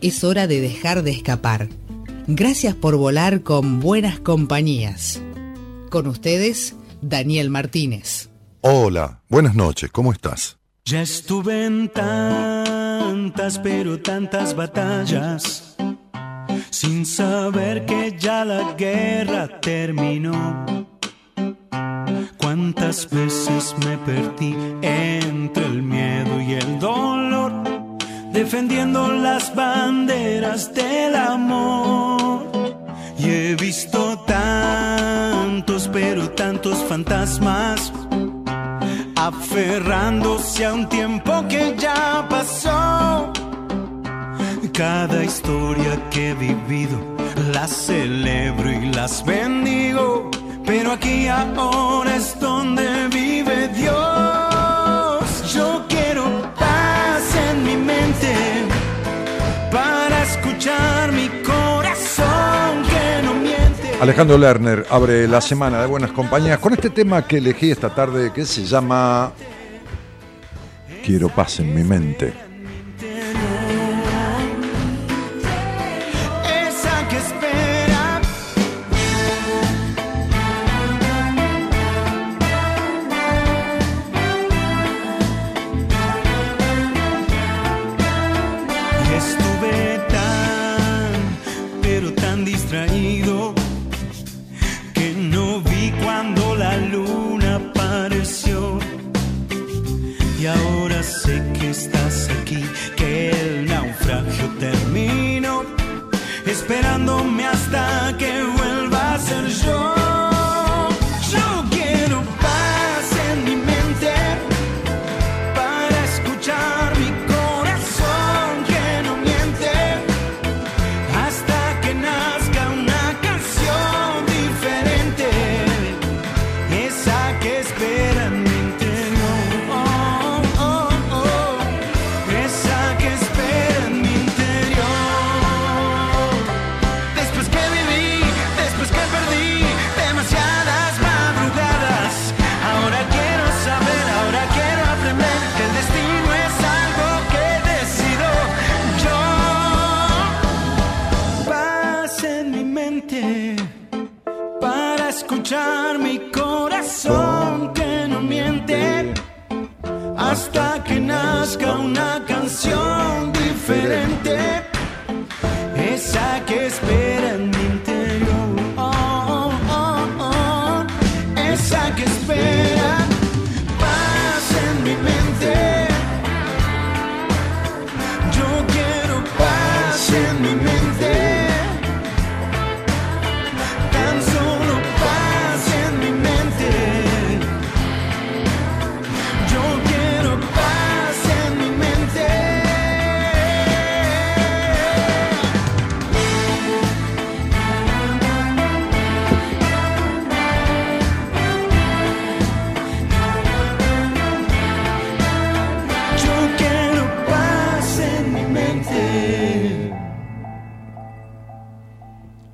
Es hora de dejar de escapar. Gracias por volar con buenas compañías. Con ustedes, Daniel Martínez. Hola, buenas noches, ¿cómo estás? Ya estuve en tantas, pero tantas batallas, sin saber que ya la guerra terminó. Cuántas veces me perdí entre el miedo y el dolor, defendiendo las banderas del amor. Y he visto tantos, pero tantos fantasmas, aferrándose a un tiempo que ya pasó. Cada historia que he vivido, las celebro y las bendigo pero aquí ahora es donde vive Dios. Yo Alejandro Lerner abre la semana de Buenas Compañías con este tema que elegí esta tarde que se llama Quiero paz en mi mente.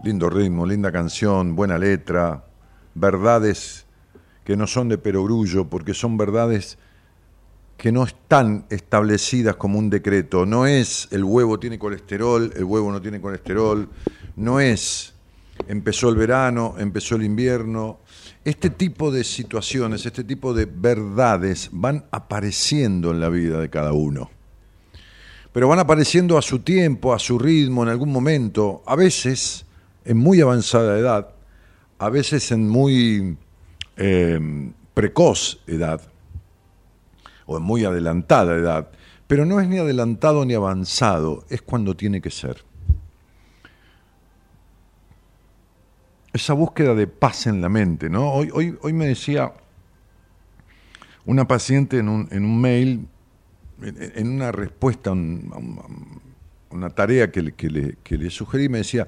Ritmo, linda canción, buena letra, verdades que no son de perogrullo, porque son verdades que no están establecidas como un decreto. No es el huevo tiene colesterol, el huevo no tiene colesterol, no es empezó el verano, empezó el invierno. Este tipo de situaciones, este tipo de verdades van apareciendo en la vida de cada uno. Pero van apareciendo a su tiempo, a su ritmo, en algún momento. A veces en muy avanzada edad, a veces en muy eh, precoz edad, o en muy adelantada edad, pero no es ni adelantado ni avanzado, es cuando tiene que ser. Esa búsqueda de paz en la mente, ¿no? Hoy, hoy, hoy me decía una paciente en un, en un mail, en, una respuesta a una tarea que, que le sugerí, me decía,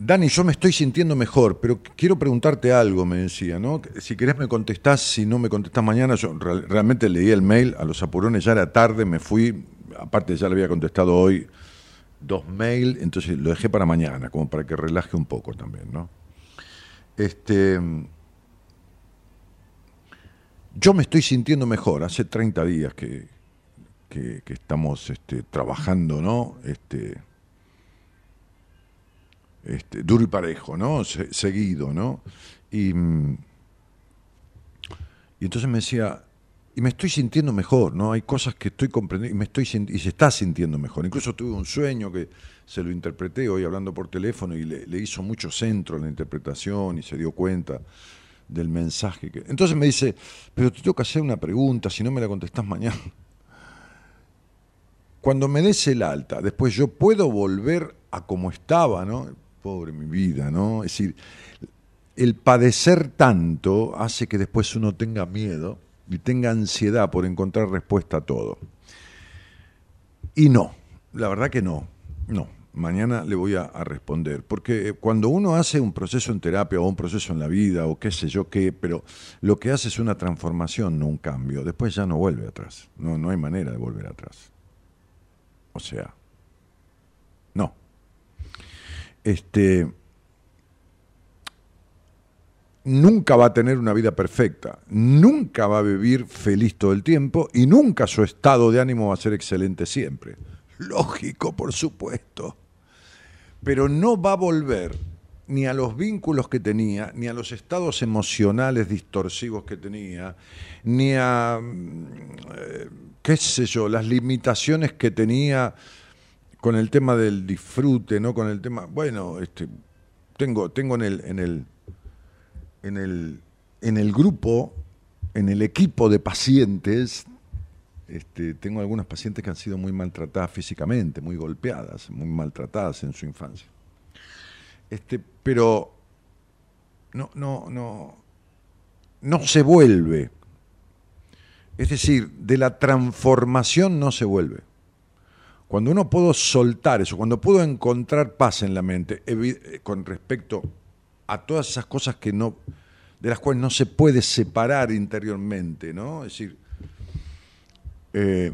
Dani, yo me estoy sintiendo mejor, pero quiero preguntarte algo, me decía, ¿no? Si querés me contestás, si no me contestás mañana, yo realmente leí el mail a los apurones, ya era tarde, me fui, aparte ya le había contestado hoy dos mails, entonces lo dejé para mañana, como para que relaje un poco también, ¿no? Este, yo me estoy sintiendo mejor, hace 30 días que, que, estamos este, trabajando, ¿no? Este, este, duro y parejo, ¿no? seguido, ¿no? Y, y entonces me decía, y me estoy sintiendo mejor, ¿no? Hay cosas que estoy comprendiendo y me estoy y se está sintiendo mejor. Incluso tuve un sueño que se lo interpreté hoy hablando por teléfono y le, hizo mucho centro en la interpretación y se dio cuenta del mensaje que. Entonces me dice, pero te tengo que hacer una pregunta, si no me la contestás mañana. Cuando me des el alta, después yo puedo volver a como estaba, ¿no? Pobre mi vida, ¿no? Es decir, el padecer tanto hace que después uno tenga miedo y tenga ansiedad por encontrar respuesta a todo. Y no, la verdad que no, no. Mañana le voy a, responder, porque cuando uno hace un proceso en terapia o un proceso en la vida o qué sé yo qué, pero lo que hace es una transformación, no un cambio, después ya no vuelve atrás, no, no hay manera de volver atrás. O sea, no este, nunca va a tener una vida perfecta, nunca va a vivir feliz todo el tiempo y nunca su estado de ánimo va a ser excelente siempre. Lógico, por supuesto. Pero no va a volver ni a los vínculos que tenía, ni a los estados emocionales distorsivos que tenía, ni a, mm, eh, qué sé yo, las limitaciones que tenía con el tema del disfrute, ¿no? Con el tema, bueno, este, tengo, tengo en el, en el, en el, en el grupo, en el equipo de pacientes, este, tengo algunas pacientes que han sido muy maltratadas físicamente, muy golpeadas, muy maltratadas en su infancia. Este, pero no, no, no, no se vuelve. Es decir, de la transformación no se vuelve. Cuando uno puedo soltar eso, cuando puedo encontrar paz en la mente eh, con respecto a todas esas cosas que no, de las cuales no se puede separar interiormente, ¿no? Es decir, eh,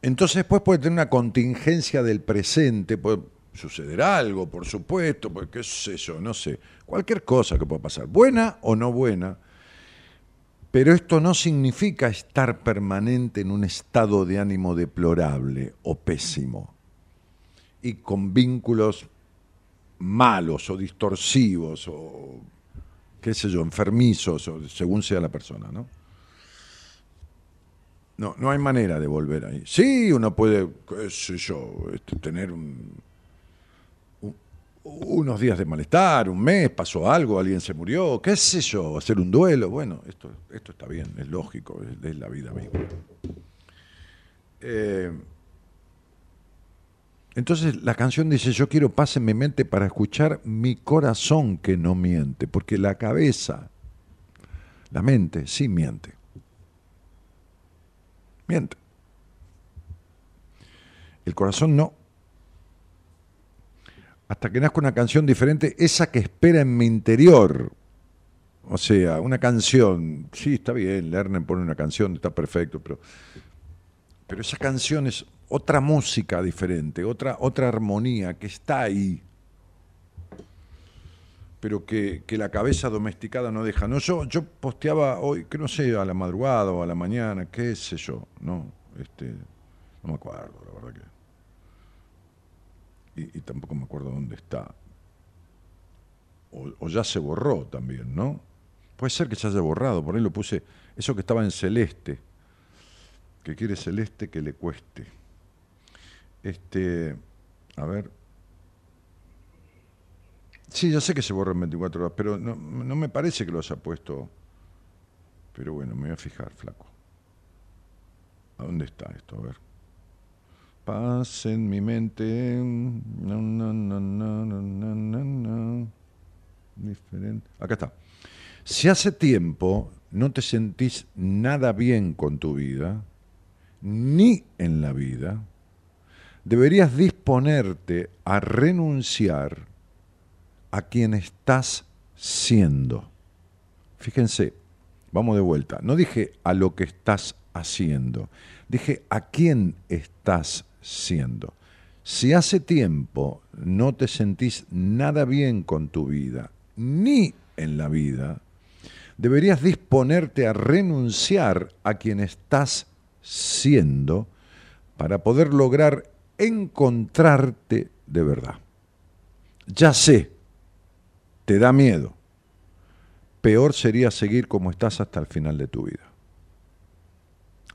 entonces después puede tener una contingencia del presente, puede suceder algo, por supuesto, porque qué sé yo, no sé, cualquier cosa que pueda pasar, buena o no buena, pero esto no significa estar permanente en un estado de ánimo deplorable o pésimo y con vínculos malos o distorsivos o qué sé yo, enfermizos según sea la persona, ¿no? No, no hay manera de volver ahí. Sí, uno puede, qué sé yo, este, tener un, unos días de malestar, un mes, pasó algo, alguien se murió, qué sé yo, hacer un duelo, bueno, esto, esto está bien, es lógico, es, la vida misma. Eh, entonces la canción dice, yo quiero paz en mi mente para escuchar mi corazón que no miente, porque la cabeza, la mente, sí miente. Miente. El corazón no hasta que nazca una canción diferente, esa que espera en mi interior. O sea, una canción, sí, está bien, Lerner pone una canción, está perfecto, pero, pero esa canción es otra música diferente, otra, otra armonía que está ahí, pero que, la cabeza domesticada no deja. No, yo, yo posteaba hoy, que no sé, a la madrugada o a la mañana, qué sé yo, no, este, no me acuerdo, la verdad que y, tampoco me acuerdo dónde está. O, ya se borró también, ¿no? Puede ser que se haya borrado, por ahí lo puse, eso que estaba en celeste, que quiere celeste que le cueste. Este, a ver. Sí, ya sé que se borró en 24 horas, pero no, no me parece que lo haya puesto. Pero bueno, me voy a fijar, flaco. ¿A dónde está esto? A ver paz en mi mente. Diferente. Acá está. Si hace tiempo no te sentís nada bien con tu vida, ni en la vida, deberías disponerte a renunciar a quien estás siendo. Fíjense, vamos de vuelta. No dije a lo que estás haciendo, dije a quién estás siendo. Si hace tiempo no te sentís nada bien con tu vida, ni en la vida, deberías disponerte a renunciar a quien estás siendo para poder lograr encontrarte de verdad. Ya sé, te da miedo. Peor sería seguir como estás hasta el final de tu vida.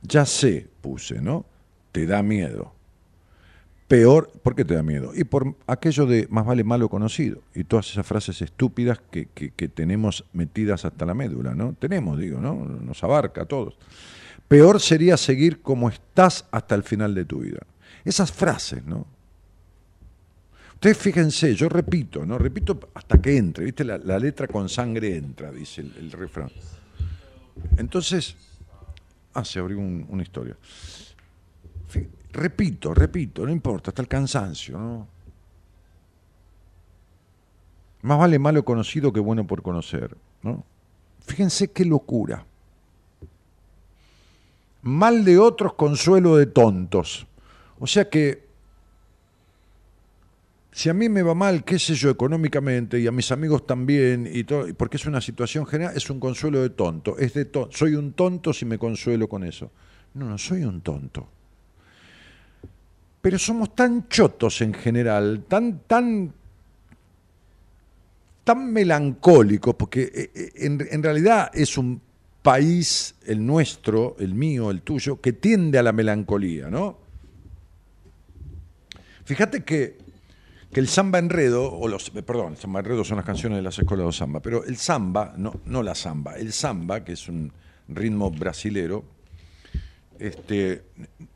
Ya sé, puse, ¿no? Te da miedo. Peor, ¿por qué te da miedo? Y por aquello de más vale malo conocido y todas esas frases estúpidas que, que tenemos metidas hasta la médula, ¿no? Tenemos, digo, ¿no? Nos abarca a todos. Peor sería seguir como estás hasta el final de tu vida. Esas frases, ¿no? Ustedes fíjense, yo repito, ¿no? Repito hasta que entre, ¿viste? La, letra con sangre entra, dice el, refrán. Entonces, ah, se abrió una historia. Repito, repito, no importa, hasta el cansancio, ¿no? Más vale malo conocido que bueno por conocer, ¿no? Fíjense qué locura. Mal de otros, consuelo de tontos. O sea que, si a mí me va mal, qué sé yo, económicamente, y a mis amigos también, y todo, porque es una situación general, es un consuelo de tonto. De soy un tonto si me consuelo con eso. No, no soy un tonto. Pero somos tan chotos en general, tan, tan, tan melancólicos, porque eh, eh, en, realidad es un país, el nuestro, el mío, el tuyo, que tiende a la melancolía, ¿no? Fíjate que, el samba enredo, o los, perdón, el samba enredo son las canciones de las escuelas de samba, pero el samba, no, no la samba, el samba, que es un ritmo brasilero, este,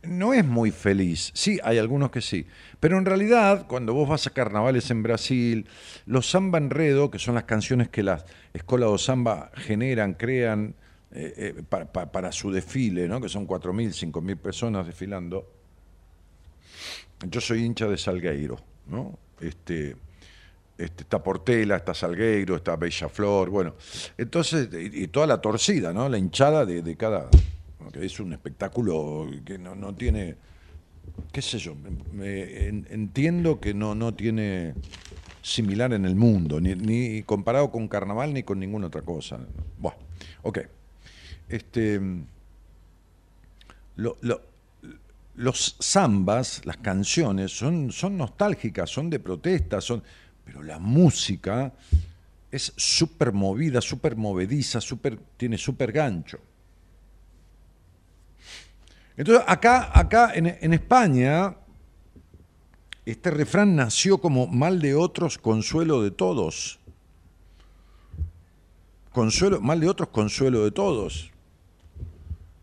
no es muy feliz. Sí, hay algunos que sí. Pero en realidad, cuando vos vas a carnavales en Brasil, los samba enredo, que son las canciones que las escuelas de samba generan, crean, eh, eh, para, su desfile, ¿no? que son 4.000, 5.000 personas desfilando. Yo soy hincha de Salgueiro, ¿no? Este, este, está Portela, está Salgueiro, está Bella Flor, bueno. Entonces, y, toda la torcida, ¿no? La hinchada de, cada. Es un espectáculo que no, tiene. qué sé yo, entiendo que no, no tiene similar en el mundo, ni, ni comparado con carnaval ni con ninguna otra cosa. Bueno, ok este, los zambas, las canciones, son, son nostálgicas, son de protesta, son, pero la música es súper movida, súper movediza, super, tiene súper gancho. Entonces, acá, acá en, España, este refrán nació como mal de otros, consuelo de todos. Consuelo, mal de otros, consuelo de todos.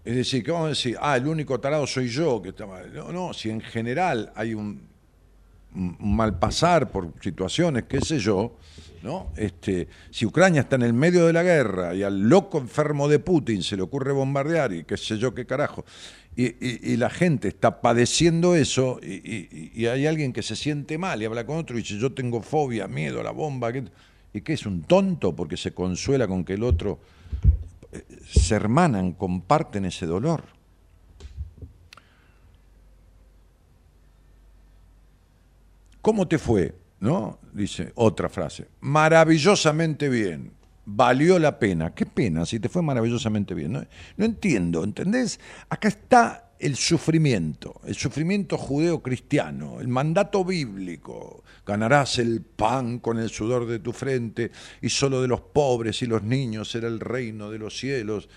Es decir, ¿qué vamos a decir? Ah, el único tarado soy yo que está mal. No, no, si en general hay un, mal pasar por situaciones, qué sé yo, ¿no? Este, si Ucrania está en el medio de la guerra y al loco enfermo de Putin se le ocurre bombardear y qué sé yo qué carajo, y, la gente está padeciendo eso y, hay alguien que se siente mal y habla con otro y dice yo tengo fobia, miedo a la bomba, ¿y qué es un tonto porque se consuela con que el otro se hermanan, comparten ese dolor. ¿Cómo te fue? ¿No? Dice otra frase. Maravillosamente bien. Valió la pena. ¿Qué pena si te fue maravillosamente bien? No, no entiendo, ¿entendés? Acá está el sufrimiento, el sufrimiento judeo-cristiano, el mandato bíblico. Ganarás el pan con el sudor de tu frente y solo de los pobres y los niños será el reino de los cielos.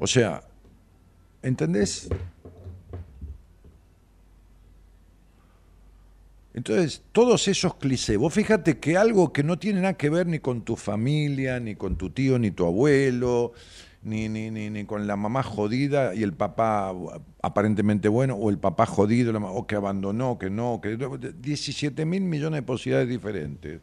O sea, ¿entendés? Entonces, todos esos clichés, vos fíjate que algo que no tiene nada que ver ni con tu familia, ni con tu tío, ni tu abuelo, ni, ni, ni, con la mamá jodida y el papá aparentemente bueno, o el papá jodido, o que abandonó, que no, que 17 mil millones de posibilidades diferentes.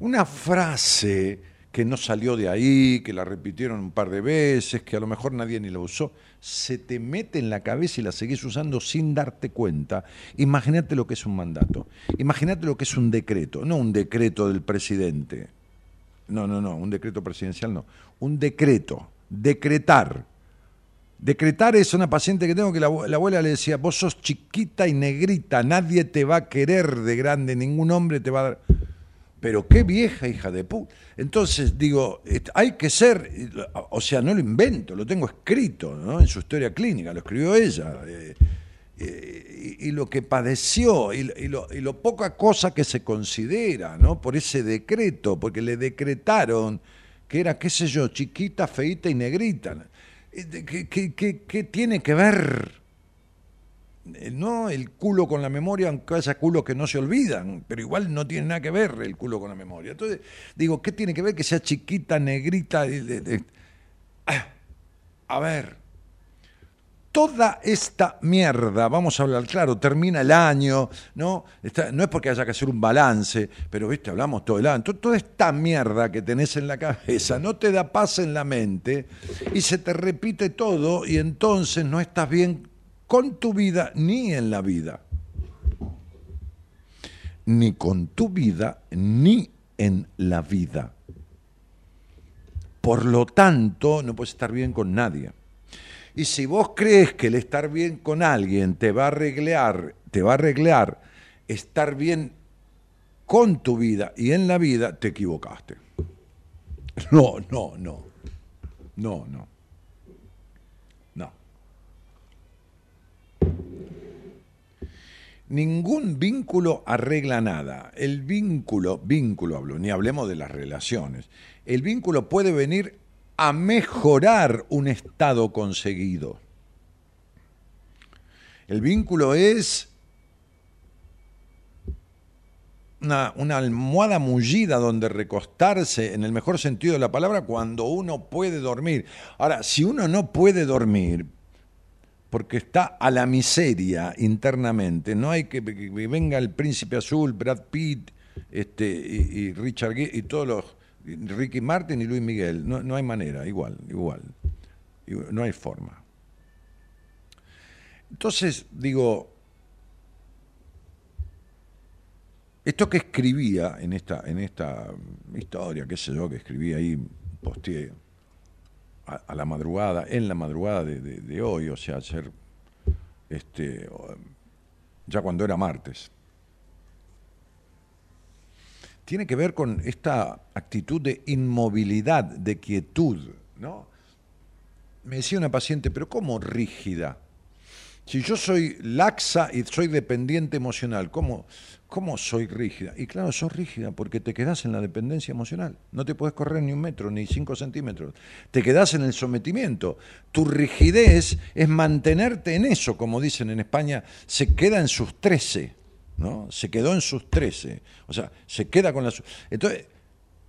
una frase que no salió de ahí, que la repitieron un par de veces, que a lo mejor nadie ni la usó, se te mete en la cabeza y la seguís usando sin darte cuenta. Imagínate lo que es un mandato, imagínate lo que es un decreto, no un decreto del presidente, no, no, no, un decreto presidencial no, un decreto, decretar. Decretar es una paciente que tengo que la, la, abuela le decía, vos sos chiquita y negrita, nadie te va a querer de grande, ningún hombre te va a dar pero qué vieja hija de puta. Entonces digo, hay que ser, o sea, no lo invento, lo tengo escrito ¿no? en su historia clínica, lo escribió ella. Eh, eh, y, lo que padeció, y, lo, poca cosa que se considera, ¿no? Por ese decreto, porque le decretaron que era, qué sé yo, chiquita, feita y negrita. Eh, ¿Qué, tiene que ver no el culo con la memoria, aunque haya culos que no se olvidan, pero igual no tiene nada que ver el culo con la memoria. Entonces, digo, ¿qué tiene que ver que sea chiquita, negrita? Ah, a ver, toda esta mierda, vamos a hablar claro, termina el año, ¿no? no es porque haya que hacer un balance, pero viste, hablamos todo el año. Toda esta mierda que tenés en la cabeza no te da paz en la mente y se te repite todo y entonces no estás bien con tu vida ni en la vida. Ni con tu vida ni en la vida. Por lo tanto, no puedes estar bien con nadie. Y si vos crees que el estar bien con alguien te va a arreglar, te va a arreglar estar bien con tu vida y en la vida, te equivocaste. No, no, no. No, no. Ningún vínculo arregla nada. El vínculo, vínculo hablo, ni hablemos de las relaciones. El vínculo puede venir a mejorar un estado conseguido. El vínculo es una, almohada mullida donde recostarse, en el mejor sentido de la palabra, cuando uno puede dormir. Ahora, si uno no puede dormir, porque está a la miseria internamente. No hay que, venga el príncipe azul, Brad Pitt, este, y, Richard Gere, y todos los Ricky Martin y Luis Miguel. No, no hay manera, igual, igual. No hay forma. Entonces, digo, esto que escribía en esta, en esta historia, qué sé yo, que escribí ahí, posteé, a, la madrugada, en la madrugada de, hoy, o sea, ayer, este, ya cuando era martes. Tiene que ver con esta actitud de inmovilidad, de quietud, ¿no? Me decía una paciente, pero ¿cómo rígida? Si yo soy laxa y soy dependiente emocional, ¿cómo, ¿cómo soy rígida? Y claro, sos rígida porque te quedás en la dependencia emocional. No te puedes correr ni un metro, ni cinco centímetros. Te quedás en el sometimiento. Tu rigidez es mantenerte en eso, como dicen en España, se queda en sus trece. ¿no? Se quedó en sus trece. O sea, se queda con la... Entonces,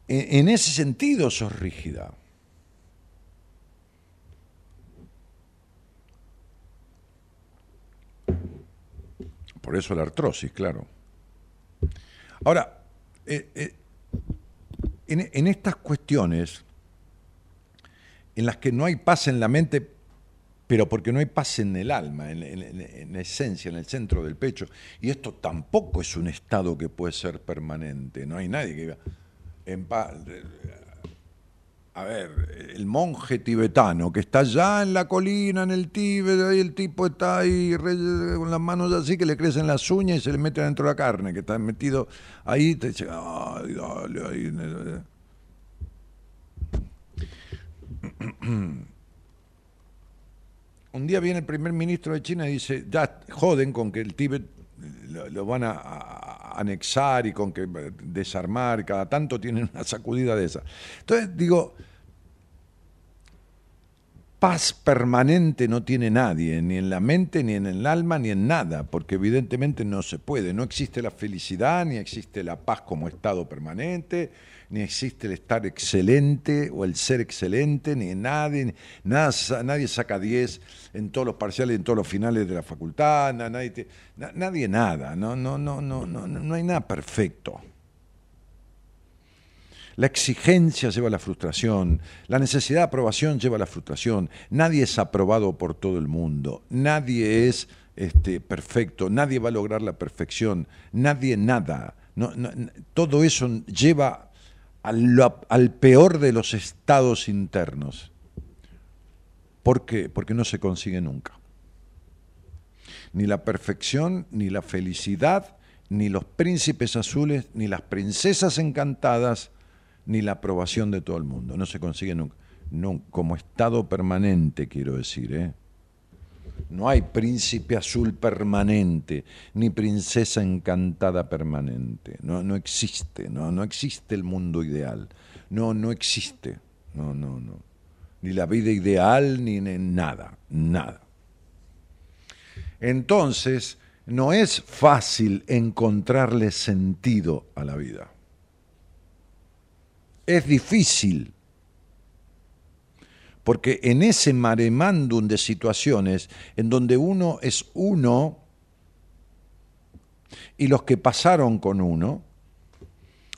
en ese sentido sos rígida. Por eso la artrosis, claro. Ahora, eh, eh, en, estas cuestiones en las que no hay paz en la mente, pero porque no hay paz en el alma, en, en, esencia, en el centro del pecho, y esto tampoco es un estado que puede ser permanente, no hay nadie que diga, en paz, a ver, el monje tibetano que está allá en la colina, en el Tíbet, ahí el tipo está ahí con las manos así que le crecen las uñas y se le mete dentro de la carne, que está metido ahí, te dice, ay, dale, ahí. Un día viene el primer ministro de China y dice, ya joden con que el Tíbet lo, van a, anexar y con que desarmar, cada tanto tienen una sacudida de esa. Entonces digo, paz permanente no tiene nadie, ni en la mente, ni en el alma, ni en nada, porque evidentemente no se puede. No existe la felicidad, ni existe la paz como estado permanente, ni existe el estar excelente o el ser excelente, ni nadie, nada, nadie saca 10 en todos los parciales, en todos los finales de la facultad, nadie, nadie nada, no, no, no, no, no, no hay nada perfecto. La exigencia lleva a la frustración, la necesidad de aprobación lleva a la frustración. Nadie es aprobado por todo el mundo, nadie es este, perfecto, nadie va a lograr la perfección, nadie nada. todo eso lleva al, peor de los estados internos. ¿Por qué? Porque no se consigue nunca. Ni la perfección, ni la felicidad, ni los príncipes azules, ni las princesas encantadas, ni la aprobación de todo el mundo. No se consigue nunca. Como estado permanente, quiero decir. ¿eh? No hay príncipe azul permanente, ni princesa encantada permanente. No, no existe, no, no existe el mundo ideal. No, no existe. No, no, no. Ni la vida ideal, ni, ni nada, nada. Entonces, no es fácil encontrarle sentido a la vida. Es difícil porque en ese maremándum de situaciones en donde uno es uno y los que pasaron con uno,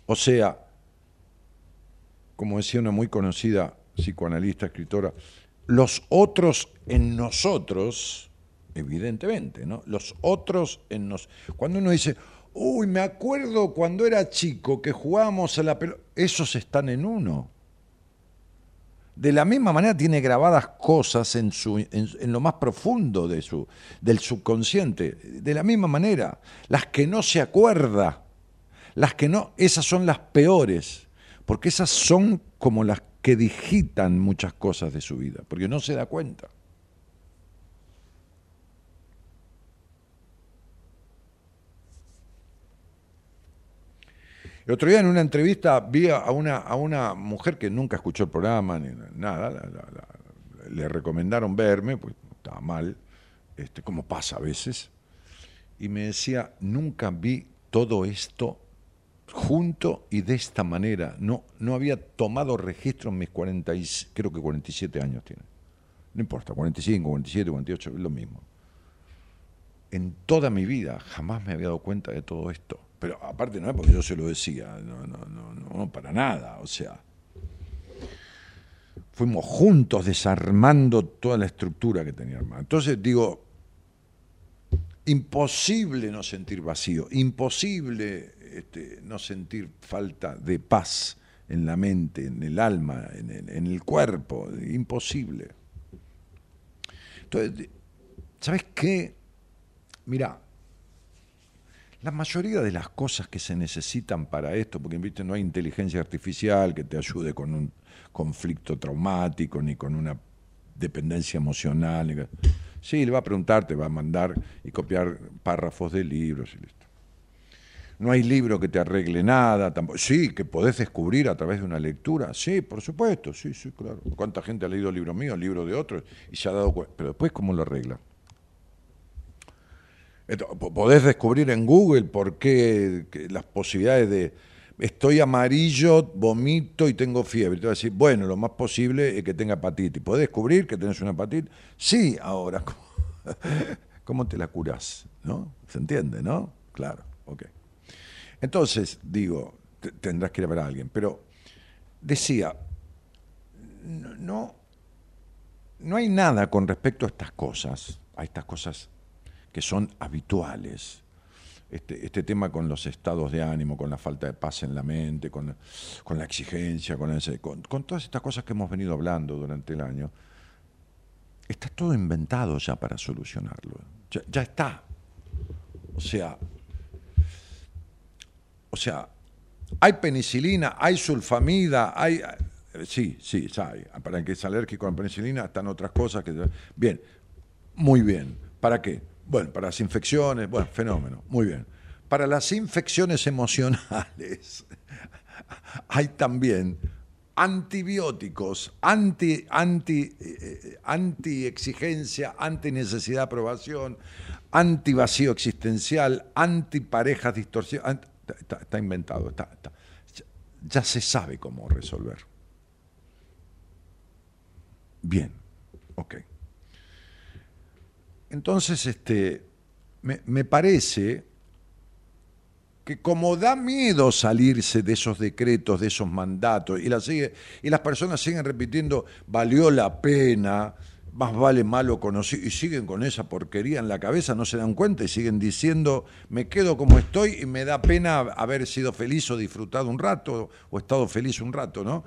o sea, como decía una muy conocida psicoanalista, escritora, los otros en nosotros, evidentemente, ¿no? Los otros en nosotros. Cuando uno dice, uy, me acuerdo cuando era chico que jugábamos a la pelota, esos están en uno de la misma manera tiene grabadas cosas en, su, en, lo más profundo de su, del subconsciente. De la misma manera, las que no se acuerda, las que no, esas son las peores, porque esas son como las que digitan muchas cosas de su vida, porque no se da cuenta. El otro día en una entrevista vi a una, a una mujer que nunca escuchó el programa ni nada, le recomendaron verme, pues estaba mal, este, como pasa a veces, y me decía, nunca vi todo esto junto y de esta manera. No, no había tomado registro en mis 40, creo que 47 años tiene. No importa, 45, 47, 48, es lo mismo. En toda mi vida jamás me había dado cuenta de todo esto. Pero aparte no es porque yo se lo decía, no, no, no, no, para nada, o sea. Fuimos juntos desarmando toda la estructura que tenía hermano. Entonces digo, imposible no sentir vacío, imposible este, no sentir falta de paz en la mente, en el alma, en el, en el cuerpo, imposible. Entonces, ¿sabes qué? Mira, la mayoría de las cosas que se necesitan para esto, porque ¿viste? no hay inteligencia artificial que te ayude con un conflicto traumático ni con una dependencia emocional. Sí, le va a preguntar, te va a mandar y copiar párrafos de libros y listo. No hay libro que te arregle nada, tampoco. Sí, que podés descubrir a través de una lectura. Sí, por supuesto, sí, sí, claro. ¿Cuánta gente ha leído libros míos, libros de otros y se ha dado cuenta? Pero después, ¿cómo lo arregla? Podés descubrir en Google por qué las posibilidades de estoy amarillo, vomito y tengo fiebre. A decir, bueno, lo más posible es que tenga hepatitis. ¿Podés descubrir que tenés una hepatitis? Sí, ahora, ¿cómo te la curás? ¿No? ¿Se entiende, no? Claro, ok. Entonces, digo, tendrás que ir a ver a alguien, pero decía, no, no hay nada con respecto a estas cosas, a estas cosas que son habituales. Este, este, tema con los estados de ánimo, con la falta de paz en la mente, con, la exigencia, con, con, todas estas cosas que hemos venido hablando durante el año, está todo inventado ya para solucionarlo. Ya, está. O sea, o sea, hay penicilina, hay sulfamida, hay... Sí, sí, hay. Para el que es alérgico a la penicilina están otras cosas que... Bien, muy bien. ¿Para qué? Bueno, para las infecciones, bueno, fenómeno, muy bien. Para las infecciones emocionales hay también antibióticos, anti, anti, eh, anti exigencia, anti necesidad de aprobación, anti vacío existencial, anti parejas distorsionadas. Está, inventado, está, ya se sabe cómo resolver. Bien, ok. Entonces, este, me, parece que como da miedo salirse de esos decretos, de esos mandatos, y, y las personas siguen repitiendo, valió la pena, más vale malo conocido, y siguen con esa porquería en la cabeza, no se dan cuenta y siguen diciendo, me quedo como estoy y me da pena haber sido feliz o disfrutado un rato, o estado feliz un rato, ¿no?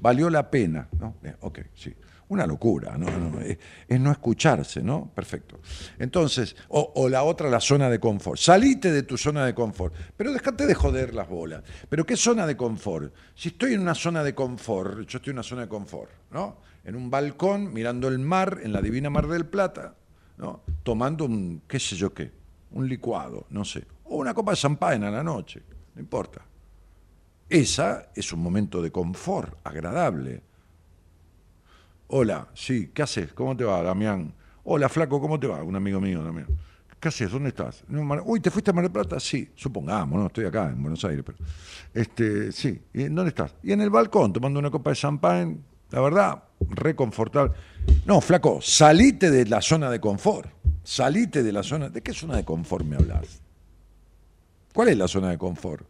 valió la pena, ¿no? ok, sí. Una locura, ¿no? es, no escucharse, ¿no? Perfecto. Entonces, o, la otra, la zona de confort. Salite de tu zona de confort, pero déjate de joder las bolas. ¿Pero qué zona de confort? Si estoy en una zona de confort, yo estoy en una zona de confort, ¿no? En un balcón, mirando el mar, en la divina Mar del Plata, ¿no? Tomando un, qué sé yo qué, un licuado, no sé, o una copa de champán a la noche, no importa. Esa es un momento de confort agradable Hola, sí, ¿qué haces? ¿Cómo te va, Damián? Hola, flaco, ¿cómo te va? Un amigo mío también. ¿Qué haces? ¿Dónde estás? Uy, ¿te fuiste a Mar del Plata? Sí, supongamos, no estoy acá en Buenos Aires, pero. Este, sí, ¿y dónde estás? Y en el balcón, tomando una copa de champán, la verdad, reconfortable. No, flaco, salite de la zona de confort. Salite de la zona. ¿De qué zona de confort me hablas? ¿Cuál es la zona de confort?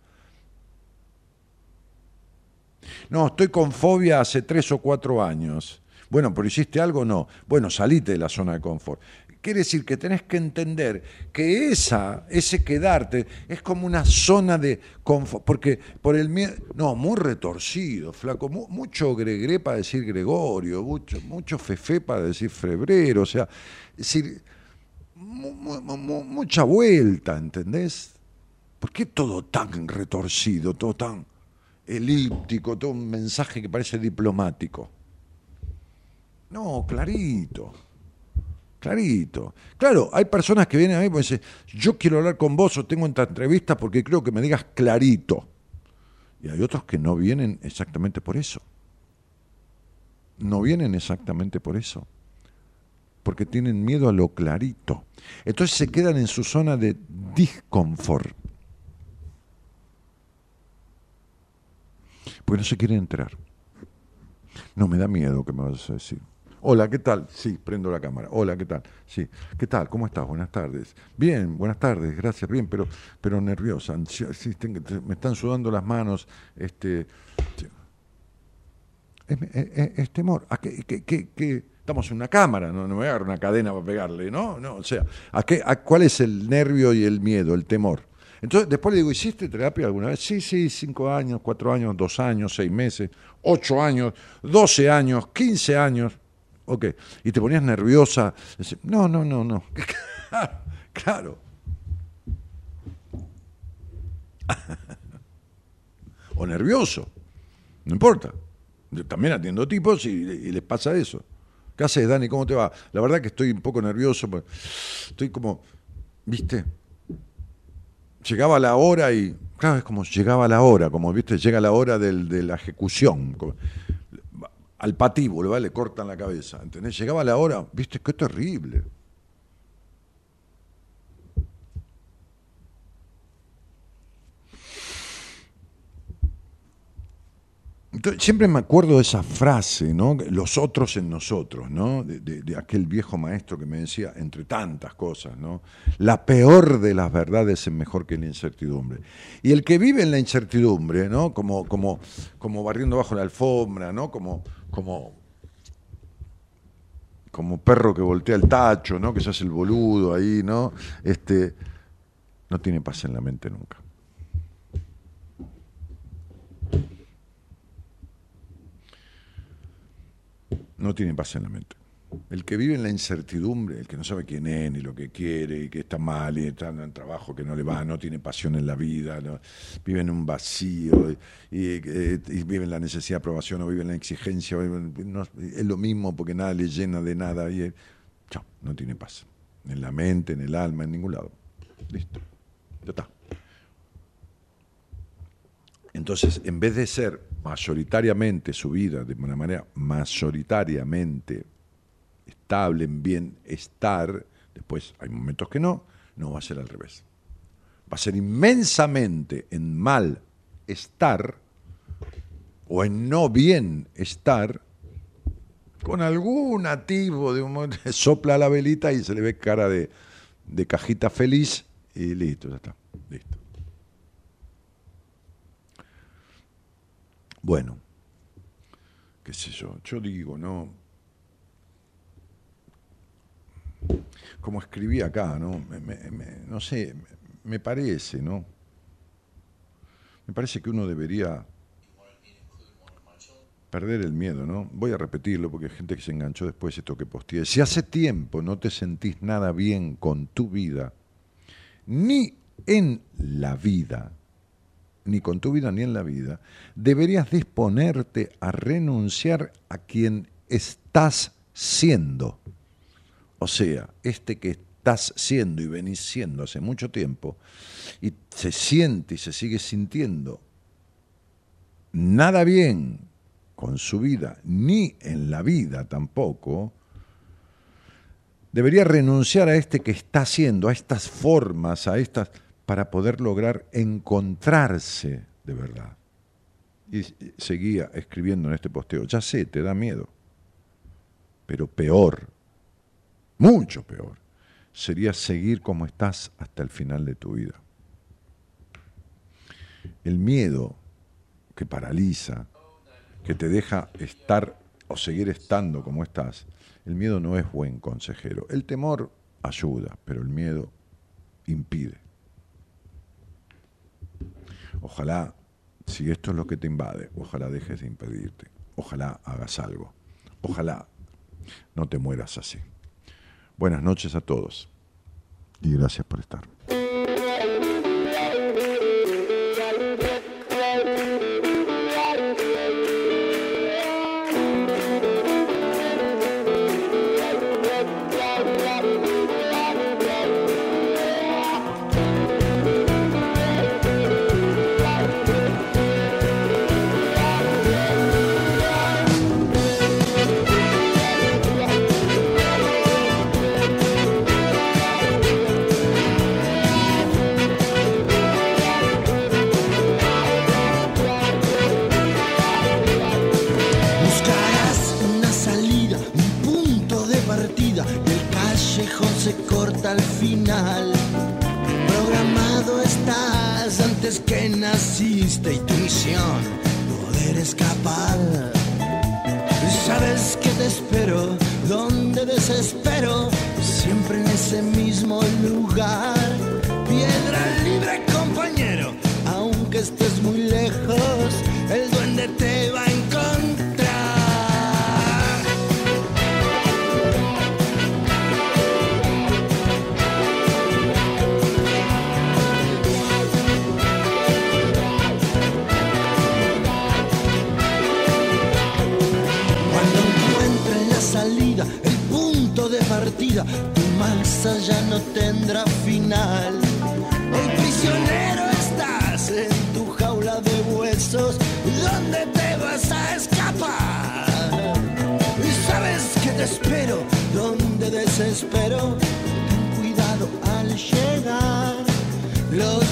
No, estoy con fobia hace tres o cuatro años. Bueno, pero hiciste algo, no. Bueno, salite de la zona de confort. Quiere decir que tenés que entender que esa, ese quedarte, es como una zona de confort, porque por el miedo, no, muy retorcido, flaco, mucho gregre para decir Gregorio, mucho, mucho fefe para decir febrero, o sea, es decir, mucha vuelta, ¿entendés? ¿Por qué todo tan retorcido, todo tan elíptico, todo un mensaje que parece diplomático? No, clarito. Clarito. Claro, hay personas que vienen a mí y dicen, yo quiero hablar con vos o tengo esta entrevista porque creo que me digas clarito. Y hay otros que no vienen exactamente por eso. No vienen exactamente por eso. Porque tienen miedo a lo clarito. Entonces se quedan en su zona de disconfort. Porque no se quieren enterar. No, me da miedo que me vas a decir. Hola, ¿qué tal? Sí, prendo la cámara. Hola, ¿qué tal? Sí. ¿Qué tal? ¿Cómo estás? Buenas tardes. Bien, buenas tardes, gracias, bien, pero, pero nerviosa. me están sudando las manos. Este, es, temor. ¿A qué, qué, Estamos en una cámara, no, me voy a agarrar una cadena para pegarle, ¿no? no o sea, ¿a qué, a, ¿cuál es el nervio y el miedo, el temor? Entonces, después le digo, ¿hiciste terapia alguna vez? Sí, sí, cinco años, cuatro años, dos años, seis meses, ocho años, doce años, quince años. Ok. Y te ponías nerviosa. No, no, no, no. claro. o nervioso. No importa. Yo también atiendo tipos y, les pasa eso. ¿Qué haces, Dani? ¿Cómo te va? La verdad que estoy un poco nervioso. Estoy como, ¿viste? Llegaba la hora y, claro, es como llegaba la hora, como, ¿viste? Llega la hora del, de la ejecución al patíbulo, le cortan la cabeza. ¿Entendés? Llegaba la hora, viste, qué terrible. siempre me acuerdo de esa frase, ¿no? Los otros en nosotros, ¿no? De, aquel viejo maestro que me decía, entre tantas cosas, ¿no? La peor de las verdades es mejor que la incertidumbre. Y el que vive en la incertidumbre, ¿no? Como, como, como barriendo bajo la alfombra, ¿no? Como, como, como perro que voltea el tacho, ¿no? Que se hace el boludo ahí, ¿no? Este, no tiene paz en la mente nunca. no tiene paz en la mente. El que vive en la incertidumbre, el que no sabe quién es, ni lo que quiere, y que está mal, y está en trabajo que no le va, no tiene pasión en la vida, vive en un vacío, y, vive en la necesidad de aprobación, o vive en la exigencia, es lo mismo porque nada le llena de nada, y chao, no tiene paz. En la mente, en el alma, en ningún lado. Listo, ya está. Entonces, en vez de ser mayoritariamente su vida de una manera mayoritariamente estable, en bienestar, después hay momentos que no, no va a ser al revés. Va a ser inmensamente en mal estar o en no bien estar con algún atisbo de un sopla la velita y se le ve cara de, de cajita feliz y listo, ya está, listo. Bueno, qué sé yo, yo digo, ¿no? Como escribí acá, ¿no? No sé, me parece, ¿no? Me parece que uno debería perder el miedo, ¿no? Voy a repetirlo porque hay gente que se enganchó después de esto que posteé. Si hace tiempo no te sentís nada bien con tu vida, ni en la vida, ni con tu vida ni en la vida, deberías disponerte a renunciar a quien estás siendo. O sea, este que estás siendo y venís siendo hace mucho tiempo, y se siente y se sigue sintiendo nada bien con su vida, ni en la vida tampoco, debería renunciar a este que está haciendo, a estas formas, a estas, para poder lograr encontrarse de verdad. Y seguía escribiendo en este posteo, ya sé, te da miedo, pero peor, mucho peor, sería seguir como estás hasta el final de tu vida. El miedo que paraliza, que te deja estar o seguir estando como estás, el miedo no es buen consejero. El temor ayuda, pero el miedo impide. Ojalá, si esto es lo que te invade, ojalá dejes de impedirte. Ojalá hagas algo. Ojalá no te mueras así. Buenas noches a todos y gracias por estar. Tu misión poder escapar. Sabes que te espero, donde desespero, siempre en ese mismo lugar. Piedra libre, compañero, aunque estés muy lejos, el duende te va a tu más allá no tendrá final. Hoy prisionero estás en tu jaula de huesos, ¿dónde te vas a escapar? Y sabes que te espero, donde desespero, ten cuidado al llegar. Los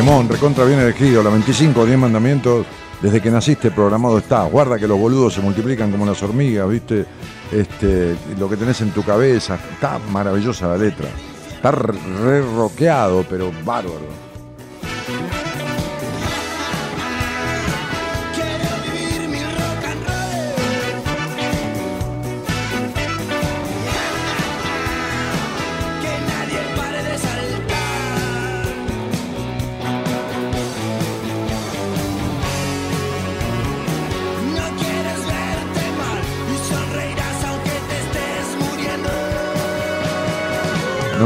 Temón, recontra bien elegido, la 25, 10 mandamientos, desde que naciste programado está. Guarda que los boludos se multiplican como las hormigas, ¿viste? Este, lo que tenés en tu cabeza, está maravillosa la letra. Está re rockeado, pero bárbaro.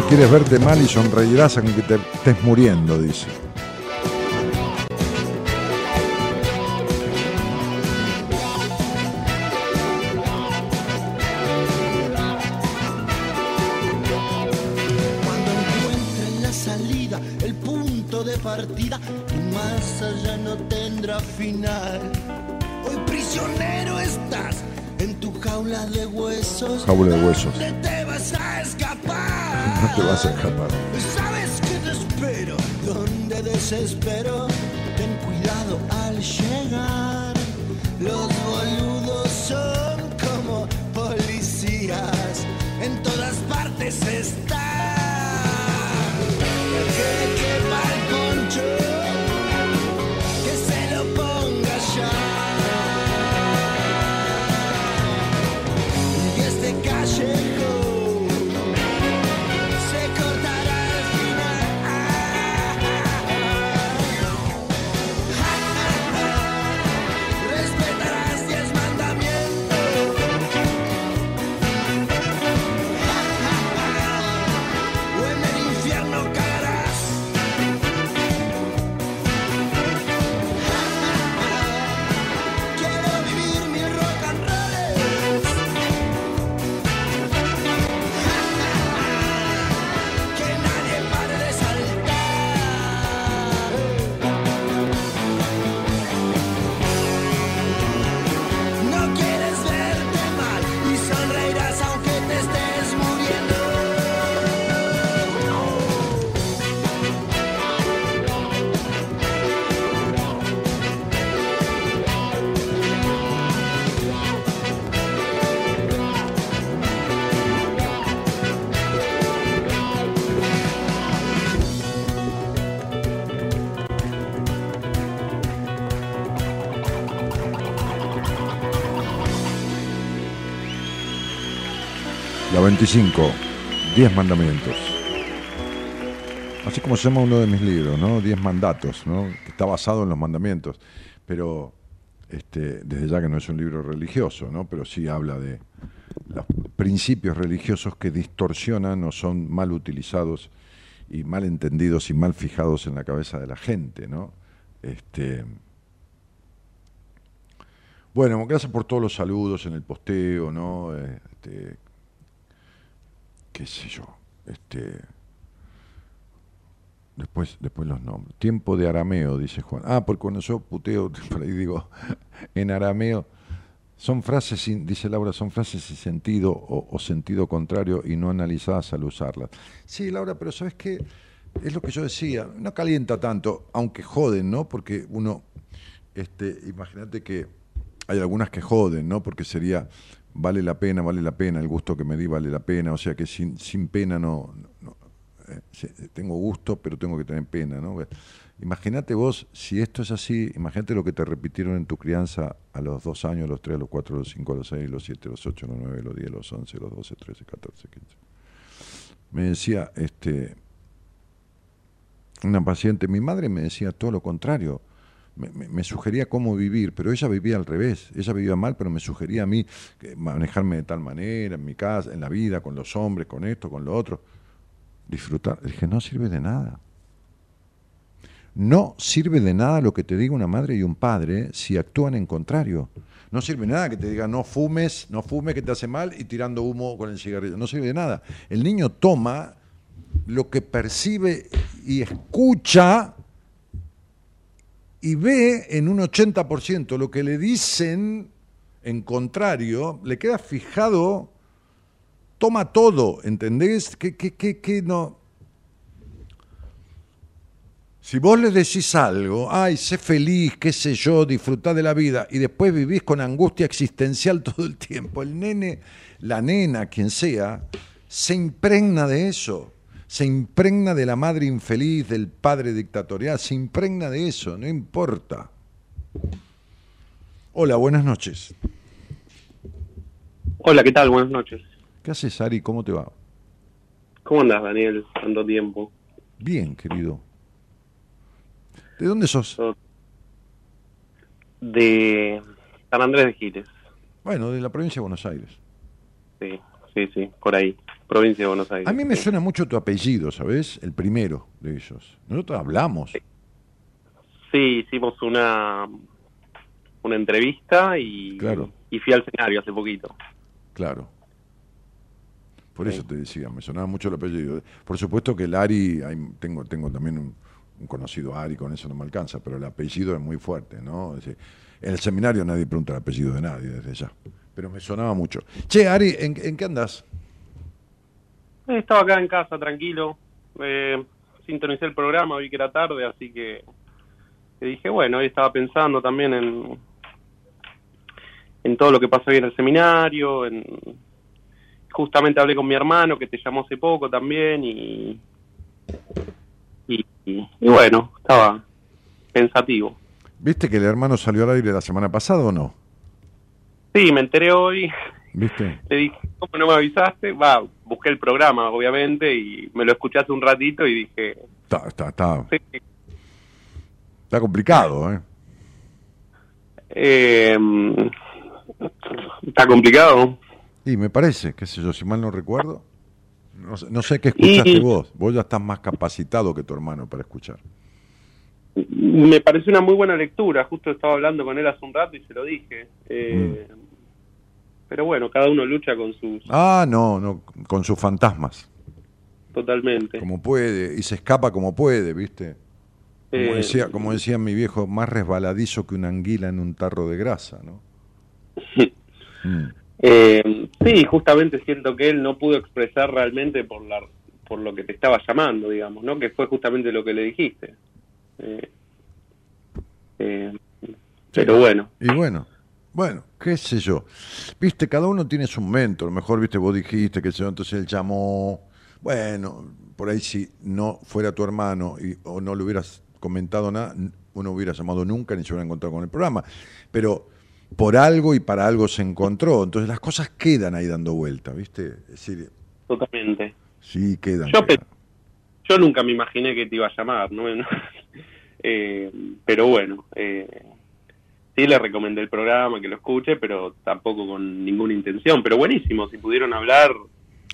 Quieres verte mal y sonreirás aunque te estés muriendo, dice. ¿Sabes que te espero? Donde desespero, ten cuidado al llegar. Los boludos son como policías, en todas partes están. 5, 10 mandamientos. Así como se llama uno de mis libros, ¿no? 10 mandatos, ¿no? Que está basado en los mandamientos. Pero este, desde ya que no es un libro religioso, ¿no? Pero sí habla de los principios religiosos que distorsionan o son mal utilizados y mal entendidos y mal fijados en la cabeza de la gente, ¿no? Este, bueno, gracias por todos los saludos en el posteo, ¿no? Este, qué sé yo, este, después, después los nombres. Tiempo de arameo, dice Juan. Ah, porque cuando yo puteo, por ahí digo, en arameo, son frases, sin, dice Laura, son frases sin sentido o, o sentido contrario y no analizadas al usarlas. Sí, Laura, pero ¿sabes qué? Es lo que yo decía, no calienta tanto, aunque joden, ¿no? Porque uno, este, imagínate que hay algunas que joden, ¿no? Porque sería, vale la pena, vale la pena, el gusto que me di vale la pena, o sea que sin, sin pena no, eh, tengo gusto, pero tengo que tener pena, ¿no? Imagínate vos, si esto es así, imagínate lo que te repitieron en tu crianza a los dos años, a los tres, a los cuatro, a los cinco, a los seis, a los siete, a los ocho, a los nueve, a los diez, a los once, a los doce, trece, catorce, quince. Me decía, este, una paciente, mi madre me decía todo lo contrario, me, sugería cómo vivir, pero ella vivía al revés, ella vivía mal, pero me sugería a mí que manejarme de tal manera, en mi casa, en la vida, con los hombres, con esto, con lo otro. Disfrutar. Le dije, no sirve de nada. No sirve de nada lo que te diga una madre y un padre si actúan en contrario. No sirve nada que te diga no fumes, no fumes que te hace mal y tirando humo con el cigarrillo. No sirve de nada. El niño toma lo que percibe y escucha y ve en un 80% lo que le dicen en contrario, le queda fijado, toma todo, ¿entendés? Que, que, que, que no. Si vos le decís algo, ay, sé feliz, qué sé yo, disfrutá de la vida, y después vivís con angustia existencial todo el tiempo, el nene, la nena, quien sea, se impregna de eso, se impregna de la madre infeliz, del padre dictatorial, se impregna de eso, no importa. Hola, buenas noches. Hola, ¿qué tal? Buenas noches. ¿Qué haces, Ari? ¿Cómo te va? ¿Cómo andas, Daniel? Tanto tiempo. Bien, querido. ¿De dónde sos? De San Andrés de Giles. Bueno, de la provincia de Buenos Aires. Sí, sí, sí, por ahí. Provincia de Buenos Aires. A mí me Sí. suena mucho tu apellido, ¿sabes? El primero de ellos. Nosotros hablamos. Sí, hicimos una una entrevista y, Claro. y fui al escenario hace poquito. Claro. Por Sí. eso te decía, me sonaba mucho el apellido. Por supuesto que el Ari, tengo, tengo también un, un conocido Ari, con eso no me alcanza, pero el apellido es muy fuerte, ¿no? Es decir, en el seminario nadie pregunta el apellido de nadie desde ya. pero me sonaba mucho. Che, Ari, ¿en, en qué andás? Eh, Estaba acá en casa, tranquilo. Eh, sintonicé el programa, vi que era tarde, así que, que dije, bueno, hoy estaba pensando también en, en todo lo que pasó hoy en el seminario. En, justamente hablé con mi hermano, que te llamó hace poco también, y, y, y- y bueno, estaba pensativo. ¿Viste que el hermano salió al aire la semana pasada o no? Sí, me enteré hoy, ¿Viste? le dije, ¿cómo no me avisaste? Va, busqué el programa, obviamente, y me lo escuché hace un ratito y dije, Está, está, está, sí, está complicado, ¿eh? eh, está complicado. Y me parece, qué sé yo, si mal no recuerdo. No sé, no sé qué escuchaste Y- vos. Vos ya estás más capacitado que tu hermano para escuchar. Me pareció una muy buena lectura, justo estaba hablando con él hace un rato y se lo dije. Eh, Pero bueno, cada uno lucha con sus... Ah, no, no, con sus fantasmas. Totalmente. Como puede, y se escapa como puede, ¿viste? Como, Eh, decía, como decía mi viejo, más resbaladizo que una anguila en un tarro de grasa, ¿no? Mm. Eh, sí, justamente siento que él no pudo expresar realmente por la por lo que te estaba llamando, digamos, ¿no? Que fue justamente lo que le dijiste. Eh, eh, pero bueno, Y bueno, bueno, qué sé yo. Viste, cada uno tiene su momento. A lo mejor, viste, vos dijiste que yo, entonces él llamó. Bueno, por ahí si no fuera tu hermano y, o no le hubieras comentado nada, uno hubiera llamado nunca ni se hubiera encontrado con el programa. Pero por algo y para algo se encontró. Entonces las cosas quedan ahí dando vuelta, ¿viste? Es decir, totalmente. sí, quedan. Yo quedan. Yo nunca me imaginé que te iba a llamar, ¿no? Eh, pero bueno, eh, sí le recomendé el programa, que lo escuche, pero tampoco con ninguna intención. Pero buenísimo, si pudieron hablar,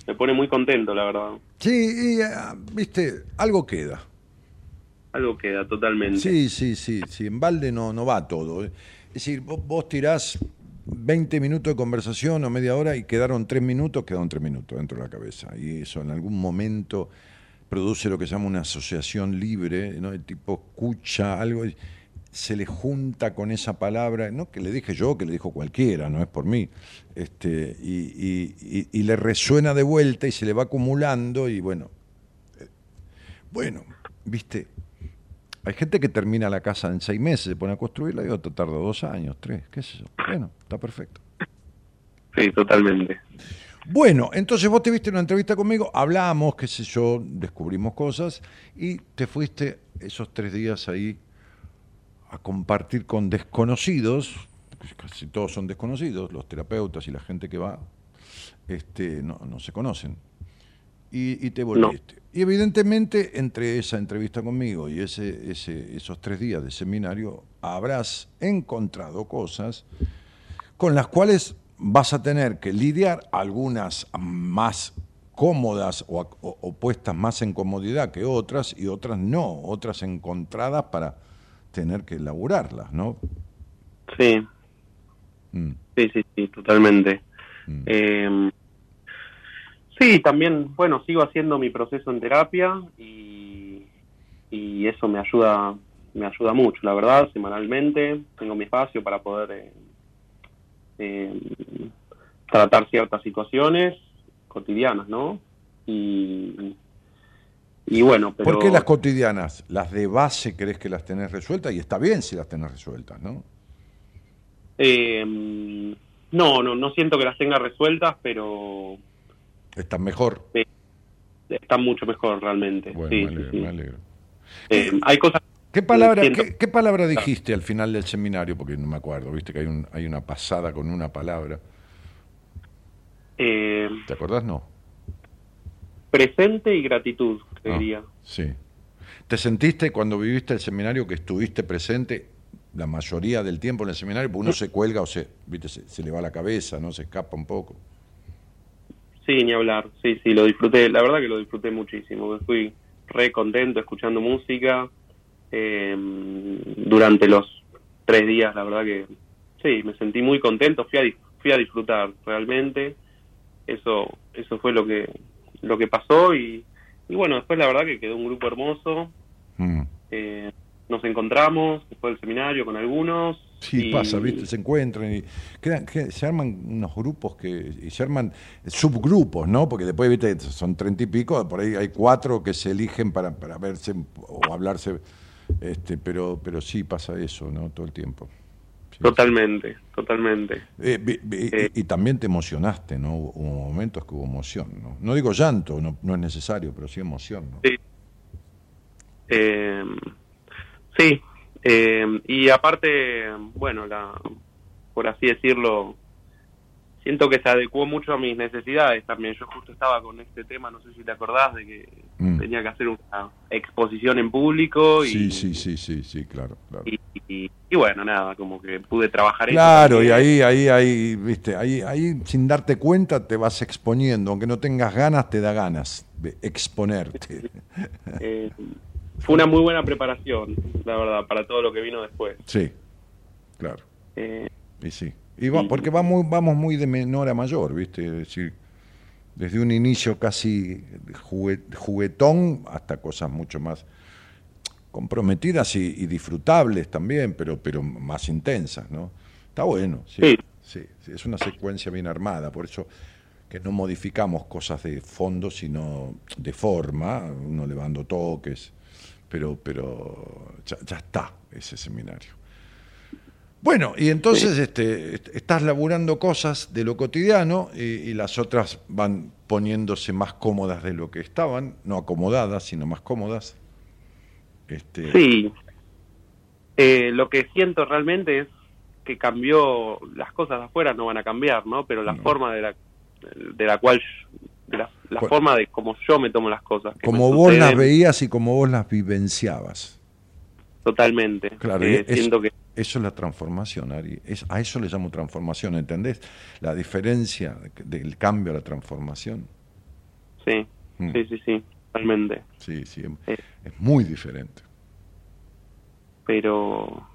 me pone muy contento, la verdad. Sí, y, ah, viste, algo queda. Algo queda totalmente. Sí, sí, sí, sí, en balde no, no va todo. eh. Es decir, vos, vos tirás 20 minutos de conversación o media hora y quedaron 3 minutos, quedaron 3 minutos dentro de la cabeza. Y eso en algún momento produce lo que se llama una asociación libre, ¿no? El tipo escucha algo y se le junta con esa palabra, no que le dije yo, que le dijo cualquiera, no es por mí, este, y, y- y- y le resuena de vuelta y se le va acumulando y bueno, eh, bueno, viste, hay gente que termina la casa en seis meses, se pone a construirla y otra tarda dos años, tres, qué sé yo. Bueno, está perfecto. Sí, totalmente. Bueno, entonces vos te viste en una entrevista conmigo, hablamos, qué sé yo, descubrimos cosas y te fuiste esos tres días ahí a compartir con desconocidos, casi todos son desconocidos, los terapeutas y la gente que va, este, no, no se conocen. Y, y te volviste. Y evidentemente entre esa entrevista conmigo y ese, ese, esos tres días de seminario habrás encontrado cosas con las cuales vas a tener que lidiar, algunas más cómodas o, o- o puestas más en comodidad que otras y otras no, otras encontradas para tener que elaborarlas, ¿no? Sí, Mm. sí, sí, sí, totalmente. Mm. Eh, sí, también, bueno, sigo haciendo mi proceso en terapia y, y eso me ayuda, me ayuda mucho, la verdad, semanalmente. Tengo mi espacio para poder eh, eh, tratar ciertas situaciones cotidianas, ¿no? Y, y bueno, pero... ¿Por qué las cotidianas? Las de base crees que las tenés resueltas y está bien si las tenés resueltas, ¿no? Eh, no, no, no siento que las tenga resueltas, pero Están mejor. están mucho mejor realmente. Bueno, Sí, me alegro, sí. me alegro. Eh, hay cosas ¿Qué palabra, qué palabra dijiste al final del seminario? Porque no me acuerdo, viste que hay, un, hay una pasada con una palabra. eh, ¿Te acordás? No. presente y gratitud, te Ah, sí. ¿Te sentiste cuando viviste el seminario que estuviste presente la mayoría del tiempo en el seminario? Porque uno se cuelga o se, viste, se, se le va la cabeza, ¿no? Se escapa un poco. Sí, ni hablar. Sí, sí, lo disfruté. La verdad que lo disfruté muchísimo. Me fui re contento escuchando música eh, durante los tres días. La verdad que sí, me sentí muy contento. Fui a, fui a disfrutar realmente. Eso, eso fue lo que, lo que pasó y, y bueno, después la verdad que quedó un grupo hermoso. Mm. Eh, nos encontramos después del seminario con algunos Sí, Y- pasa, ¿viste? Se encuentran y quedan- que se arman unos grupos que y se arman subgrupos, ¿no? Porque después, ¿viste? Son treinta y pico, por ahí hay cuatro que se eligen para, para verse o hablarse, este, pero, pero sí pasa eso, ¿no? Todo el tiempo. Totalmente, totalmente. Eh, Eh. y, y también te emocionaste, ¿no? Hubo, hubo momentos que hubo emoción, ¿no? No digo llanto, no, no es necesario, pero sí emoción, ¿no? Sí. Eh, sí. eh, y aparte, bueno, la, por así decirlo, siento que se adecuó mucho a mis necesidades también. Yo justo estaba con este tema, no sé si te acordás, de que Mm. tenía que hacer una exposición en público. Y, Sí, sí, sí, sí, sí, claro, claro. Y, y- y bueno, nada, como que pude trabajar eso Claro, y ahí, ahí, ahí, viste, ahí, ahí sin darte cuenta te vas exponiendo, aunque no tengas ganas, te da ganas de exponerte. Eh, fue una muy buena preparación, la verdad, para todo lo que vino después. Sí, claro, Eh, y sí. Y va, porque vamos, vamos muy de menor a mayor, viste, es decir, desde un inicio casi jugue- juguetón hasta cosas mucho más comprometidas y, y disfrutables también, pero, pero más intensas, ¿no? Está bueno, sí, Sí. sí, sí, es una secuencia bien armada, por eso que no modificamos cosas de fondo, sino de forma, uno le toques, pero, pero ya, ya está ese seminario. Bueno, y entonces este, est- estás laburando cosas de lo cotidiano y, y las otras van poniéndose más cómodas de lo que estaban, no acomodadas, sino más cómodas. Este, Sí. Eh, lo que siento realmente es que cambió, las cosas de afuera no van a cambiar, ¿no? Pero la No. forma de la, de la cual, de la, la forma de cómo yo me tomo las cosas. que como vos las veías y como vos las vivenciabas. Totalmente. Claro, Eh, es- siento que eso es la transformación, Ari. Es, a eso le llamo transformación, ¿entendés? La diferencia del cambio a la transformación. sí, Mm. sí, sí, sí, totalmente. Sí, sí, Eh. es muy diferente. pero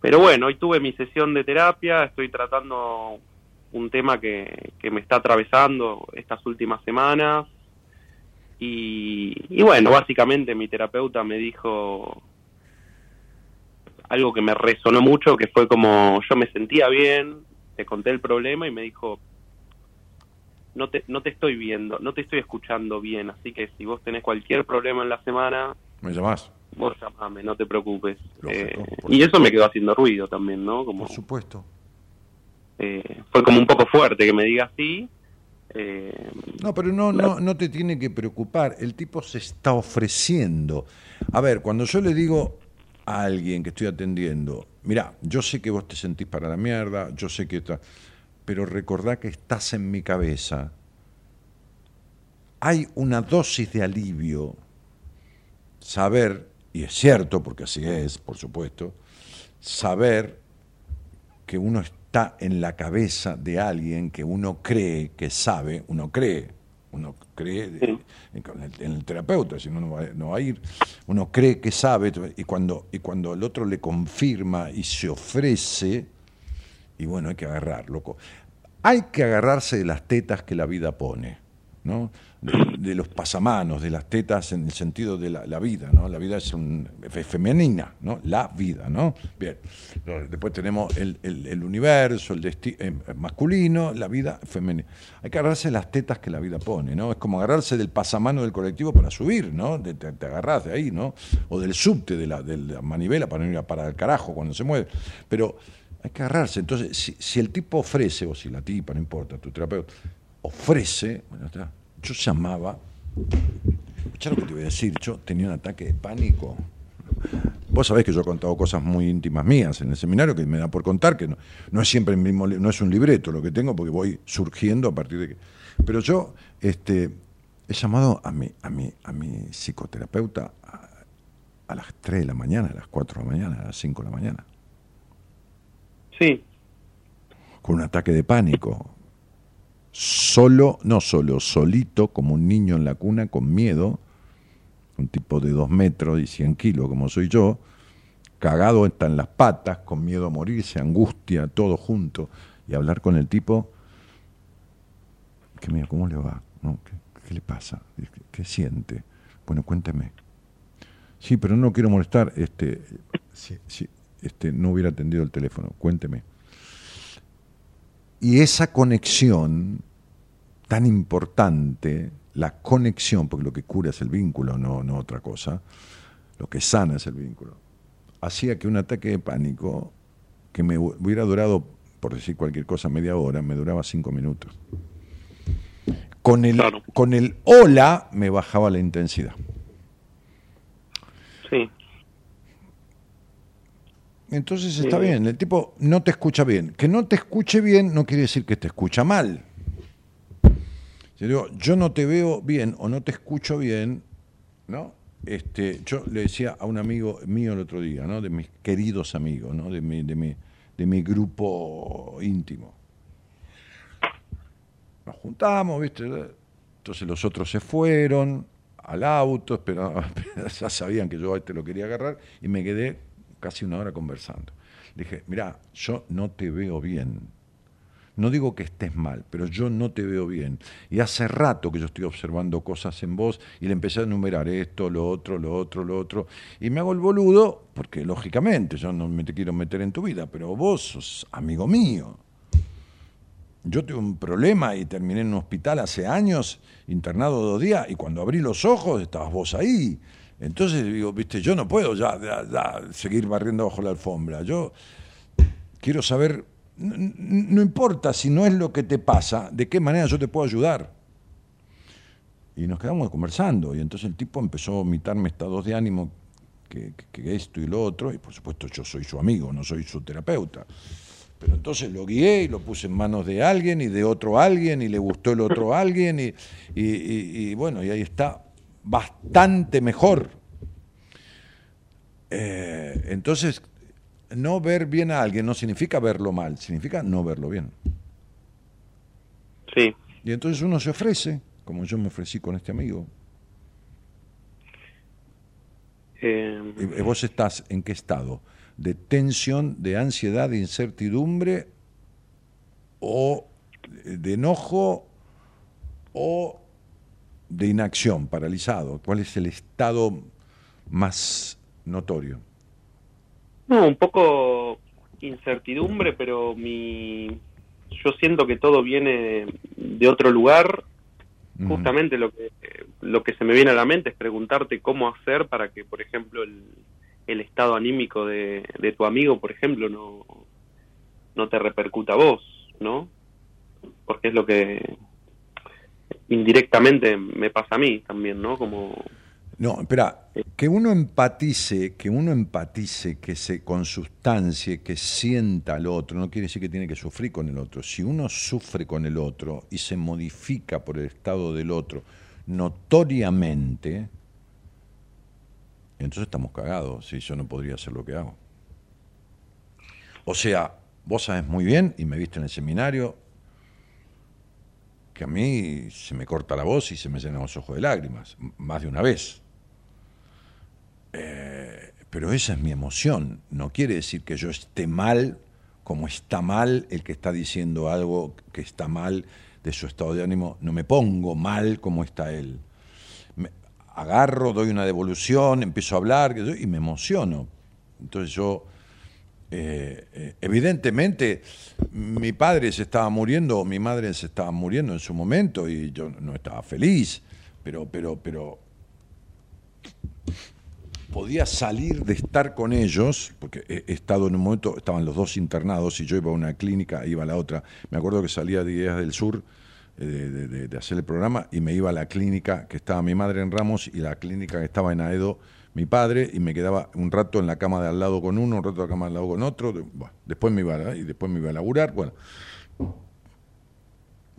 pero bueno hoy tuve mi sesión de terapia estoy tratando un tema que, que me está atravesando estas últimas semanas y, y bueno básicamente mi terapeuta me dijo algo que me resonó mucho que fue como yo me sentía bien te conté el problema y me dijo no te, no te estoy viendo, no te estoy escuchando bien, así que si vos tenés cualquier problema en la semana, ¿Me llamás? Vos llamame, no te preocupes. Lógico, Eh, y eso me quedó haciendo ruido también, ¿no? Como, Por supuesto. eh, fue como un poco fuerte que me diga así. Eh, No, pero no, no, no te tiene que preocupar. El tipo se está ofreciendo. A ver, cuando yo le digo a alguien que estoy atendiendo, mira, yo sé que vos te sentís para la mierda, yo sé que está, pero recordá que estás en mi cabeza. Hay una dosis de alivio saber, y es cierto, porque así es, por supuesto, saber que uno está en la cabeza de alguien que uno cree que sabe, uno cree, uno cree Sí. en, con el, en el terapeuta, si no, no va, no va a ir, uno cree que sabe, y cuando, y cuando el otro le confirma y se ofrece, y bueno, hay que agarrar, loco. Hay que agarrarse de las tetas que la vida pone, ¿no? De, los pasamanos, de las tetas en el sentido de la, vida, ¿no? La vida es, un, femenina, ¿no? La vida, ¿no? Bien. Después tenemos el, universo, el destino masculino, la vida femenina. Hay que agarrarse las tetas que la vida pone, ¿no? Es como agarrarse del pasamano del colectivo para subir, ¿no? Te, te agarrás de ahí, ¿no? O del subte, de la, de la manivela para no ir a para el carajo cuando se mueve. Pero hay que agarrarse. Entonces, si, si el tipo ofrece, o si la tipa, no importa, tu terapeuta, ofrece, bueno, está, yo llamaba, escuchá lo que te voy a decir, yo tenía un ataque de pánico. Vos sabés que yo he contado cosas muy íntimas mías en el seminario que me da por contar, que no, no es siempre el mismo, no es un libreto lo que tengo, porque voy surgiendo a partir de que. Pero yo este, he llamado a mi, a mi, a mi psicoterapeuta a, a las 3 de la mañana, a las 4 de la mañana, a las 5 de la mañana, sí, con un ataque de pánico. Solo, no solo, solito, como un niño en la cuna, con miedo, un tipo de dos metros y 100 kilos como soy yo, cagado está en las patas, con miedo a morirse, angustia, todo junto, y hablar con el tipo, que mira, ¿cómo le va? ¿No? ¿Qué, le pasa? ¿Qué, siente? Bueno, cuénteme. Sí, pero no quiero molestar. Este, este, no hubiera atendido el teléfono. Cuénteme. Y esa conexión tan importante, la conexión, porque lo que cura es el vínculo, no, no otra cosa, lo que sana es el vínculo, hacía que un ataque de pánico que me hubiera durado, por decir cualquier cosa, media hora, me duraba cinco minutos. Con el, con el hola me bajaba la intensidad. Sí. Entonces está bien, el tipo no te escucha bien. Que no te escuche bien no quiere decir que te escucha mal. Yo digo, yo no te veo bien o no te escucho bien, ¿no? Este, yo le decía a un amigo mío el otro día, ¿no? De mis queridos amigos, ¿no? De mi, de mi, de mi grupo íntimo. Nos juntamos, ¿viste? Entonces los otros se fueron al auto, pero ya sabían que yo a este lo quería agarrar y me quedé casi una hora conversando. Le dije, mira, yo no te veo bien. No digo que estés mal, pero yo no te veo bien. Y hace rato que yo estoy observando cosas en vos y le empecé a enumerar esto, lo otro, lo otro, lo otro. Y me hago el boludo, porque lógicamente yo no me te quiero meter en tu vida, pero vos sos amigo mío. Yo tuve un problema y terminé en un hospital hace años, internado dos días, y cuando abrí los ojos estabas vos ahí. Entonces digo, viste, yo no puedo ya, seguir barriendo bajo la alfombra. Yo quiero saber, no, importa si no es lo que te pasa, de qué manera yo te puedo ayudar. Y nos quedamos conversando, y entonces el tipo empezó a vomitarme estados de ánimo, que, esto y lo otro, y por supuesto yo soy su amigo, no soy su terapeuta. Pero entonces lo guié y lo puse en manos de alguien y de otro alguien y le gustó el otro alguien y, y bueno, y ahí está bastante mejor. Eh, entonces, no ver bien a alguien no significa verlo mal, significa no verlo bien. Sí. Y entonces uno se ofrece, como yo me ofrecí con este amigo. Eh, ¿Y ¿Vos estás en qué estado? ¿De tensión, de ansiedad, de incertidumbre o de enojo o de inacción, paralizado? ¿Cuál es el estado más notorio? No, un poco incertidumbre, pero mi yo siento que todo viene de otro lugar. Justamente lo que lo que se me viene a la mente es preguntarte cómo hacer para que, por ejemplo, el, el estado anímico de, de tu amigo, por ejemplo, no no te repercuta a vos, ¿no? Porque es lo que indirectamente me pasa a mí también, ¿no? Como no, espera, que uno empatice, que uno empatice, que se consustancie, que sienta al otro, no quiere decir que tiene que sufrir con el otro. Si uno sufre con el otro y se modifica por el estado del otro notoriamente, entonces estamos cagados, si yo no podría hacer lo que hago. O sea, vos sabes muy bien, y me viste en el seminario, que a mí se me corta la voz y se me llenan los ojos de lágrimas, más de una vez. Eh, pero esa es mi emoción. No quiere decir que yo esté mal como está mal el que está diciendo algo que está mal de su estado de ánimo. No me pongo mal como está él. Agarro, doy una devolución, empiezo a hablar y me emociono. Entonces yo eh, eh, evidentemente, mi padre se estaba muriendo, mi madre se estaba muriendo en su momento y yo no estaba feliz, pero, pero, pero podía salir de estar con ellos, porque he, estado en un momento, estaban los dos internados y yo iba a una clínica, iba a la otra. Me acuerdo que salía de Ideas del Sur eh, de, hacer el programa y me iba a la clínica que estaba mi madre en Ramos y la clínica que estaba en Aedo mi padre y me quedaba un rato en la cama de al lado con uno, un rato en la cama de al lado con otro. después me iba y después me iba a laburar. Bueno,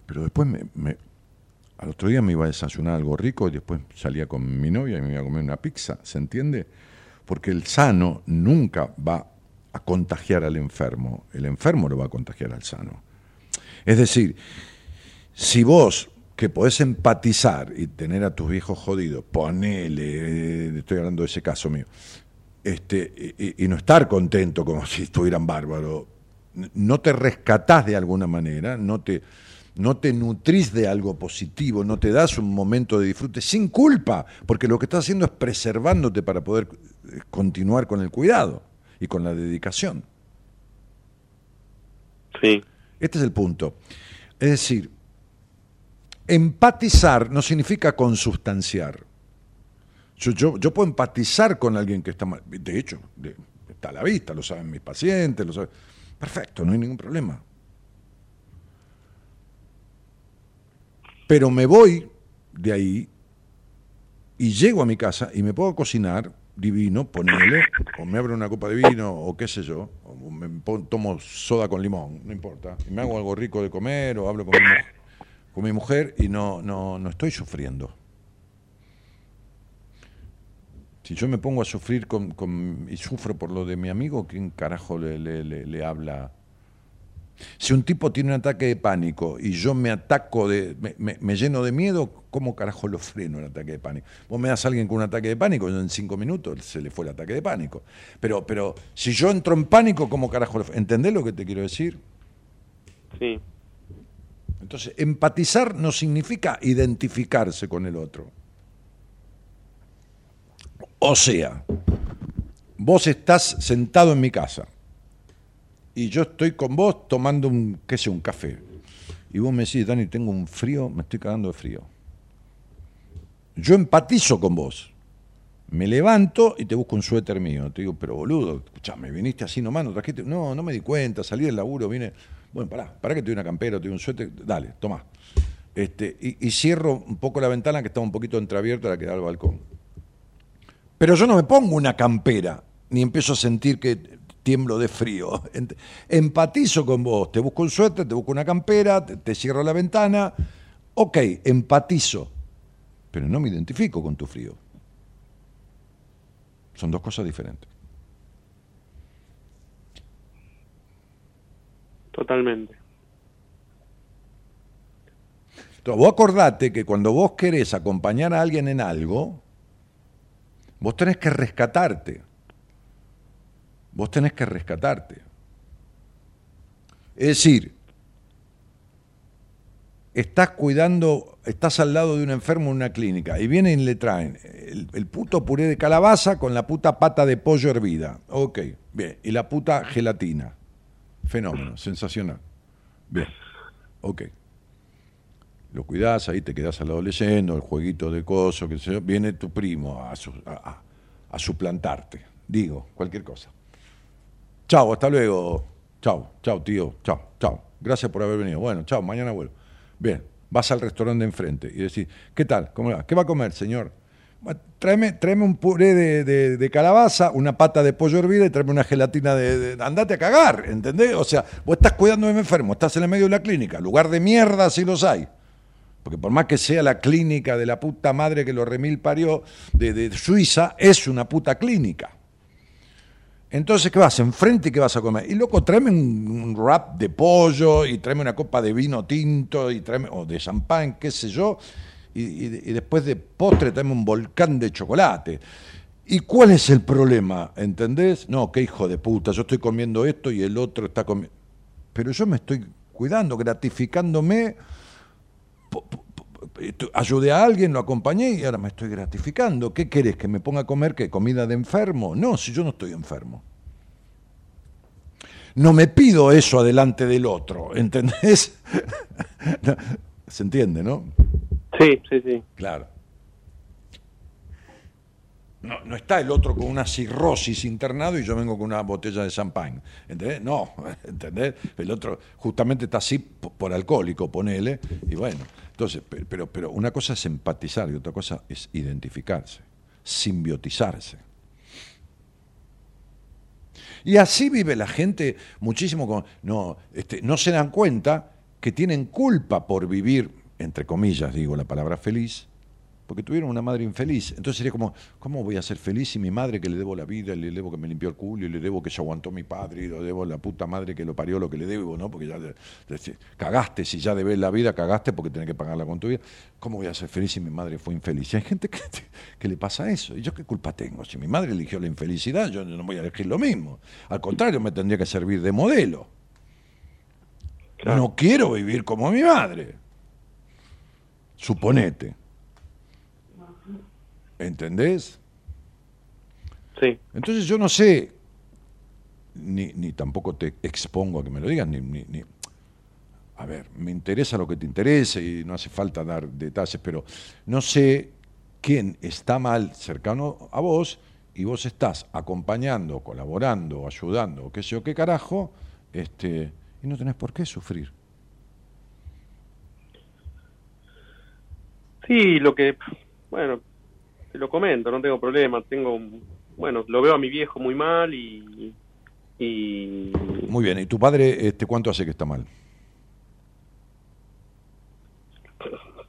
pero después me, al otro día me iba a desayunar algo rico y después salía con mi novia y me iba a comer una pizza, ¿se entiende? Porque el sano nunca va a contagiar al enfermo, el enfermo lo va a contagiar al sano. Es decir, si vos que podés empatizar y tener a tus viejos jodidos, ponele, estoy hablando de ese caso mío, este, y, no estar contento como si estuvieran bárbaros, no te rescatás de alguna manera, no te, no te nutrís de algo positivo, no te das un momento de disfrute sin culpa, porque lo que estás haciendo es preservándote para poder eh, continuar con el cuidado. y con la dedicación. Sí. Este es el punto. Es decir, empatizar no significa consustanciar. Yo, yo, yo puedo empatizar con alguien que está mal. De hecho, de- está a la vista, lo saben mis pacientes, lo saben. Perfecto, no hay ningún problema. Pero me voy de ahí y llego a mi casa y me puedo cocinar divino, ponele, o me abro una copa de vino, o qué sé yo, o me tomo soda con limón, no importa, y me hago algo rico de comer, o hablo con mi, mujer y no, no, no estoy sufriendo. Si yo me pongo a sufrir con, y sufro por lo de mi amigo, ¿quién carajo le- le habla? Si un tipo tiene un ataque de pánico y yo me ataco de, me, me- me lleno de miedo, ¿cómo carajo lo freno el ataque de pánico? Vos me das a alguien con un ataque de pánico, yo en cinco minutos se le fue el ataque de pánico. Pero, pero si yo entro en pánico, ¿cómo carajo lo freno? ¿Entendés lo que te quiero decir? Sí. Entonces, empatizar no significa identificarse con el otro. O sea, vos estás sentado en mi casa y yo estoy con vos tomando un, qué sé, un café. Y vos me decís, Dani, tengo un frío, me estoy cagando de frío. Yo empatizo con vos. Me levanto y te busco un suéter mío. Te digo, pero boludo, escuchame, viniste así nomás, no trajiste. No, no me di cuenta, salí del laburo, vine. Bueno, pará, pará que te una campera, te doy un suéter, dale, tomá. Este, y, cierro un poco la ventana que está un poquito entreabierta la que da al balcón. Pero yo no me pongo una campera, ni empiezo a sentir que tiemblo de frío. Empatizo con vos, te busco un suéter, te busco una campera, te, te cierro la ventana. Ok, empatizo, pero no me identifico con tu frío. Son dos cosas diferentes. Totalmente. Entonces, vos acordate que cuando vos querés acompañar a alguien en algo, vos tenés que rescatarte. Vos tenés que rescatarte. Es decir, estás cuidando, estás al lado de un enfermo en una clínica y vienen y le traen el, puto puré de calabaza con la puta pata de pollo hervida. Ok, bien. Y la puta gelatina. Fenómeno, sensacional. Bien, ok. Lo cuidás, ahí te quedás al lado leyendo, el jueguito de coso, que yo, viene tu primo a suplantarte. Digo, cualquier cosa. Chao, hasta luego. Chao, chao, tío. Chao, chao. Gracias por haber venido. Bueno, chao, mañana vuelvo. Bien, vas al restaurante de enfrente y decís, ¿qué tal? ¿Cómo va? ¿Qué va a comer, señor? "Bueno, Tráeme, tráeme un puré de, calabaza, una pata de pollo hervida y tráeme una gelatina de, Andate a cagar, ¿entendés? O sea, vos estás cuidando de un enfermo, estás en el medio de la clínica, lugar de mierda si los hay. Porque por más que sea la clínica de la puta madre que lo remil parió de Suiza, es una puta clínica. Entonces, ¿qué vas? Enfrente, ¿qué vas a comer? Y loco, tráeme un, wrap de pollo y tráeme una copa de vino tinto y tráeme, o de champán, qué sé yo, y- y después de postre tráeme un volcán de chocolate. ¿Y cuál es el problema? ¿Entendés? No, qué hijo de puta, yo estoy comiendo esto y el otro está comiendo. Pero yo me estoy cuidando, gratificándome ayudé a alguien, lo acompañé y ahora me estoy gratificando. ¿Qué querés? ¿Que me ponga a comer qué? ¿Comida de enfermo? No, si yo no estoy enfermo. No me pido eso adelante del otro, ¿entendés? Se entiende, ¿no? Sí, sí, sí. Claro. No, no está el otro con una cirrosis internado y yo vengo con una botella de champán. ¿Entendés? No, ¿entendés? El otro justamente está así po- por alcohólico, ponele, y bueno. Entonces, pe- pero, pero una cosa es empatizar y otra cosa es identificarse, simbiotizarse. Y así vive la gente muchísimo con. No, este, no se dan cuenta que tienen culpa por vivir, entre comillas, digo la palabra feliz, porque tuvieron una madre infeliz. Entonces sería como, ¿cómo voy a ser feliz si mi madre que le debo la vida, le debo que me limpió el culo, y le debo que se aguantó mi padre, y le debo a la puta madre que lo parió lo que le debo, ¿no? Porque ya cagaste, si ya debes la vida, cagaste porque tenés que pagarla con tu vida. ¿Cómo voy a ser feliz si mi madre fue infeliz? Y hay gente que, que le pasa eso. ¿Y yo qué culpa tengo? Si mi madre eligió la infelicidad, yo no voy a elegir lo mismo. Al contrario, me tendría que servir de modelo. No quiero vivir como mi madre. Suponete. ¿Entendés? Sí. Entonces yo no sé ni, ni tampoco te expongo a que me lo digas, ni, ni, ni- A ver, me interesa lo que te interese y no hace falta dar detalles, pero no sé quién está mal cercano a vos y vos estás acompañando, colaborando, ayudando, o qué sé yo, qué carajo, este, y no tenés por qué sufrir. Sí, lo que, bueno, te lo comento, no tengo problema. Tengo, un- bueno, lo veo a mi viejo muy mal y. y Muy bien, ¿y tu padre este, cuánto hace que está mal?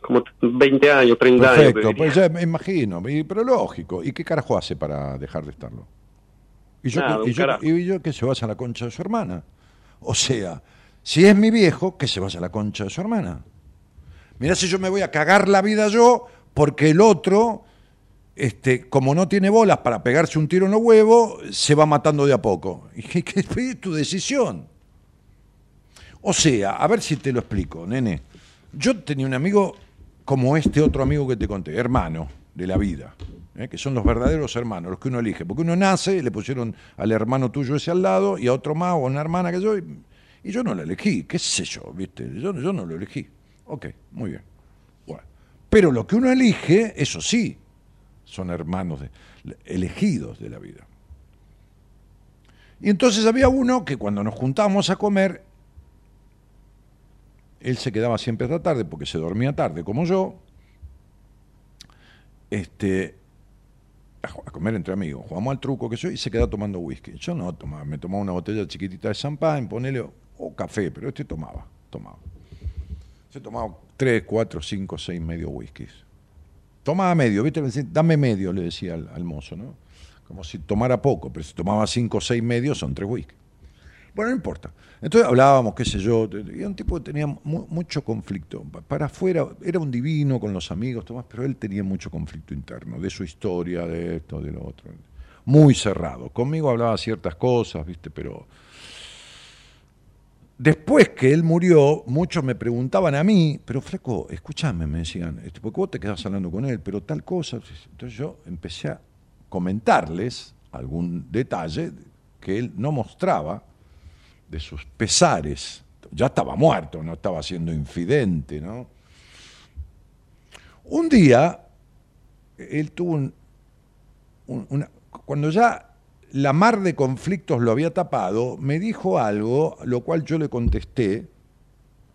como 20 años, 30 años. Perfecto, pues ya me imagino, pero lógico. ¿Y qué carajo hace para dejar de estarlo? Y yo, Nada, que, un y yo- y yo que se vaya a la concha de su hermana. O sea, si es mi viejo, que se vaya a la concha de su hermana. Mirá si yo me voy a cagar la vida yo, porque el otro, este, como no tiene bolas para pegarse un tiro en los huevos, se va matando de a poco. Y que, es tu decisión. O sea, a ver si te lo explico, nene. Yo tenía un amigo como este otro amigo que te conté, hermano de la vida, ¿eh? que son los verdaderos hermanos, los que uno elige. Porque uno nace, le pusieron al hermano tuyo ese al lado y a otro más o a una hermana que yo, y, y yo no la elegí, qué sé yo, ¿viste? Yo, yo no lo elegí. Ok, muy bien. Bueno. Pero lo que uno elige, eso sí, son hermanos elegidos de la vida. Y entonces había uno que cuando nos juntábamos a comer, él se quedaba siempre hasta tarde porque se dormía tarde, como yo. Este, a, comer entre amigos. Jugamos al truco que yo y se quedaba tomando whisky. Yo no tomaba, me tomaba una botella chiquitita de champán, ponele, o café, pero este tomaba, tomaba. Se tomaba tres, cuatro, cinco, seis medio whiskies. Tomaba medio, ¿viste? Dame medio, le decía al, mozo, ¿no? Como si tomara poco, pero si tomaba cinco o seis medios son tres whisky. Bueno, no importa. Entonces hablábamos, qué sé yo, y un tipo que tenía mu- mucho conflicto. Pa- Para afuera era un divino con los amigos, Tomás, pero él tenía mucho conflicto interno, de su historia, de esto, de lo otro. Muy cerrado. Conmigo hablaba ciertas cosas, ¿viste? Pero después que él murió, muchos me preguntaban a mí, pero flaco, escúchame, me decían, este, ¿por qué vos te quedás hablando con él? Pero tal cosa. Entonces yo empecé a comentarles algún detalle que él no mostraba de sus pesares. Ya estaba muerto, no estaba siendo infidente, ¿no? Un día, él tuvo un, un- una, cuando ya la mar de conflictos lo había tapado, me dijo algo, lo cual yo le contesté,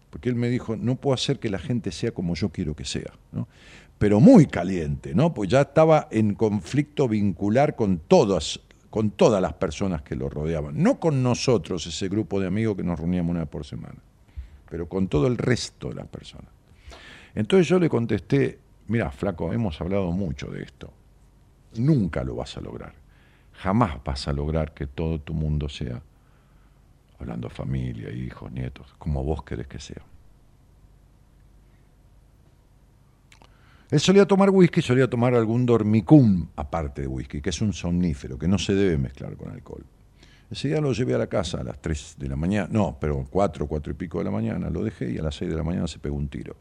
porque él me dijo, no puedo hacer que la gente sea como yo quiero que sea, ¿no? pero muy caliente, ¿no? pues ya estaba en conflicto vincular con todas, con todas las personas que lo rodeaban, no con nosotros, ese grupo de amigos que nos reuníamos una vez por semana, pero con todo el resto de las personas. Entonces yo le contesté, mira, flaco, hemos hablado mucho de esto, nunca lo vas a lograr, jamás vas a lograr que todo tu mundo sea, hablando familia, hijos, nietos, como vos querés que sea. Él solía tomar whisky, solía tomar algún dormicum aparte de whisky, que es un somnífero, que no se debe mezclar con alcohol. Ese día lo llevé a la casa a las 3 de la mañana, no, pero 4, 4 y pico de la mañana, lo dejé y a las 6 de la mañana se pegó un tiro.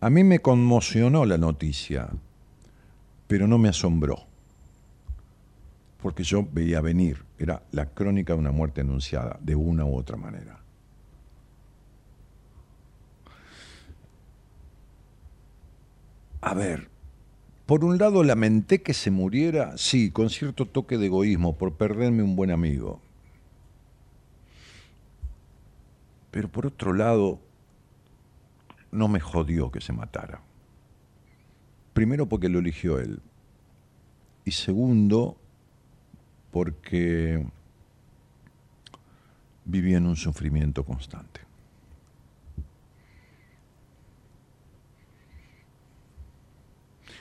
A mí me conmocionó la noticia, pero no me asombró, porque yo veía venir, era la crónica de una muerte anunciada, de una u otra manera. A ver, por un lado lamenté que se muriera, sí, con cierto toque de egoísmo, por perderme un buen amigo. Pero por otro lado, no me jodió que se matara. Primero porque lo eligió él. Y segundo, porque vivía en un sufrimiento constante.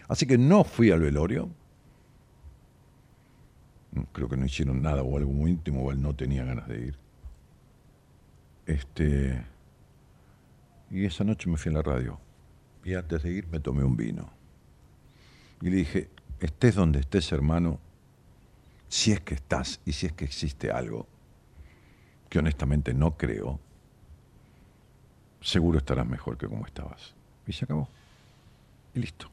Así que no fui al velorio. Creo que no hicieron nada o algo muy íntimo, o él no tenía ganas de ir. Este. Y esa noche me fui a la radio. Y antes de ir me tomé un vino. Y le dije, estés donde estés, hermano, si es que estás y si es que existe algo, que honestamente no creo, seguro estarás mejor que como estabas. Y se acabó. Y listo.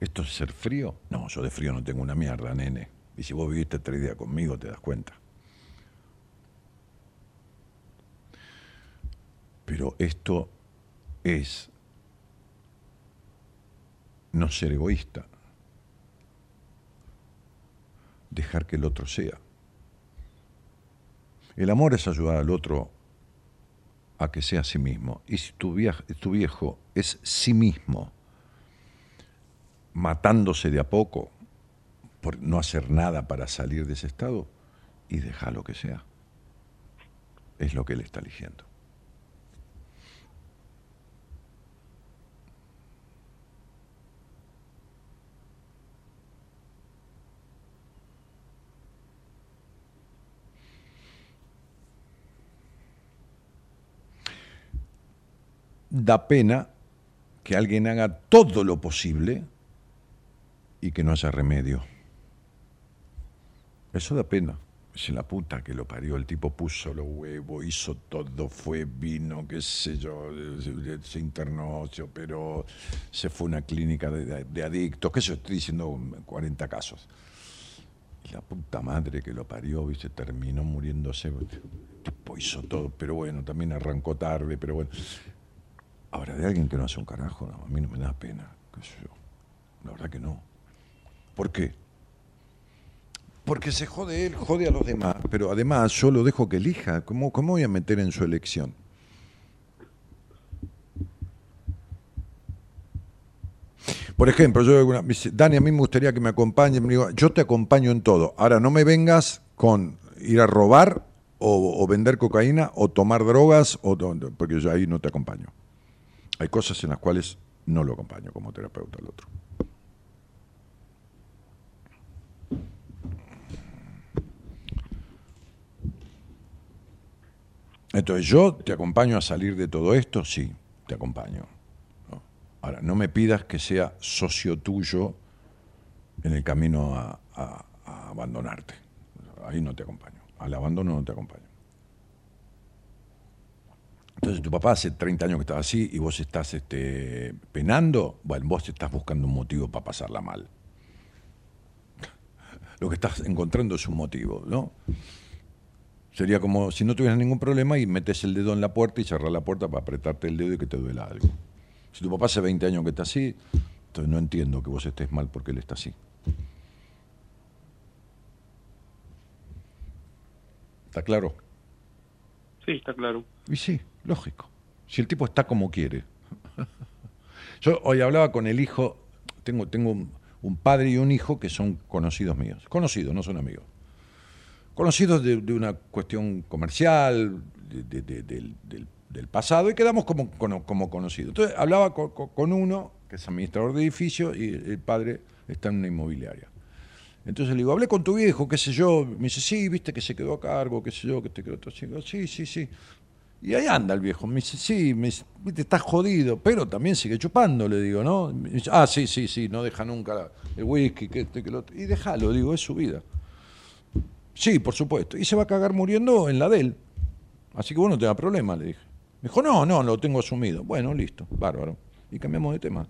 ¿Esto es ser frío? No, yo de frío no tengo una mierda, nene. Y si vos viviste tres días conmigo, te das cuenta. Pero esto es no ser egoísta, dejar que el otro sea. El amor es ayudar al otro a que sea sí mismo. Y si tu, tu viejo es sí mismo, matándose de a poco por no hacer nada para salir de ese estado, y deja lo que sea. Es lo que él está eligiendo. Da pena que alguien haga todo lo posible y que no haya remedio. Eso da pena. Es la puta que lo parió. El tipo puso los huevos, hizo todo, fue, vino, qué sé yo, se internó, se operó, se fue a una clínica de, adictos, qué sé yo, estoy diciendo 40 casos. Y la puta madre que lo parió, viste, terminó muriéndose. El tipo hizo todo, pero bueno, también arrancó tarde, pero bueno. Ahora, de alguien que no hace un carajo, a mí no me da pena. La verdad que no. ¿Por qué? Porque se jode él, jode a los demás, pero además yo lo dejo que elija. ¿Cómo, cómo voy a meter en su elección? Por ejemplo, yo Dani, a mí me gustaría que me acompañe, me digo, yo te acompaño en todo. Ahora, no me vengas con ir a robar o, vender cocaína o tomar drogas, o, porque yo ahí no te acompaño. Hay cosas en las cuales no lo acompaño como terapeuta al otro. Entonces, ¿yo te acompaño a salir de todo esto? Sí, te acompaño. Ahora, no me pidas que sea socio tuyo en el camino a abandonarte. Ahí no te acompaño. Al abandono no te acompaño. Entonces tu papá hace 30 años que está así y vos estás este, penando, bueno, vos estás buscando un motivo para pasarla mal. Lo que estás encontrando es un motivo, ¿no? Sería como si no tuvieras ningún problema y metes el dedo en la puerta y cerras la puerta para apretarte el dedo y que te duela algo. Si tu papá hace 20 años que está así, entonces no entiendo que vos estés mal porque él está así. ¿Está claro? Sí, está claro. Y sí, lógico. Si el tipo está como quiere. Yo hoy hablaba con el hijo, tengo, tengo un, padre y un hijo que son conocidos míos. Conocidos, no son amigos. Conocidos de, una cuestión comercial, del, pasado, y quedamos como, como, conocidos. Entonces hablaba con, con uno, que es administrador de edificio, y el padre está en una inmobiliaria. Entonces le digo, hablé con tu viejo, qué sé yo. Me dice, sí, viste que se quedó a cargo, qué sé yo, que te quedó todo. Sí, sí, sí. Y ahí anda el viejo. Me dice, sí, me dice, viste, estás jodido, pero también sigue chupando, le digo, ¿no? Ah, sí, sí, sí, no deja nunca el whisky, que este, que lo otro. Y déjalo, digo, es su vida. Sí, por supuesto. Y se va a cagar muriendo en la de él. Así que vos no te da problema, le dije. Me dijo, no, no, lo tengo asumido. Bueno, listo, bárbaro. Y cambiamos de tema.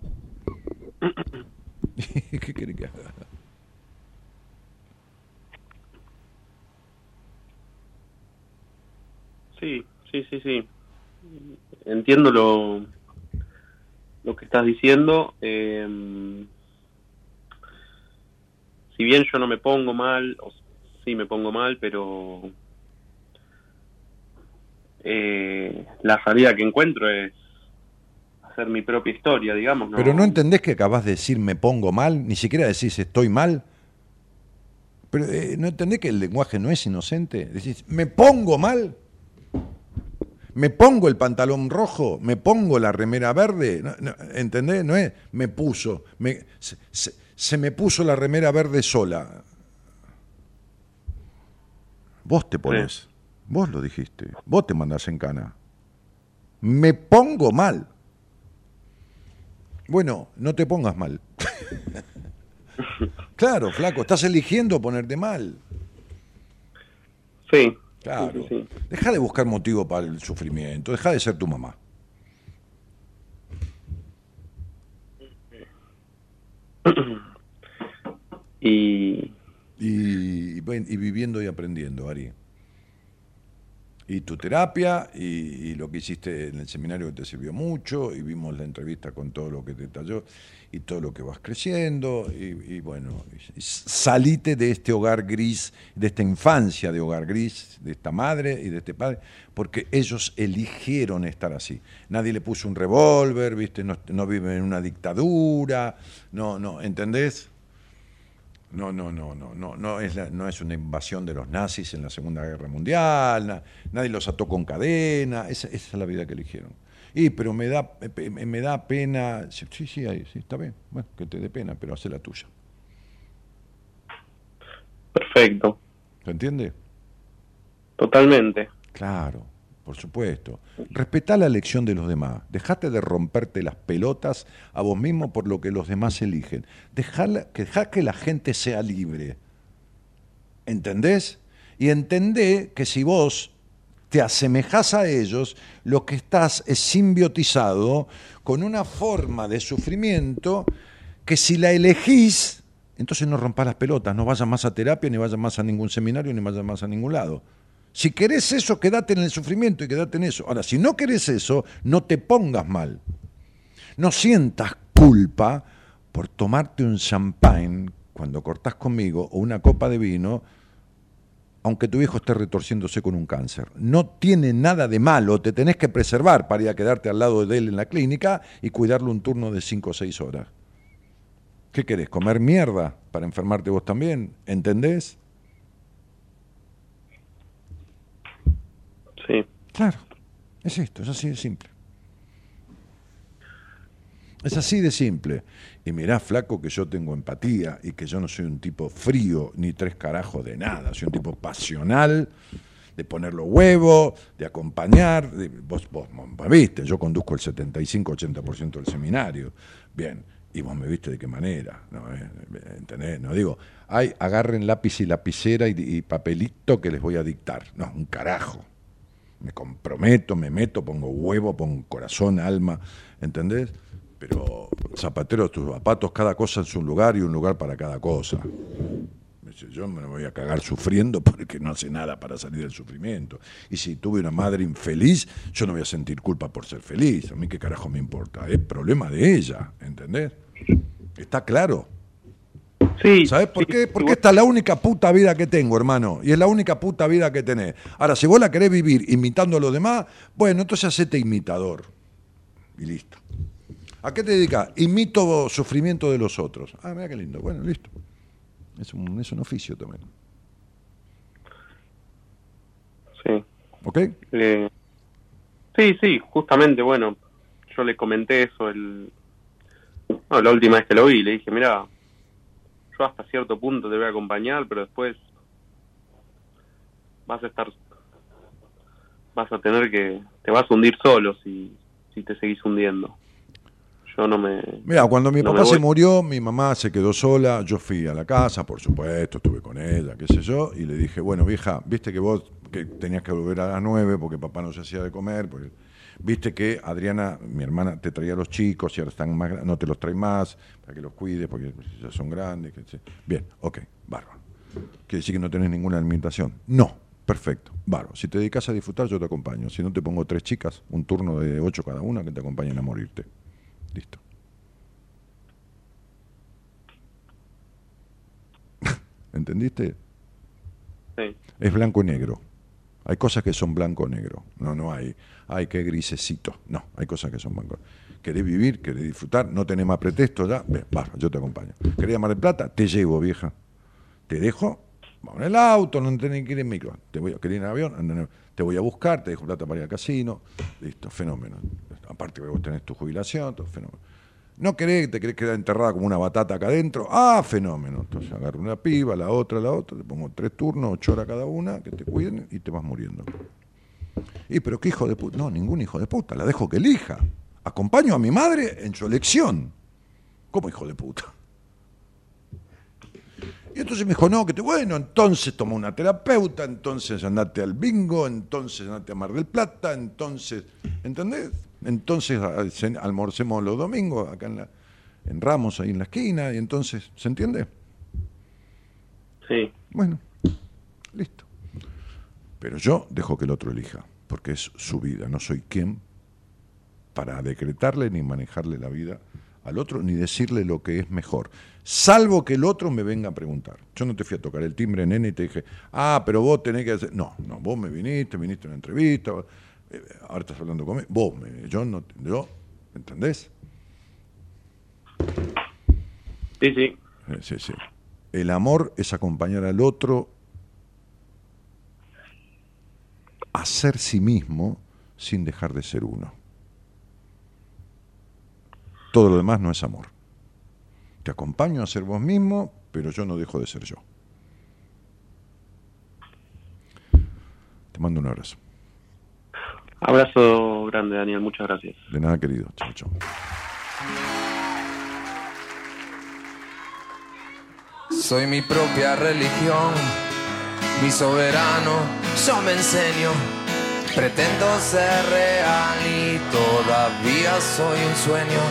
¿Qué quiere que haga? Sí, sí, sí, sí. Entiendo lo, lo que estás diciendo. Eh, si bien yo no me pongo mal, o sí me pongo mal, pero eh, la salida que encuentro es hacer mi propia historia, digamos. Pero no entendés que acabas de decir me pongo mal, ni siquiera decís estoy mal. Pero eh, no entendés que el lenguaje no es inocente. Decís, me pongo mal me pongo el pantalón rojo, me pongo la remera verde, ¿entendés? No es me puso, me, se, me puso la remera verde sola. Vos te pones, vos lo dijiste, vos te mandás en cana. Me pongo mal. Bueno, no te pongas mal. claro, flaco, estás eligiendo ponerte mal. Sí. Claro. Deja de buscar motivo para el sufrimiento, deja de ser tu mamá. y... Y, y viviendo y aprendiendo, Ari y tu terapia y, lo que hiciste en el seminario que te sirvió mucho y vimos la entrevista con todo lo que te talló y todo lo que vas creciendo y, bueno, salite de este hogar gris, de esta infancia de hogar gris, de esta madre y de este padre, porque ellos eligieron estar así. Nadie le puso un revólver, viste, no, no viven en una dictadura, no, no, ¿entendés? No, no, no, no, no, no es, no es una invasión de los nazis en la Segunda Guerra Mundial, nadie los ató con cadena, esa, es la vida que eligieron. Y, pero me da, me da pena, sí, sí, sí, está bien, bueno, que te dé pena, pero hace la tuya. Perfecto. ¿Se entiende? Totalmente. Claro por supuesto. Respetá la elección de los demás. Dejate de romperte las pelotas a vos mismo por lo que los demás eligen. Dejá, que, que la gente sea libre. ¿Entendés? Y entendé que si vos te asemejás a ellos, lo que estás es simbiotizado con una forma de sufrimiento que si la elegís, entonces no rompas las pelotas, no vayas más a terapia, ni vayas más a ningún seminario, ni vayas más a ningún lado. Si querés eso, quédate en el sufrimiento y quédate en eso. Ahora, si no querés eso, no te pongas mal. No sientas culpa por tomarte un champagne cuando cortás conmigo o una copa de vino, aunque tu hijo esté retorciéndose con un cáncer. No tiene nada de malo, te tenés que preservar para ir a quedarte al lado de él en la clínica y cuidarlo un turno de 5 o 6 horas. ¿Qué querés? ¿Comer mierda para enfermarte vos también? ¿Entendés? Sí. Claro, es esto, es así de simple. Es así de simple. Y mirá, flaco, que yo tengo empatía y que yo no soy un tipo frío ni tres carajos de nada. Soy un tipo pasional, de poner los huevos, de acompañar. vos, vos, me viste, yo conduzco el 75-80% del seminario. Bien, y vos me viste de qué manera. ¿no? Eh, ¿Entendés? No digo, ay, agarren lápiz y lapicera y papelito que les voy a dictar. No, un carajo me comprometo, me meto, pongo huevo, pongo corazón, alma, ¿entendés? Pero zapatero, tus zapatos, cada cosa en su lugar y un lugar para cada cosa. Yo me voy a cagar sufriendo porque no hace nada para salir del sufrimiento. Y si tuve una madre infeliz, yo no voy a sentir culpa por ser feliz. A mí qué carajo me importa. Es problema de ella, ¿entendés? ¿Está claro? ¿Sabes por qué? Porque esta es la única puta vida que tengo, hermano. Y es la única puta vida que tenés. Ahora, si vos la querés vivir imitando a los demás, bueno, entonces hacete imitador. Y listo. ¿A qué te dedicas? Imito sufrimiento de los otros. Ah, mira qué lindo. Bueno, listo. Es un, es un oficio también. Sí. ¿Ok? Eh, sí, sí, justamente, bueno, yo le comenté eso el, la última vez que lo vi. Le dije, mira, yo hasta cierto punto te voy a acompañar, pero después vas a estar, vas a tener que, te vas a hundir solo si, si te seguís hundiendo. Yo no me... Mira, cuando mi papá se murió, mi mamá se quedó sola, yo fui a la casa, por supuesto, estuve con ella, qué sé yo, y le dije, bueno, vieja, viste que vos que tenías que volver a las nueve porque papá no se hacía de comer, porque Viste que Adriana, mi hermana, te traía a los chicos y ahora están más no te los trae más para que los cuides porque ya son grandes. Bien, ok, bárbaro. ¿Quiere decir que no tenés ninguna alimentación? No, perfecto, bárbaro. Si te dedicas a disfrutar, yo te acompaño. Si no, te pongo tres chicas, un turno de ocho cada una que te acompañen a morirte. Listo. ¿Entendiste? Sí. Es blanco y negro. Hay cosas que son blanco o negro. No, no hay. Hay que grisecito. No, hay cosas que son blanco. ¿Querés vivir? ¿Querés disfrutar? ¿No tenés más pretexto ya? Ven, yo te acompaño. ¿Querés llamar de plata? Te llevo, vieja. Te dejo, vamos en el auto, no tenés que ir en micro. Te voy a, ¿querés ir en avión? Te voy a buscar, te dejo plata para ir al casino. Listo, fenómeno. Aparte que vos tenés tu jubilación, todo fenómeno. ¿No querés, te querés quedar enterrada como una batata acá adentro? Ah, fenómeno. Entonces agarro una piba, la otra, la otra, te pongo tres turnos, ocho horas cada una, que te cuiden y te vas muriendo. Y pero qué hijo de puta. No, ningún hijo de puta, la dejo que elija. Acompaño a mi madre en su elección. ¿Cómo hijo de puta? Y entonces me dijo, no, que te, bueno, entonces toma una terapeuta, entonces andate al bingo, entonces andate a Mar del Plata, entonces, ¿entendés? Entonces almorcemos los domingos acá en la, en Ramos ahí en la esquina, y entonces, ¿se entiende? Sí. Bueno, listo. Pero yo dejo que el otro elija, porque es su vida, no soy quien para decretarle ni manejarle la vida al otro, ni decirle lo que es mejor, salvo que el otro me venga a preguntar. Yo no te fui a tocar el timbre, nene, y te dije, ah, pero vos tenés que hacer... No, no, vos me viniste, viniste a una entrevista, ahora estás hablando conmigo, vos, yo no, yo, ¿entendés? Sí, sí. Eh, Sí, sí. El amor es acompañar al otro a ser sí mismo sin dejar de ser uno. Todo lo demás no es amor. Te acompaño a ser vos mismo, pero yo no dejo de ser yo. Te mando un abrazo. Abrazo grande, Daniel. Muchas gracias. De nada, querido. Chao, chao. Soy mi propia religión, mi soberano, yo me enseño. Pretendo ser real y todavía soy un sueño.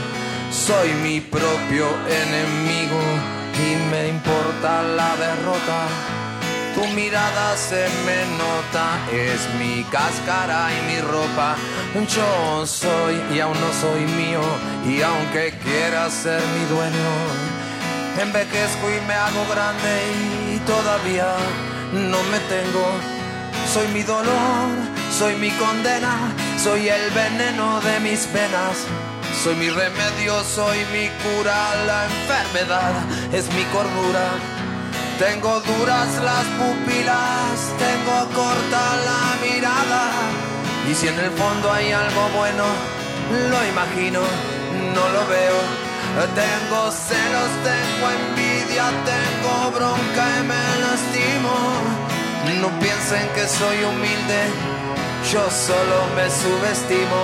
Soy mi propio enemigo y me importa la derrota. Tu mirada se me nota, es mi cáscara y mi ropa. Yo soy y aún no soy mío y aunque quiera ser mi dueño. Envejezco y me hago grande y todavía no me tengo. Soy mi dolor, soy mi condena, soy el veneno de mis penas. Soy mi remedio, soy mi cura, la enfermedad es mi cordura. Tengo duras las pupilas, tengo corta la mirada. Y si en el fondo hay algo bueno, lo imagino, no lo veo. Tengo celos, tengo envidia, tengo bronca y me lastimo. No piensen que soy humilde, yo solo me subestimo.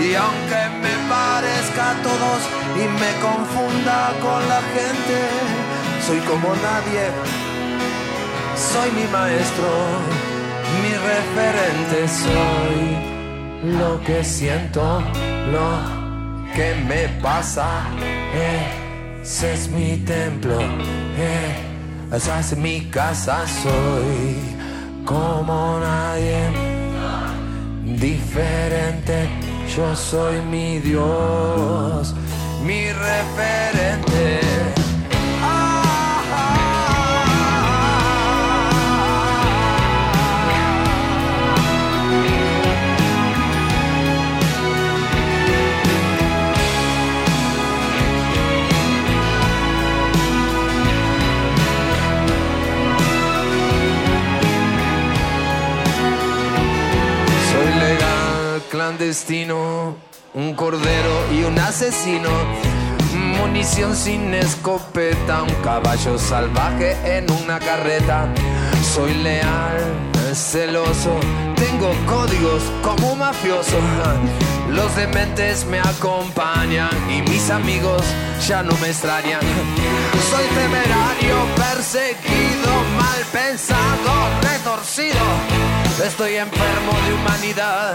Y aunque me parezca a todos y me confunda con la gente, soy como nadie, soy mi maestro, mi referente, soy lo que siento, lo que me pasa. Ese es mi templo, esa es mi casa. Soy como nadie, diferente. Yo soy mi Dios, mi referente. Un cordero y un asesino. Munición sin escopeta, un caballo salvaje en una carreta. Soy leal, celoso, tengo códigos como un mafioso. Los dementes me acompañan y mis amigos ya no me extrañan. Soy temerario, perseguido, mal pensado, retorcido. Estoy enfermo de humanidad,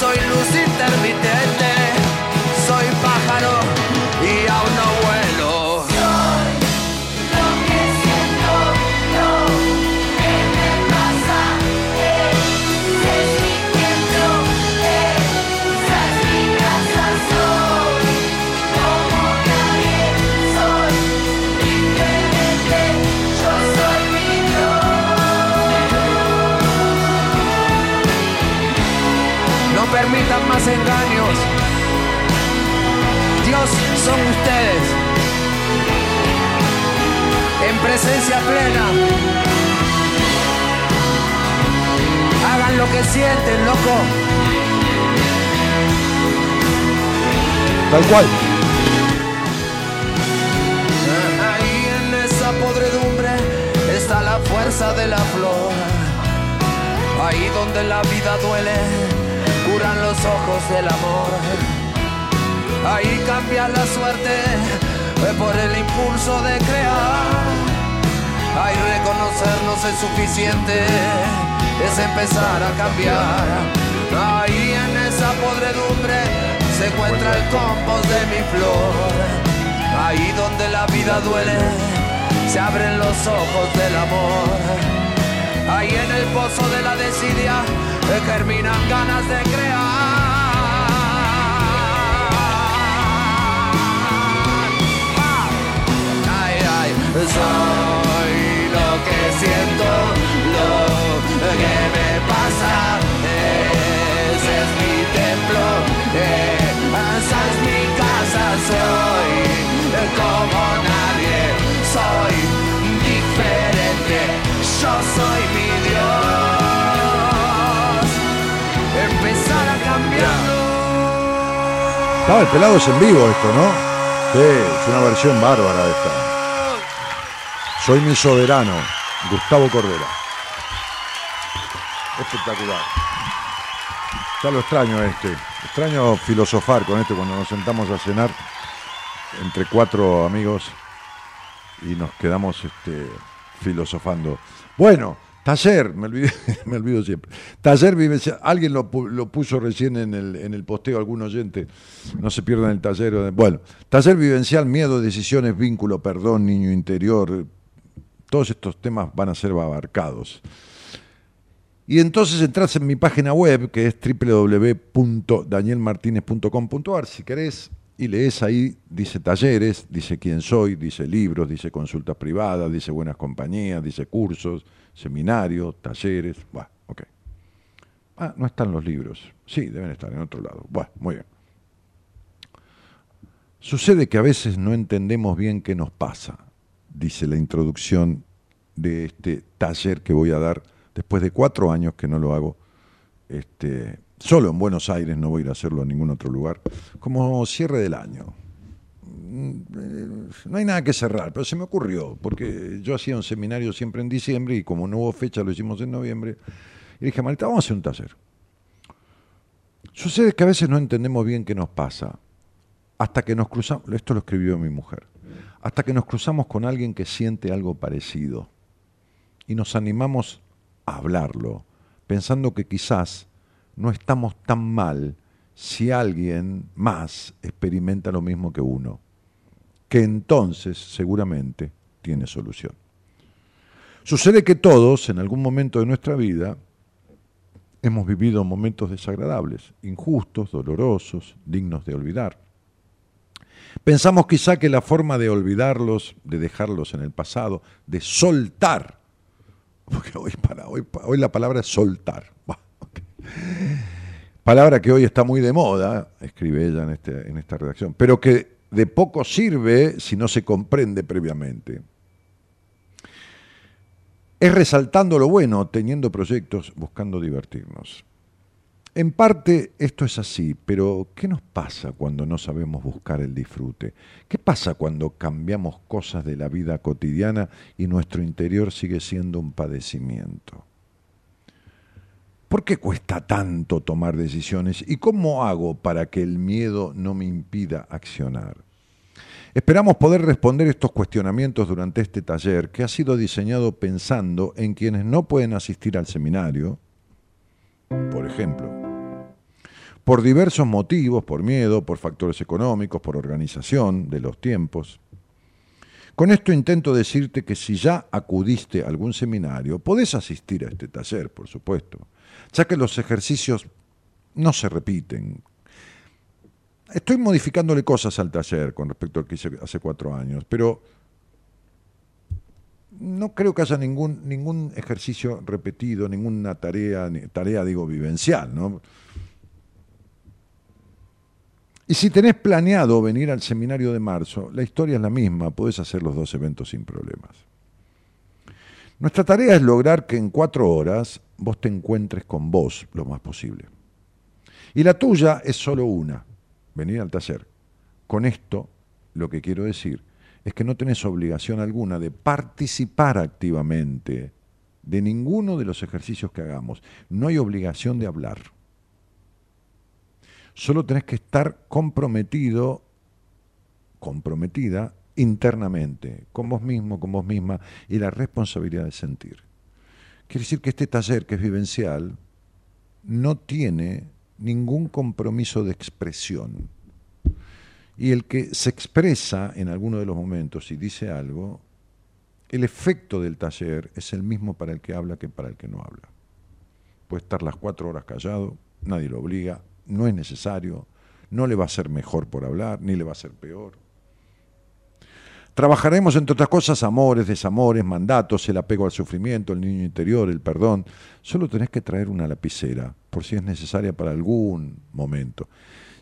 Soy luz intermitente, soy pájaro y aún no Son ustedes. En presencia plena. Hagan lo que sienten, loco. Tal cual. Ahí en esa podredumbre está la fuerza de la flor. Ahí donde la vida duele, curan los ojos del amor. Ahí cambia la suerte por el impulso de crear. Ahí reconocernos es suficiente, es empezar a cambiar. Ahí en esa podredumbre se encuentra el compost de mi flor. Ahí donde la vida duele, se abren los ojos del amor. Ahí en el pozo de la desidia, eh, germinan ganas de crear. Soy lo que siento, lo que me pasa. Ese es mi templo, esa es mi casa. Soy como nadie, soy diferente. Yo soy mi Dios. Empezar a cambiarlo. Estaba el pelado es en vivo esto, ¿no? Sí, es una versión bárbara esta. Soy mi soberano, Gustavo Cordera. Espectacular. Ya lo extraño este. Extraño filosofar con este cuando nos sentamos a cenar entre cuatro amigos y nos quedamos este, filosofando. Bueno, taller, me, olvido siempre. Taller vivencial, alguien lo, lo puso recién en el, en el posteo, algún oyente, no se pierdan el taller. Bueno, taller vivencial, miedo, decisiones, vínculo, perdón, niño interior, todos estos temas van a ser abarcados. Y entonces entras en mi página web, que es www.danielmartinez.com.ar, si querés, y lees ahí, dice talleres, dice quién soy, dice libros, dice consultas privadas, dice buenas compañías, dice cursos, seminarios, talleres. Bueno, ok. Ah, no están los libros. Sí, deben estar en otro lado. Bueno, muy bien. Sucede que a veces no entendemos bien qué nos pasa, dice la introducción de este taller que voy a dar después de cuatro años que no lo hago este, solo en Buenos Aires, no voy a ir a hacerlo a ningún otro lugar, como cierre del año. Mm, eh, No hay nada que cerrar, pero se me ocurrió, porque yo hacía un seminario siempre en diciembre y como no hubo fecha lo hicimos en noviembre, y dije, Marita, vamos a hacer un taller. Sucede que a veces no entendemos bien qué nos pasa, hasta que nos cruzamos, esto lo escribió mi mujer, hasta que nos cruzamos con alguien que siente algo parecido y nos animamos a hablarlo, pensando que quizás no estamos tan mal si alguien más experimenta lo mismo que uno, que entonces seguramente tiene solución. Sucede que todos, en algún momento de nuestra vida, hemos vivido momentos desagradables, injustos, dolorosos, dignos de olvidar. Pensamos quizá que la forma de olvidarlos, de dejarlos en el pasado, de soltar, porque hoy, para, hoy, hoy la palabra es soltar, palabra que hoy está muy de moda, escribe ella este, en esta redacción, pero que de poco sirve si no se comprende previamente. Es resaltando lo bueno, teniendo proyectos, buscando divertirnos. En parte esto es así, pero ¿qué nos pasa cuando no sabemos buscar el disfrute? ¿Qué pasa cuando cambiamos cosas de la vida cotidiana y nuestro interior sigue siendo un padecimiento? ¿Por qué cuesta tanto tomar decisiones y cómo hago para que el miedo no me impida accionar? Esperamos poder responder estos cuestionamientos durante este taller que ha sido diseñado pensando en quienes no pueden asistir al seminario, por ejemplo, por diversos motivos, por miedo, por factores económicos, por organización de los tiempos. Con esto intento decirte que si ya acudiste a algún seminario, podés asistir a este taller, por supuesto, ya que los ejercicios no se repiten. Estoy modificándole cosas al taller con respecto al que hice hace cuatro años, pero no creo que haya ningún, ningún ejercicio repetido, ninguna tarea, tarea digo vivencial, ¿no? Y si tenés planeado venir al seminario de marzo, la historia es la misma, podés hacer los dos eventos sin problemas. Nuestra tarea es lograr que en cuatro horas vos te encuentres con vos lo más posible. Y la tuya es solo una, venir al taller. Con esto, lo que quiero decir es que no tenés obligación alguna de participar activamente de ninguno de los ejercicios que hagamos. No hay obligación de hablar. Solo tenés que estar comprometido, comprometida internamente, con vos mismo, con vos misma, y la responsabilidad de sentir. Quiere decir que este taller, que es vivencial, no tiene ningún compromiso de expresión. Y el que se expresa en alguno de los momentos y dice algo, el efecto del taller es el mismo para el que habla que para el que no habla. Puede estar las cuatro horas callado, nadie lo obliga, no es necesario, no le va a ser mejor por hablar, ni le va a ser peor. Trabajaremos, entre otras cosas, amores, desamores, mandatos, el apego al sufrimiento, el niño interior, el perdón. Solo tenés que traer una lapicera, por si es necesaria para algún momento.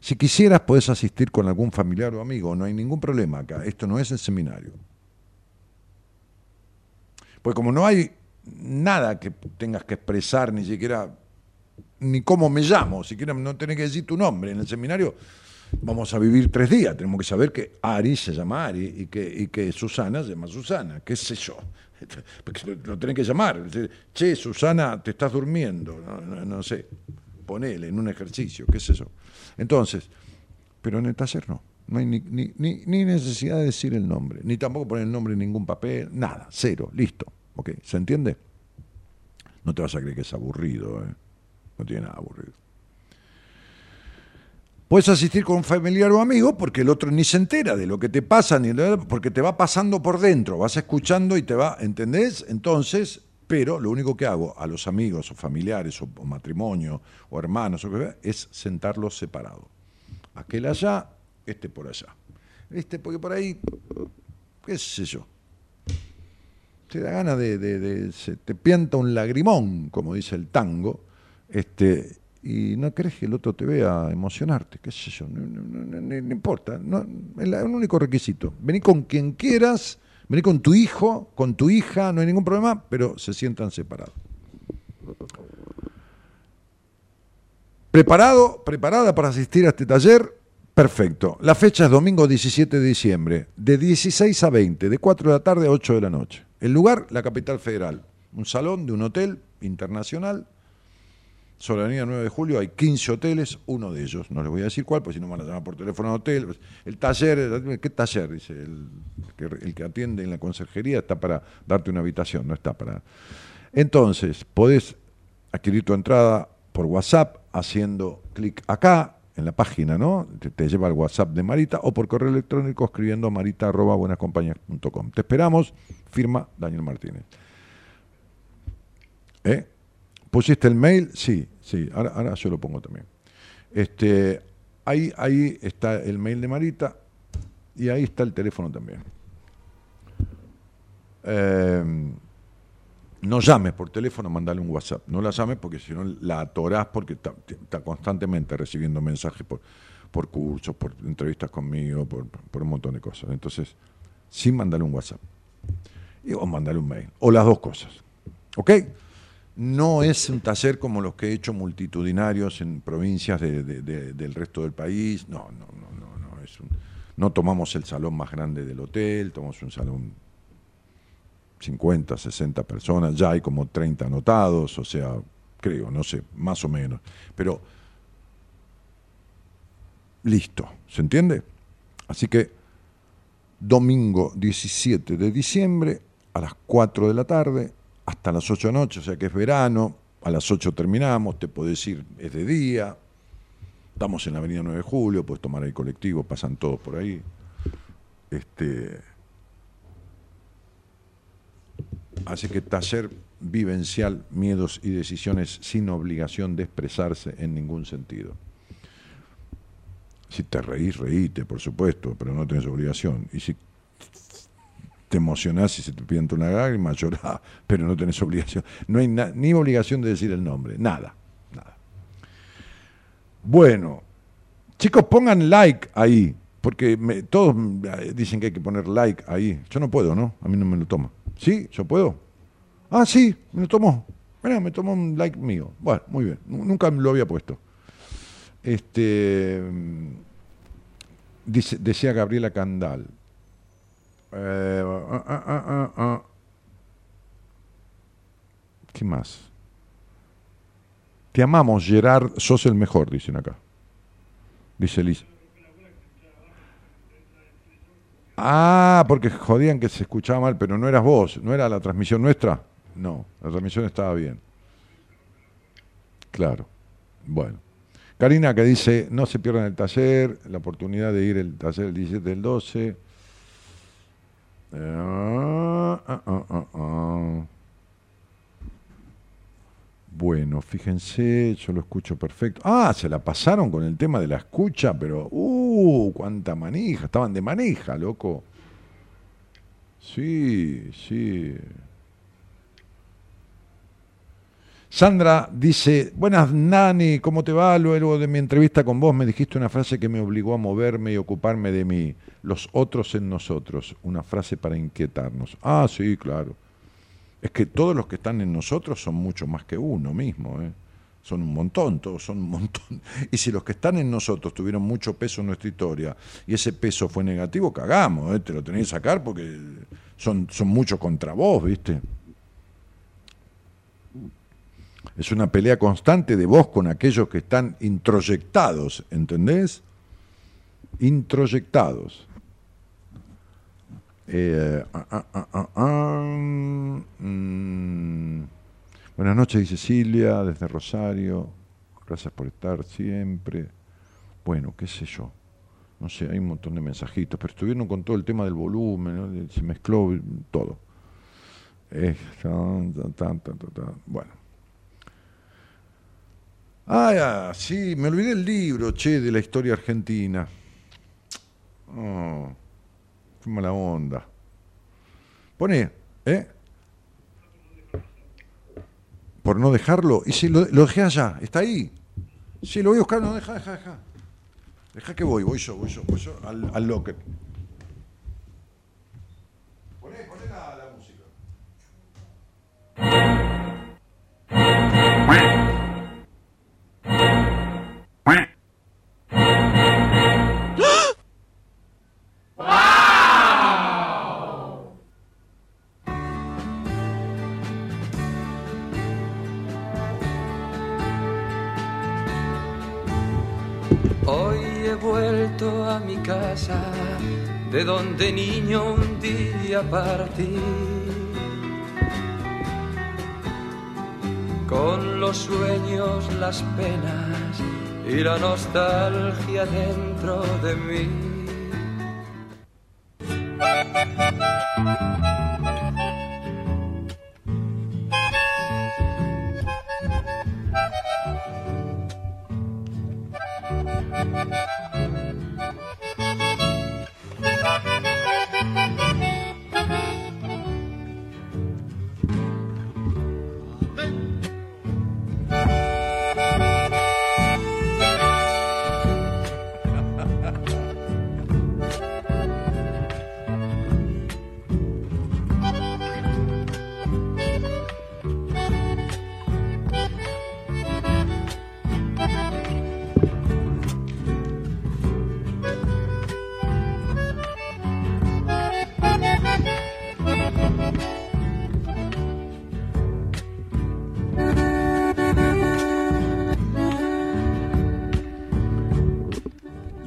Si quisieras, podés asistir con algún familiar o amigo, no hay ningún problema acá. Esto no es el seminario. Pues como no hay nada que tengas que expresar, ni siquiera, ni cómo me llamo, siquiera no tenés que decir tu nombre en el seminario, vamos a vivir tres días, tenemos que saber que Ari se llama Ari y que, y que Susana se llama Susana, qué sé yo. Porque lo tenés que llamar. Che, Susana, te estás durmiendo, no, sé, ponele en un ejercicio, qué sé yo. Entonces, pero en el taller no. No hay ni, ni, necesidad de decir el nombre, ni tampoco poner el nombre en ningún papel, nada, cero, listo. ¿Ok? ¿Se entiende? No te vas a creer que es aburrido, ¿eh? No tiene nada aburrido. Puedes asistir con un familiar o amigo porque el otro ni se entera de lo que te pasa, ni porque te va pasando por dentro, vas escuchando y te va, ¿entendés? Entonces, pero lo único que hago a los amigos o familiares o, matrimonio o hermanos o que es sentarlos separados. Aquel allá, este por allá. ¿Viste? Porque por ahí, qué sé yo, te da ganas de, se te pianta un lagrimón, como dice el tango, este, y no crees que el otro te vea emocionarte, qué sé yo, no, importa, es el único requisito. Vení con quien quieras, vení con tu hijo, con tu hija, no hay ningún problema, pero se sientan separados. ¿Preparado, preparada para asistir a este taller? Perfecto. La fecha es domingo 17 de diciembre, de 16 a 20, de 4 de la tarde a 8 de la noche. El lugar, la capital federal. Un salón de un hotel internacional. Sobre la avenida 9 de julio hay 15 hoteles, uno de ellos, no les voy a decir cuál, pues si no van a llamar por teléfono a hotel. El taller, ¿qué taller? Dice, el que, el que atiende en la conserjería está para darte una habitación, no está para... Entonces, podés adquirir tu entrada por WhatsApp haciendo clic acá, en la página, ¿no? Te, lleva al WhatsApp de Marita o por correo electrónico escribiendo marita.buenascompañías.com. Te esperamos, firma Daniel Martínez. ¿Eh? ¿Pusiste el mail? Sí, sí, ahora, ahora yo lo pongo también. Este, ahí, ahí está el mail de Marita y ahí está el teléfono también. Eh, no llames por teléfono, mandale un WhatsApp. No la llames porque si no la atorás porque está, constantemente recibiendo mensajes por, por cursos, por entrevistas conmigo, por, un montón de cosas. Entonces, sin mandale un WhatsApp. Y, o mandale un mail. O las dos cosas. ¿Ok? No es un taller como los que he hecho multitudinarios en provincias del resto del país. No, no, no, no. No, es no tomamos el salón más grande del hotel, tomamos un salón 50, 60 personas, ya hay como 30 anotados, o sea, creo, no sé, más o menos. Pero listo, ¿se entiende? Así que domingo 17 de diciembre a las 4 de la tarde hasta las 8 de la noche, o sea que es verano, a las 8 terminamos, te podés ir, es de día, estamos en la avenida 9 de julio, puedes tomar el colectivo, pasan todos por ahí. Este, Así que taller vivencial, miedos y decisiones sin obligación de expresarse en ningún sentido. Si te reís, reíte, por supuesto, pero no tienes obligación. Y si te emocionás y se te pianta una lágrima, llorá, pero no tenés obligación. No hay ni obligación de decir el nombre, nada, nada. Bueno, chicos, pongan like ahí, porque todos dicen que hay que poner like ahí. Yo no puedo, ¿no? A mí no me lo toma. ¿Sí? ¿Yo puedo? Ah, sí, me lo tomó. Mira, me tomó un like mío. Bueno, muy bien. Nunca lo había puesto. Este. Dice, decía Gabriela Candal. Eh. ¿Qué más? Te amamos, Gerard, sos el mejor, dicen acá. Dice Liz. Ah, porque jodían que se escuchaba mal, pero no eras vos, ¿no era la transmisión nuestra? No, la transmisión estaba bien. Claro. Bueno. Karina que dice, no se pierdan el taller, la oportunidad de ir el taller el 17 del 12. Ah, ah, ah, bueno, fíjense, yo lo escucho perfecto. Ah, se la pasaron con el tema de la escucha, pero, uh, cuánta manija, estaban de manija, loco. Sí, sí. Sandra dice, buenas Nani, ¿cómo te va? Luego de mi entrevista con vos me dijiste una frase que me obligó a moverme y ocuparme de mí, los otros en nosotros, una frase para inquietarnos. Ah, sí, claro. Es que todos los que están en nosotros son mucho más que uno mismo, ¿eh? son un montón, todos son un montón. Y si los que están en nosotros tuvieron mucho peso en nuestra historia y ese peso fue negativo, cagamos, ¿eh? te lo tenés que sacar porque son, son muchos contra vos, ¿viste? Es una pelea constante de vos con aquellos que están introyectados, ¿entendés? Introyectados. Eh, ah, ah, ah, mm. Buenas noches, dice Silvia, desde Rosario. Gracias por estar siempre. Bueno, qué sé yo. No sé, hay un montón de mensajitos, pero estuvieron con todo el tema del volumen, se mezcló todo. bueno. Ah, sí, me olvidé el libro, che, de la historia argentina. Oh, qué mala onda. Pone, ¿eh? Por no dejarlo. Y si lo, dejé allá, está ahí. Sí, lo voy a buscar, no, deja, deja, deja. Deja que voy, voy yo, voy yo, voy yo al, al locker. Con los sueños, las penas y la nostalgia dentro de mí.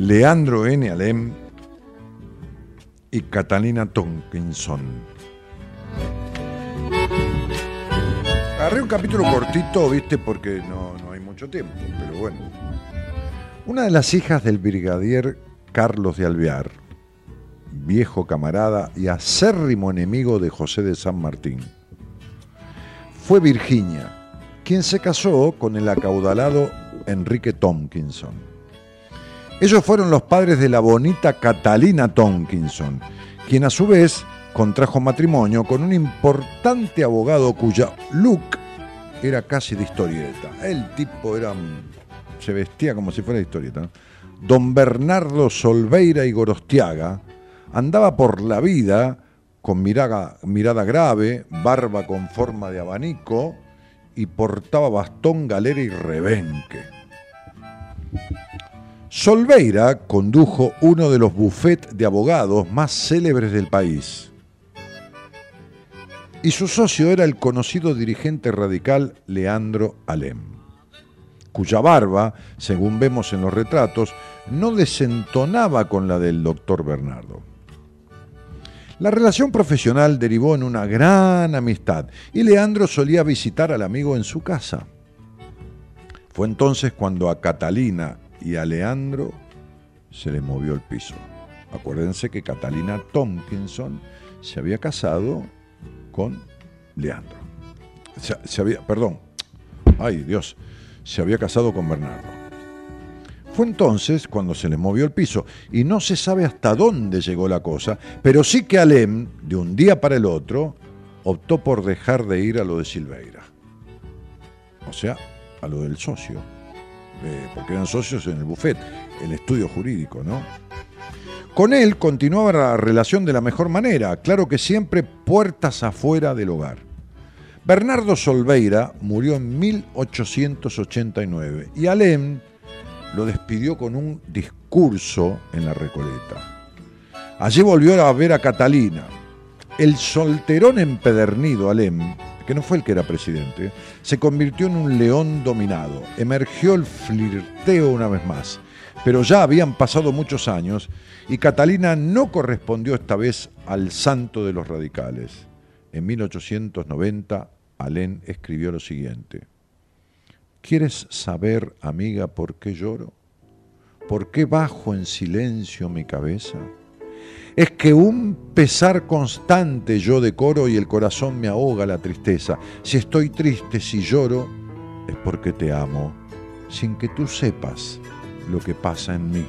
Leandro N. Alem y Catalina Tonkinson. Agarré un capítulo cortito, viste, porque no, no hay mucho tiempo, pero bueno. Una de las hijas del brigadier Carlos de Alvear, viejo camarada y acérrimo enemigo de José de San Martín, fue Virginia, quien se casó con el acaudalado Enrique Tompkinson. Ellos fueron los padres de la bonita Catalina Tonkinson, quien a su vez contrajo matrimonio con un importante abogado cuya look era casi de historieta. El tipo era se vestía como si fuera de historieta. Don Bernardo Solveira y Gorostiaga andaba por la vida con mirada, mirada grave, barba con forma de abanico y portaba bastón, galera y rebenque. Solveira condujo uno de los bufetes de abogados más célebres del país. Y su socio era el conocido dirigente radical Leandro Alem, cuya barba, según vemos en los retratos, no desentonaba con la del doctor Bernardo. La relación profesional derivó en una gran amistad y Leandro solía visitar al amigo en su casa. Fue entonces cuando a Catalina y a Leandro se le movió el piso. Acuérdense que Catalina Tompkinson se había casado con Leandro. Se, había, perdón, ay Dios, se había casado con Bernardo. Fue entonces cuando se le movió el piso y no se sabe hasta dónde llegó la cosa, pero sí que Alem, de un día para el otro, optó por dejar de ir a lo de Silveira. O sea, a lo del socio. Eh, porque eran socios en el buffet, el estudio jurídico, ¿no? Con él continuaba la relación de la mejor manera, claro que siempre puertas afuera del hogar. Bernardo Solveira murió en 1889 y Alem lo despidió con un discurso en la Recoleta. Allí volvió a ver a Catalina. El solterón empedernido Alem que no fue el que era presidente, se convirtió en un león dominado. Emergió el flirteo una vez más. Pero ya habían pasado muchos años y Catalina no correspondió esta vez al santo de los radicales. En 1890, Alén escribió lo siguiente. ¿Quieres saber, amiga, por qué lloro? ¿Por qué bajo en silencio mi cabeza? Es que un pesar constante yo decoro y el corazón me ahoga la tristeza. Si estoy triste, si lloro, es porque te amo, sin que tú sepas lo que pasa en mí.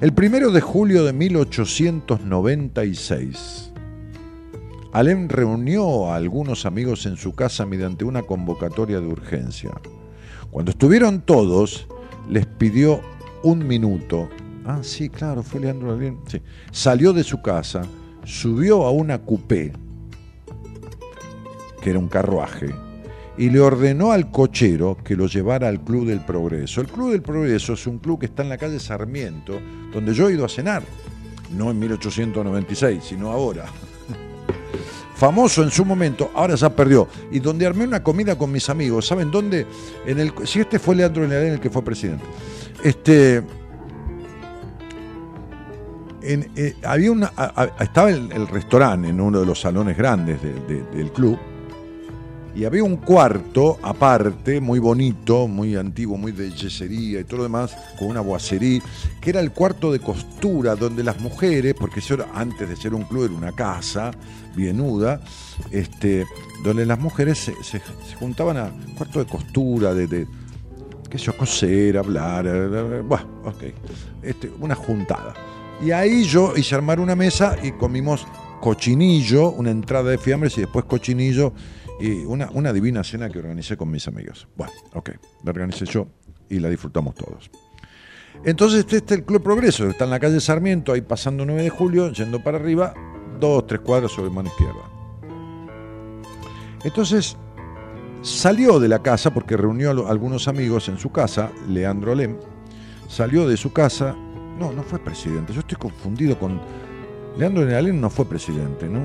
El primero de julio de 1896, Alem reunió a algunos amigos en su casa mediante una convocatoria de urgencia. Cuando estuvieron todos, les pidió un minuto Ah, sí, claro, fue Leandro Alén. Sí. Salió de su casa, subió a una coupé, que era un carruaje, y le ordenó al cochero que lo llevara al Club del Progreso. El Club del Progreso es un club que está en la calle Sarmiento, donde yo he ido a cenar. No en 1896, sino ahora. Famoso en su momento, ahora ya perdió. Y donde armé una comida con mis amigos. ¿Saben dónde? En el, si este fue Leandro Alén el que fue presidente. Este, eh, había una, estaba el, restaurante en uno de los salones grandes del club y había un cuarto aparte, muy bonito, muy antiguo, muy de yesería y todo lo demás, con una boacería, que era el cuarto de costura, donde las mujeres, porque eso antes de ser un club era una casa bienuda, este, donde las mujeres se, juntaban a cuarto de costura, de, de qué sé yo, coser, hablar, bueno, ok, este, una juntada. Y ahí yo hice armar una mesa y comimos cochinillo, una entrada de fiambres y después cochinillo y una, una divina cena que organicé con mis amigos. Bueno, ok, la organicé yo y la disfrutamos todos. Entonces este, es el Club Progreso, está en la calle Sarmiento, ahí pasando 9 de julio, yendo para arriba, dos, tres cuadras sobre mano izquierda. Entonces salió de la casa porque reunió a algunos amigos en su casa, Leandro Alem, salió de su casa no, no fue presidente. Yo estoy confundido con. Leandro Nenalén no fue presidente, ¿no?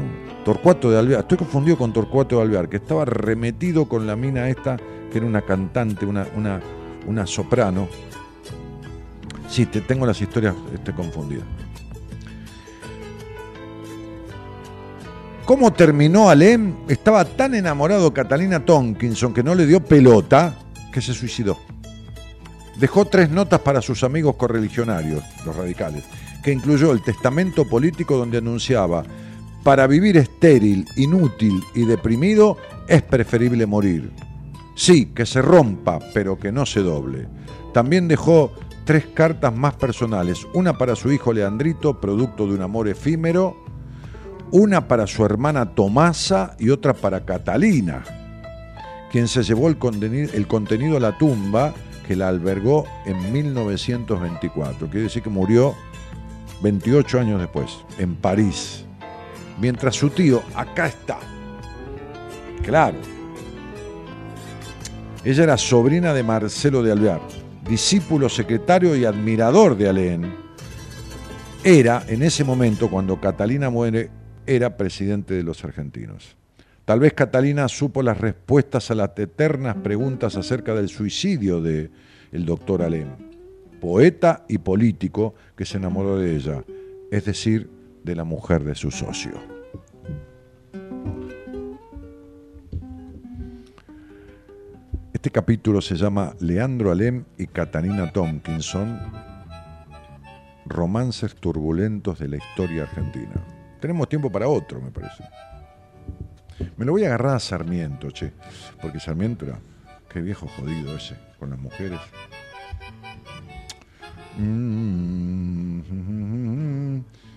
Torcuato de Alvear. Estoy confundido con Torcuato de Alvear, que estaba remetido con la mina esta, que era una cantante, una, una, una soprano. Sí, te tengo las historias este, confundidas. ¿Cómo terminó Alem? Estaba tan enamorado Catalina Tonkinson que no le dio pelota que se suicidó dejó tres notas para sus amigos correligionarios, los radicales, que incluyó el testamento político donde anunciaba, para vivir estéril, inútil y deprimido es preferible morir. Sí, que se rompa, pero que no se doble. También dejó tres cartas más personales, una para su hijo Leandrito, producto de un amor efímero, una para su hermana Tomasa y otra para Catalina, quien se llevó el contenido, a la tumba que la albergó en 1924. Quiere decir que murió 28 años después, en París. Mientras su tío, acá está. Claro. Ella era sobrina de Marcelo de Alvear, discípulo, secretario y admirador de Alén, era en ese momento, cuando Catalina muere, era presidente de los argentinos. Tal vez Catalina supo las respuestas a las eternas preguntas acerca del suicidio de el doctor Alem, poeta y político que se enamoró de ella, es decir, de la mujer de su socio. Este capítulo se llama Leandro Alem y Catalina Tompkinson, romances turbulentos de la historia argentina. Tenemos tiempo para otro, me parece. Me lo voy a agarrar a Sarmiento, che. Porque Sarmiento era. Qué viejo jodido ese, con las mujeres. Mm.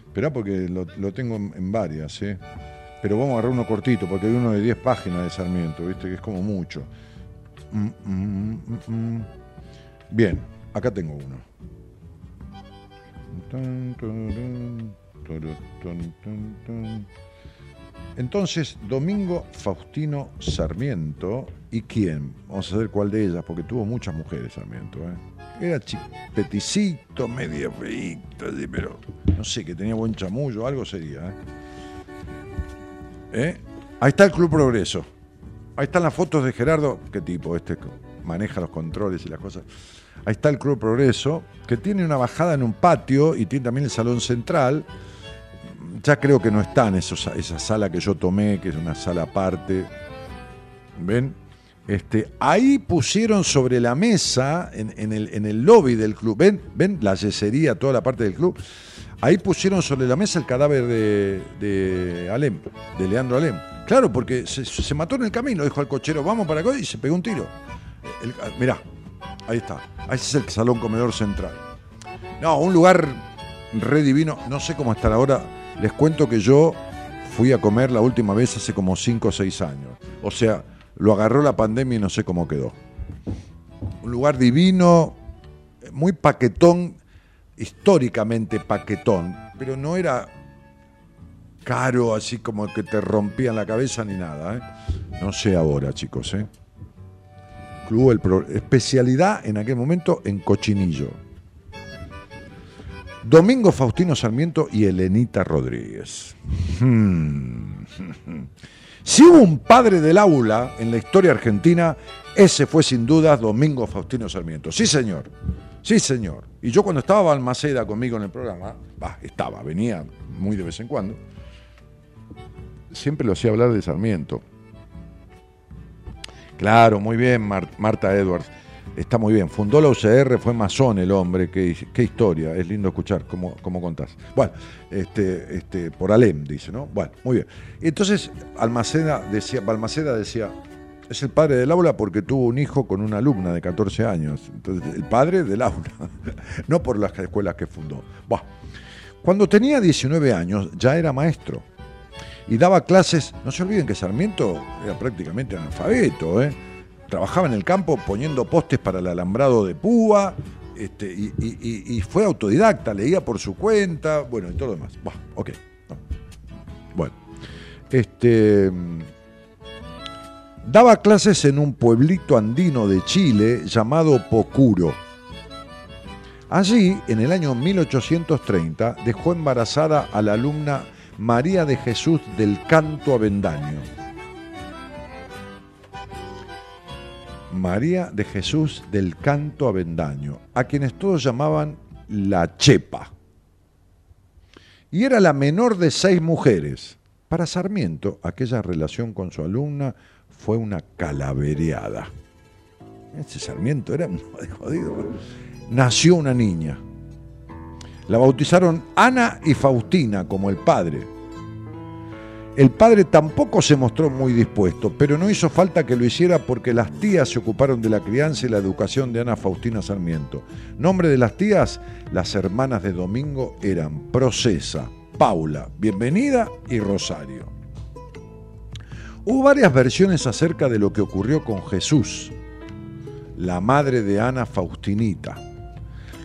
Esperá porque lo, tengo en, varias, ¿eh? Pero vamos a agarrar uno cortito, porque hay uno de 10 páginas de Sarmiento, ¿viste? Que es como mucho. Mm, mm, Bien, acá tengo uno. Entonces, Domingo Faustino Sarmiento, ¿y quién? Vamos a ver cuál de ellas, porque tuvo muchas mujeres Sarmiento. ¿eh? Era peticito, medio feito, pero no sé, que tenía buen chamullo, algo sería. ¿eh? ¿Eh? Ahí está el Club Progreso. Ahí están las fotos de Gerardo, qué tipo, este maneja los controles y las cosas. Ahí está el Club Progreso, que tiene una bajada en un patio y tiene también el salón central ya creo que no está en esa sala que yo tomé, que es una sala aparte. ¿Ven? Este, ahí pusieron sobre la mesa, en, el, lobby del club, ¿ven? ¿Ven? La yesería, toda la parte del club. Ahí pusieron sobre la mesa el cadáver de, de Alem, de Leandro Alem. Claro, porque se, mató en el camino, dijo al cochero, vamos para acá y se pegó un tiro. mirá, ahí está. Ahí es el salón comedor central. No, un lugar re divino. No sé cómo estar ahora les cuento que yo fui a comer la última vez hace como 5 o 6 años. O sea, lo agarró la pandemia y no sé cómo quedó. Un lugar divino, muy paquetón, históricamente paquetón, pero no era caro, así como que te rompían la cabeza ni nada. ¿eh? No sé ahora, chicos. ¿eh? Club el especialidad en aquel momento en cochinillo. Domingo Faustino Sarmiento y Elenita Rodríguez. Hmm. Si hubo un padre del aula en la historia argentina, ese fue sin duda Domingo Faustino Sarmiento. Sí, señor. Sí, señor. Y yo cuando estaba Balmaceda conmigo en el programa, bah, estaba, venía muy de vez en cuando, siempre lo hacía hablar de Sarmiento. Claro, muy bien, Marta Edwards. Está muy bien. Fundó la UCR, fue masón el hombre. Qué, qué historia. Es lindo escuchar cómo, cómo contás. Bueno, este, este, por Alem, dice, ¿no? Bueno, muy bien. Entonces, Almaceda decía, Balmaceda decía, es el padre del aula porque tuvo un hijo con una alumna de 14 años. Entonces, el padre del aula, no por las escuelas que fundó. Bueno, cuando tenía 19 años ya era maestro y daba clases. No se olviden que Sarmiento era prácticamente analfabeto, ¿eh? Trabajaba en el campo poniendo postes para el alambrado de púa, este, y, fue autodidacta, leía por su cuenta, bueno, y todo lo demás. ok. Bueno. Este. Daba clases en un pueblito andino de Chile llamado Pocuro. Allí, en el año 1830, dejó embarazada a la alumna María de Jesús del Canto Avendaño María de Jesús del Canto Avendaño, a quienes todos llamaban la Chepa. Y era la menor de seis mujeres. Para Sarmiento, aquella relación con su alumna fue una calavereada. Ese Sarmiento era jodido. Nació una niña. La bautizaron Ana y Faustina como el padre el padre tampoco se mostró muy dispuesto, pero no hizo falta que lo hiciera porque las tías se ocuparon de la crianza y la educación de Ana Faustina Sarmiento. Nombre de las tías, las hermanas de Domingo eran Procesa, Paula, Bienvenida y Rosario. Hubo varias versiones acerca de lo que ocurrió con Jesús, la madre de Ana Faustinita.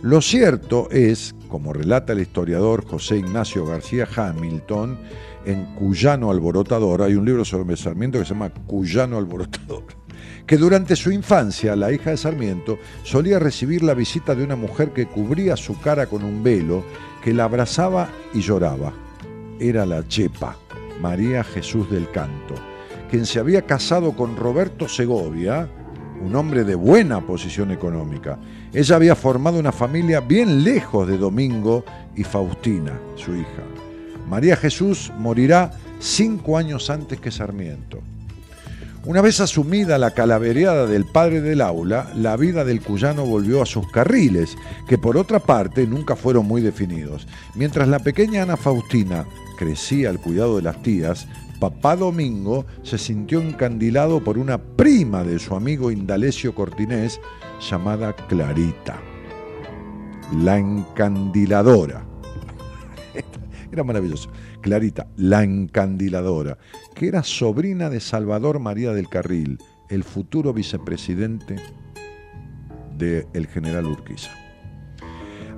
Lo cierto es, como relata el historiador José Ignacio García Hamilton, en Cuyano Alborotador. Hay un libro sobre Sarmiento que se llama Cuyano Alborotador. que durante su infancia la hija de Sarmiento solía recibir la visita de una mujer que cubría su cara con un velo, que la abrazaba y lloraba. Era la Chepa, María Jesús del Canto, quien se había casado con Roberto Segovia, un hombre de buena posición económica. Ella había formado una familia bien lejos de Domingo y Faustina, su hija. María Jesús morirá cinco años antes que Sarmiento. Una vez asumida la calavereada del padre del aula, la vida del cuyano volvió a sus carriles, que por otra parte nunca fueron muy definidos. Mientras la pequeña Ana Faustina crecía al cuidado de las tías, papá Domingo se sintió encandilado por una prima de su amigo Indalecio Cortinés llamada Clarita, la encandiladora. Era maravilloso. Clarita, la encandiladora, que era sobrina de Salvador María del Carril, el futuro vicepresidente del general Urquiza.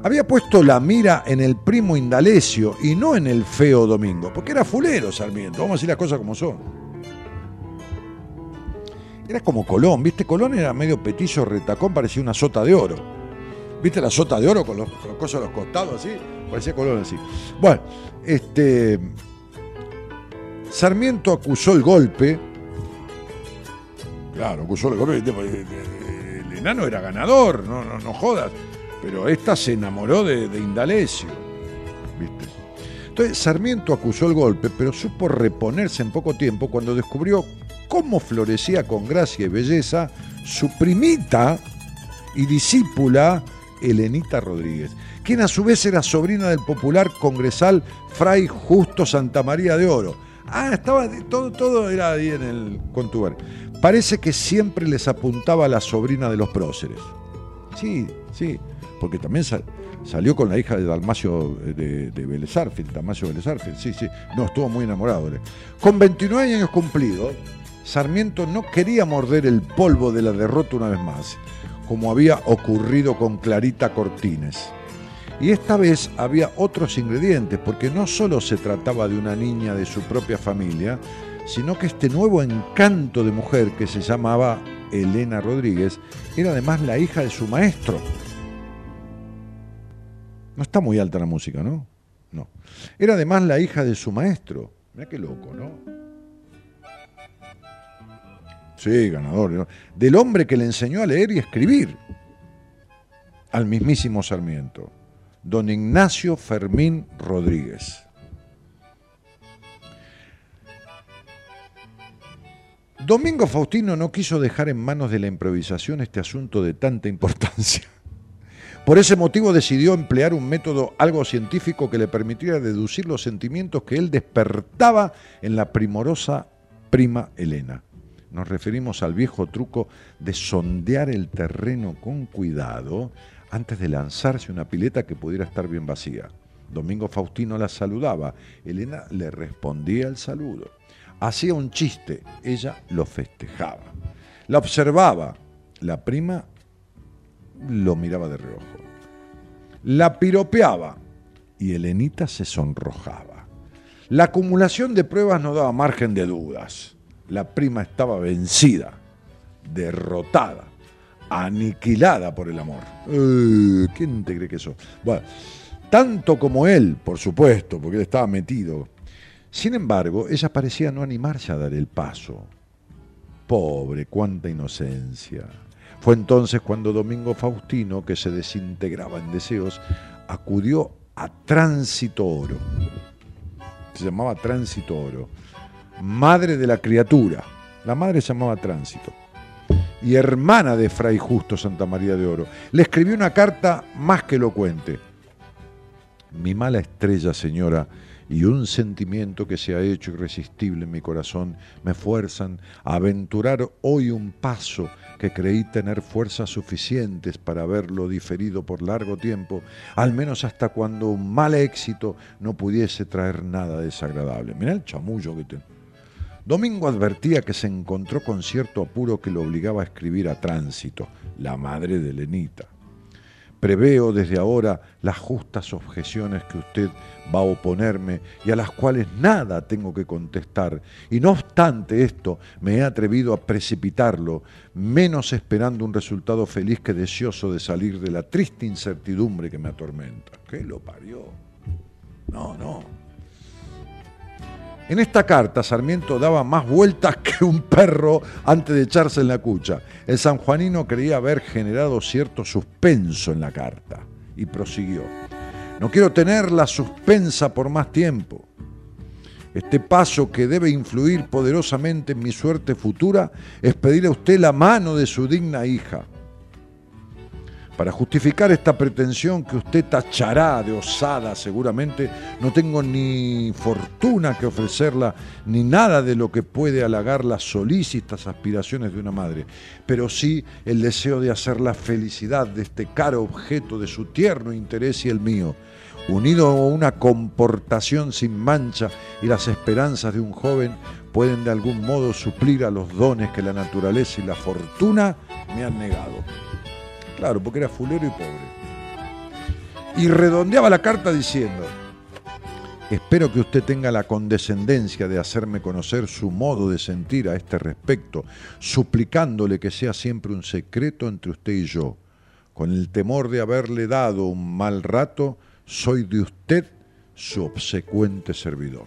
Había puesto la mira en el primo Indalecio y no en el feo Domingo, porque era fulero Sarmiento, vamos a decir las cosas como son. Era como Colón, ¿viste? Colón era medio petillo retacón, parecía una sota de oro. ¿Viste la sota de oro con los, con los cosas a los costados así? Parecía Colón así. Bueno, este. Sarmiento acusó el golpe. Claro, acusó el golpe. El enano era ganador, no, no, no jodas. Pero esta se enamoró de, de Indalecio. ¿Viste? Entonces Sarmiento acusó el golpe, pero supo reponerse en poco tiempo cuando descubrió cómo florecía con gracia y belleza su primita y discípula Elenita Rodríguez, quien a su vez era sobrina del popular congresal Fray Justo Santa María de Oro. Ah, estaba todo, todo era ahí en el contuber. Parece que siempre les apuntaba a la sobrina de los próceres. Sí, sí, porque también sal, salió con la hija de Dalmacio de, de Arfield, Dalmacio sí, sí, no, estuvo muy enamorado de. Con 29 años cumplidos, Sarmiento no quería morder el polvo de la derrota una vez más, como había ocurrido con Clarita Cortines. Y esta vez había otros ingredientes, porque no solo se trataba de una niña de su propia familia, sino que este nuevo encanto de mujer que se llamaba Elena Rodríguez era además la hija de su maestro. No está muy alta la música, ¿no? No. Era además la hija de su maestro. Mira qué loco, ¿no? Sí, ganador. Del hombre que le enseñó a leer y escribir. Al mismísimo Sarmiento. Don Ignacio Fermín Rodríguez. Domingo Faustino no quiso dejar en manos de la improvisación este asunto de tanta importancia. Por ese motivo decidió emplear un método algo científico que le permitiera deducir los sentimientos que él despertaba en la primorosa prima Elena. Nos referimos al viejo truco de sondear el terreno con cuidado antes de lanzarse una pileta que pudiera estar bien vacía. Domingo Faustino la saludaba, Elena le respondía el saludo. Hacía un chiste, ella lo festejaba. La observaba, la prima lo miraba de reojo. La piropeaba y Elenita se sonrojaba. La acumulación de pruebas no daba margen de dudas. La prima estaba vencida, derrotada, aniquilada por el amor. Eh, ¿Quién te cree que eso? Bueno, tanto como él, por supuesto, porque él estaba metido. Sin embargo, ella parecía no animarse a dar el paso. Pobre, cuánta inocencia. Fue entonces cuando Domingo Faustino, que se desintegraba en deseos, acudió a Tránsito Oro. Se llamaba Tránsito Oro. Madre de la criatura. La madre se llamaba Tránsito. Y hermana de Fray Justo Santa María de Oro. Le escribió una carta más que elocuente. Mi mala estrella, señora, y un sentimiento que se ha hecho irresistible en mi corazón me fuerzan a aventurar hoy un paso que creí tener fuerzas suficientes para haberlo diferido por largo tiempo, al menos hasta cuando un mal éxito no pudiese traer nada desagradable. Mirá el chamullo que te... Domingo advertía que se encontró con cierto apuro que lo obligaba a escribir a tránsito, la madre de Lenita. Preveo desde ahora las justas objeciones que usted va a oponerme y a las cuales nada tengo que contestar. Y no obstante esto, me he atrevido a precipitarlo, menos esperando un resultado feliz que deseoso de salir de la triste incertidumbre que me atormenta. ¿Qué lo parió? No, no. En esta carta Sarmiento daba más vueltas que un perro antes de echarse en la cucha. El sanjuanino creía haber generado cierto suspenso en la carta y prosiguió. No quiero tenerla suspensa por más tiempo. Este paso que debe influir poderosamente en mi suerte futura es pedir a usted la mano de su digna hija para justificar esta pretensión que usted tachará de osada seguramente, no tengo ni fortuna que ofrecerla, ni nada de lo que puede halagar las solícitas aspiraciones de una madre, pero sí el deseo de hacer la felicidad de este caro objeto de su tierno interés y el mío, unido a una comportación sin mancha y las esperanzas de un joven, pueden de algún modo suplir a los dones que la naturaleza y la fortuna me han negado. Claro, porque era fulero y pobre. Y redondeaba la carta diciendo, espero que usted tenga la condescendencia de hacerme conocer su modo de sentir a este respecto, suplicándole que sea siempre un secreto entre usted y yo. Con el temor de haberle dado un mal rato, soy de usted su obsecuente servidor.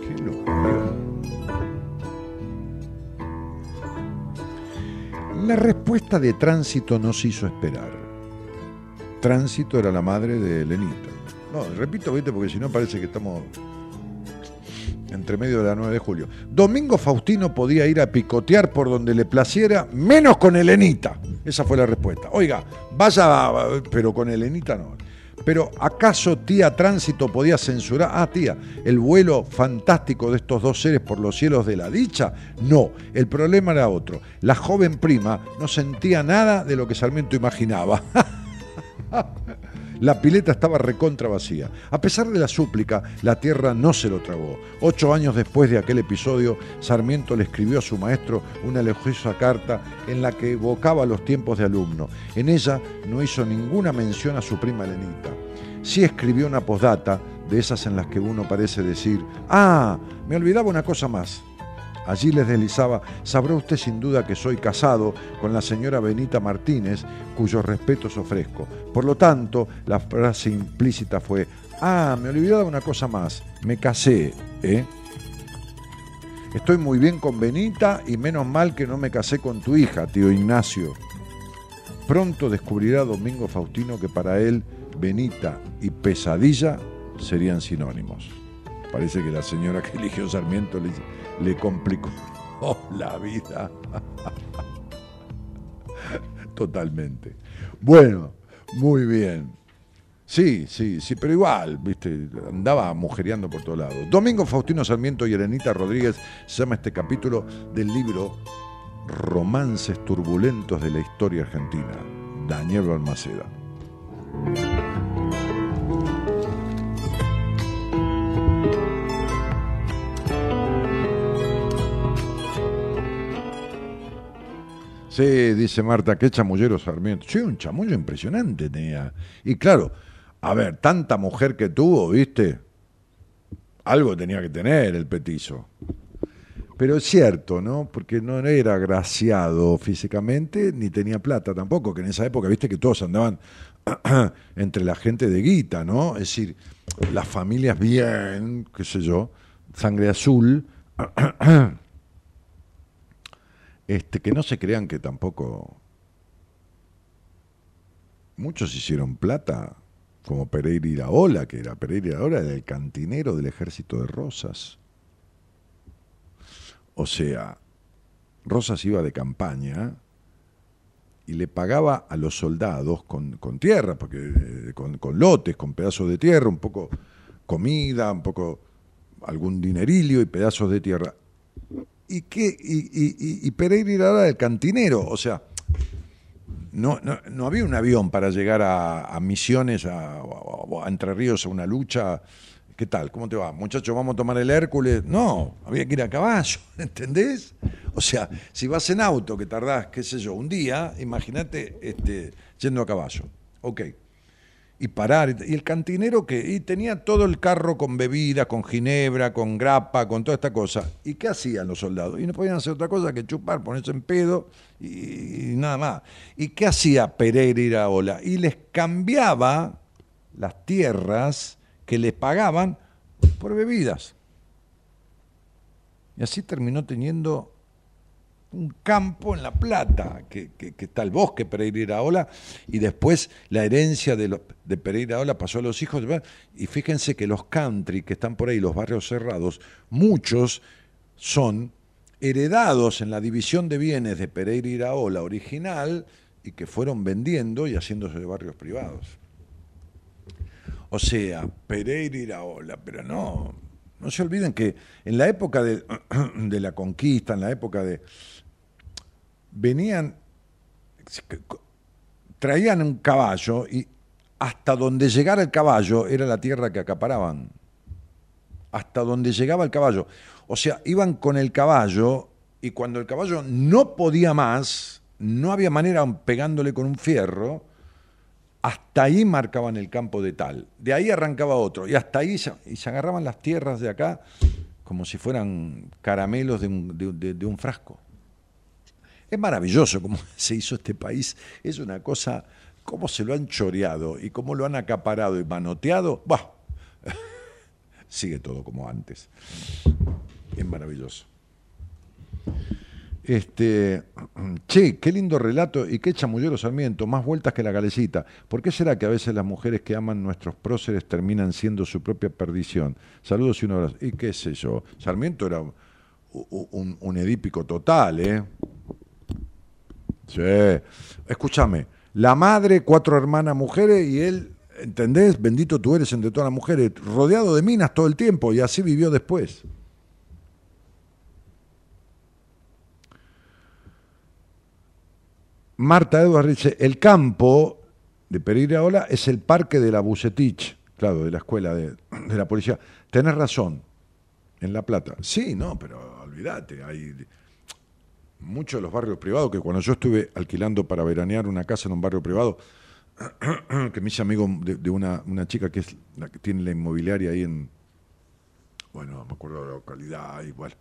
¿Qué lo La respuesta de Tránsito nos hizo esperar. Tránsito era la madre de Lenita. No, repito, ¿viste? porque si no parece que estamos entre medio de la 9 de julio. Domingo Faustino podía ir a picotear por donde le placiera, menos con Elenita. Esa fue la respuesta. Oiga, vaya, pero con Elenita no. Pero ¿acaso tía Tránsito podía censurar? Ah, tía, el vuelo fantástico de estos dos seres por los cielos de la dicha. No, el problema era otro. La joven prima no sentía nada de lo que Sarmiento imaginaba. La pileta estaba recontra vacía. A pesar de la súplica, la tierra no se lo tragó. Ocho años después de aquel episodio, Sarmiento le escribió a su maestro una elogiosa carta en la que evocaba los tiempos de alumno. En ella no hizo ninguna mención a su prima Lenita. Sí escribió una postdata, de esas en las que uno parece decir, ah, me olvidaba una cosa más. Allí les deslizaba, sabrá usted sin duda que soy casado con la señora Benita Martínez, cuyos respetos ofrezco. Por lo tanto, la frase implícita fue, ah, me olvidaba una cosa más, me casé, ¿eh? Estoy muy bien con Benita y menos mal que no me casé con tu hija, tío Ignacio. Pronto descubrirá Domingo Faustino que para él Benita y pesadilla serían sinónimos. Parece que la señora que eligió Sarmiento le dice, le complicó la vida. Totalmente. Bueno, muy bien. Sí, sí, sí, pero igual, viste, andaba mujereando por todos lados. Domingo Faustino Sarmiento y Elenita Rodríguez se llama este capítulo del libro Romances turbulentos de la historia argentina. Daniel Balmaceda. Dice Marta, qué chamullero Sarmiento. Sí, un chamullo impresionante tenía. Y claro, a ver, tanta mujer que tuvo, ¿viste? Algo tenía que tener el petizo. Pero es cierto, ¿no? Porque no era agraciado físicamente, ni tenía plata tampoco, que en esa época, viste que todos andaban entre la gente de guita, ¿no? Es decir, las familias bien, qué sé yo, sangre azul. Este, que no se crean que tampoco muchos hicieron plata, como Pereira Iraola, que era Pereira Iraola, era el cantinero del ejército de Rosas. O sea, Rosas iba de campaña y le pagaba a los soldados con, tierra, porque, eh, con, con, lotes, con pedazos de tierra, un poco comida, un poco algún dinerillo y pedazos de tierra y, qué, y, y, Pereira era el cantinero, o sea, no, no, había un avión para llegar a, Misiones, a, Entre Ríos, a una lucha. ¿Qué tal? ¿Cómo te va? Muchachos, vamos a tomar el Hércules. No, había que ir a caballo, ¿entendés? O sea, si vas en auto, que tardás, qué sé yo, un día, imagínate este, yendo a caballo. Ok. Y parar. Y el cantinero que y tenía todo el carro con bebida, con ginebra, con grapa, con toda esta cosa. ¿Y qué hacían los soldados? Y no podían hacer otra cosa que chupar, ponerse en pedo y, nada más. ¿Y qué hacía Pereira Iraola? Y les cambiaba las tierras que les pagaban por bebidas. Y así terminó teniendo un campo en La Plata, que, está el bosque Pereira Iraola, y después la herencia de, Pereira Iraola pasó a los hijos. Y fíjense que los country que están por ahí, los barrios cerrados, muchos son heredados en la división de bienes de Pereira Iraola original y que fueron vendiendo y haciéndose de barrios privados. O sea, Pereira Iraola, pero no, no se olviden que en la época de la conquista, en la época de, venían, traían un caballo y hasta donde llegara el caballo era la tierra que acaparaban. Hasta donde llegaba el caballo. O sea, iban con el caballo y cuando el caballo no podía más, no había manera pegándole con un fierro, hasta ahí marcaban el campo de tal. De ahí arrancaba otro. Y hasta ahí se, y se agarraban las tierras de acá como si fueran caramelos de un frasco. Es maravilloso cómo se hizo este país. Es una cosa, cómo se lo han choreado y cómo lo han acaparado y manoteado. Bah, sigue todo como antes. Es maravilloso. Este, che, qué lindo relato y qué chamullero Sarmiento, más vueltas que la galecita. ¿Por qué será que a veces las mujeres que aman nuestros próceres terminan siendo su propia perdición? Saludos y un abrazo. Y qué sé yo, Sarmiento era un, un edípico total, ¿eh? Sí. Escúchame, la madre, cuatro hermanas mujeres y él, ¿entendés? Bendito tú eres entre todas las mujeres, rodeado de minas todo el tiempo y así vivió después. Marta Edwards dice, el campo de Pereira Ola es el parque de la Bucetich, claro, de la escuela de, la policía. Tenés razón, en La Plata. Sí, no, pero olvídate, hay muchos de los barrios privados, que cuando yo estuve alquilando para veranear una casa en un barrio privado, que me hice amigo de, una, chica que es la que tiene la inmobiliaria ahí en, bueno, no me acuerdo de la localidad, igual,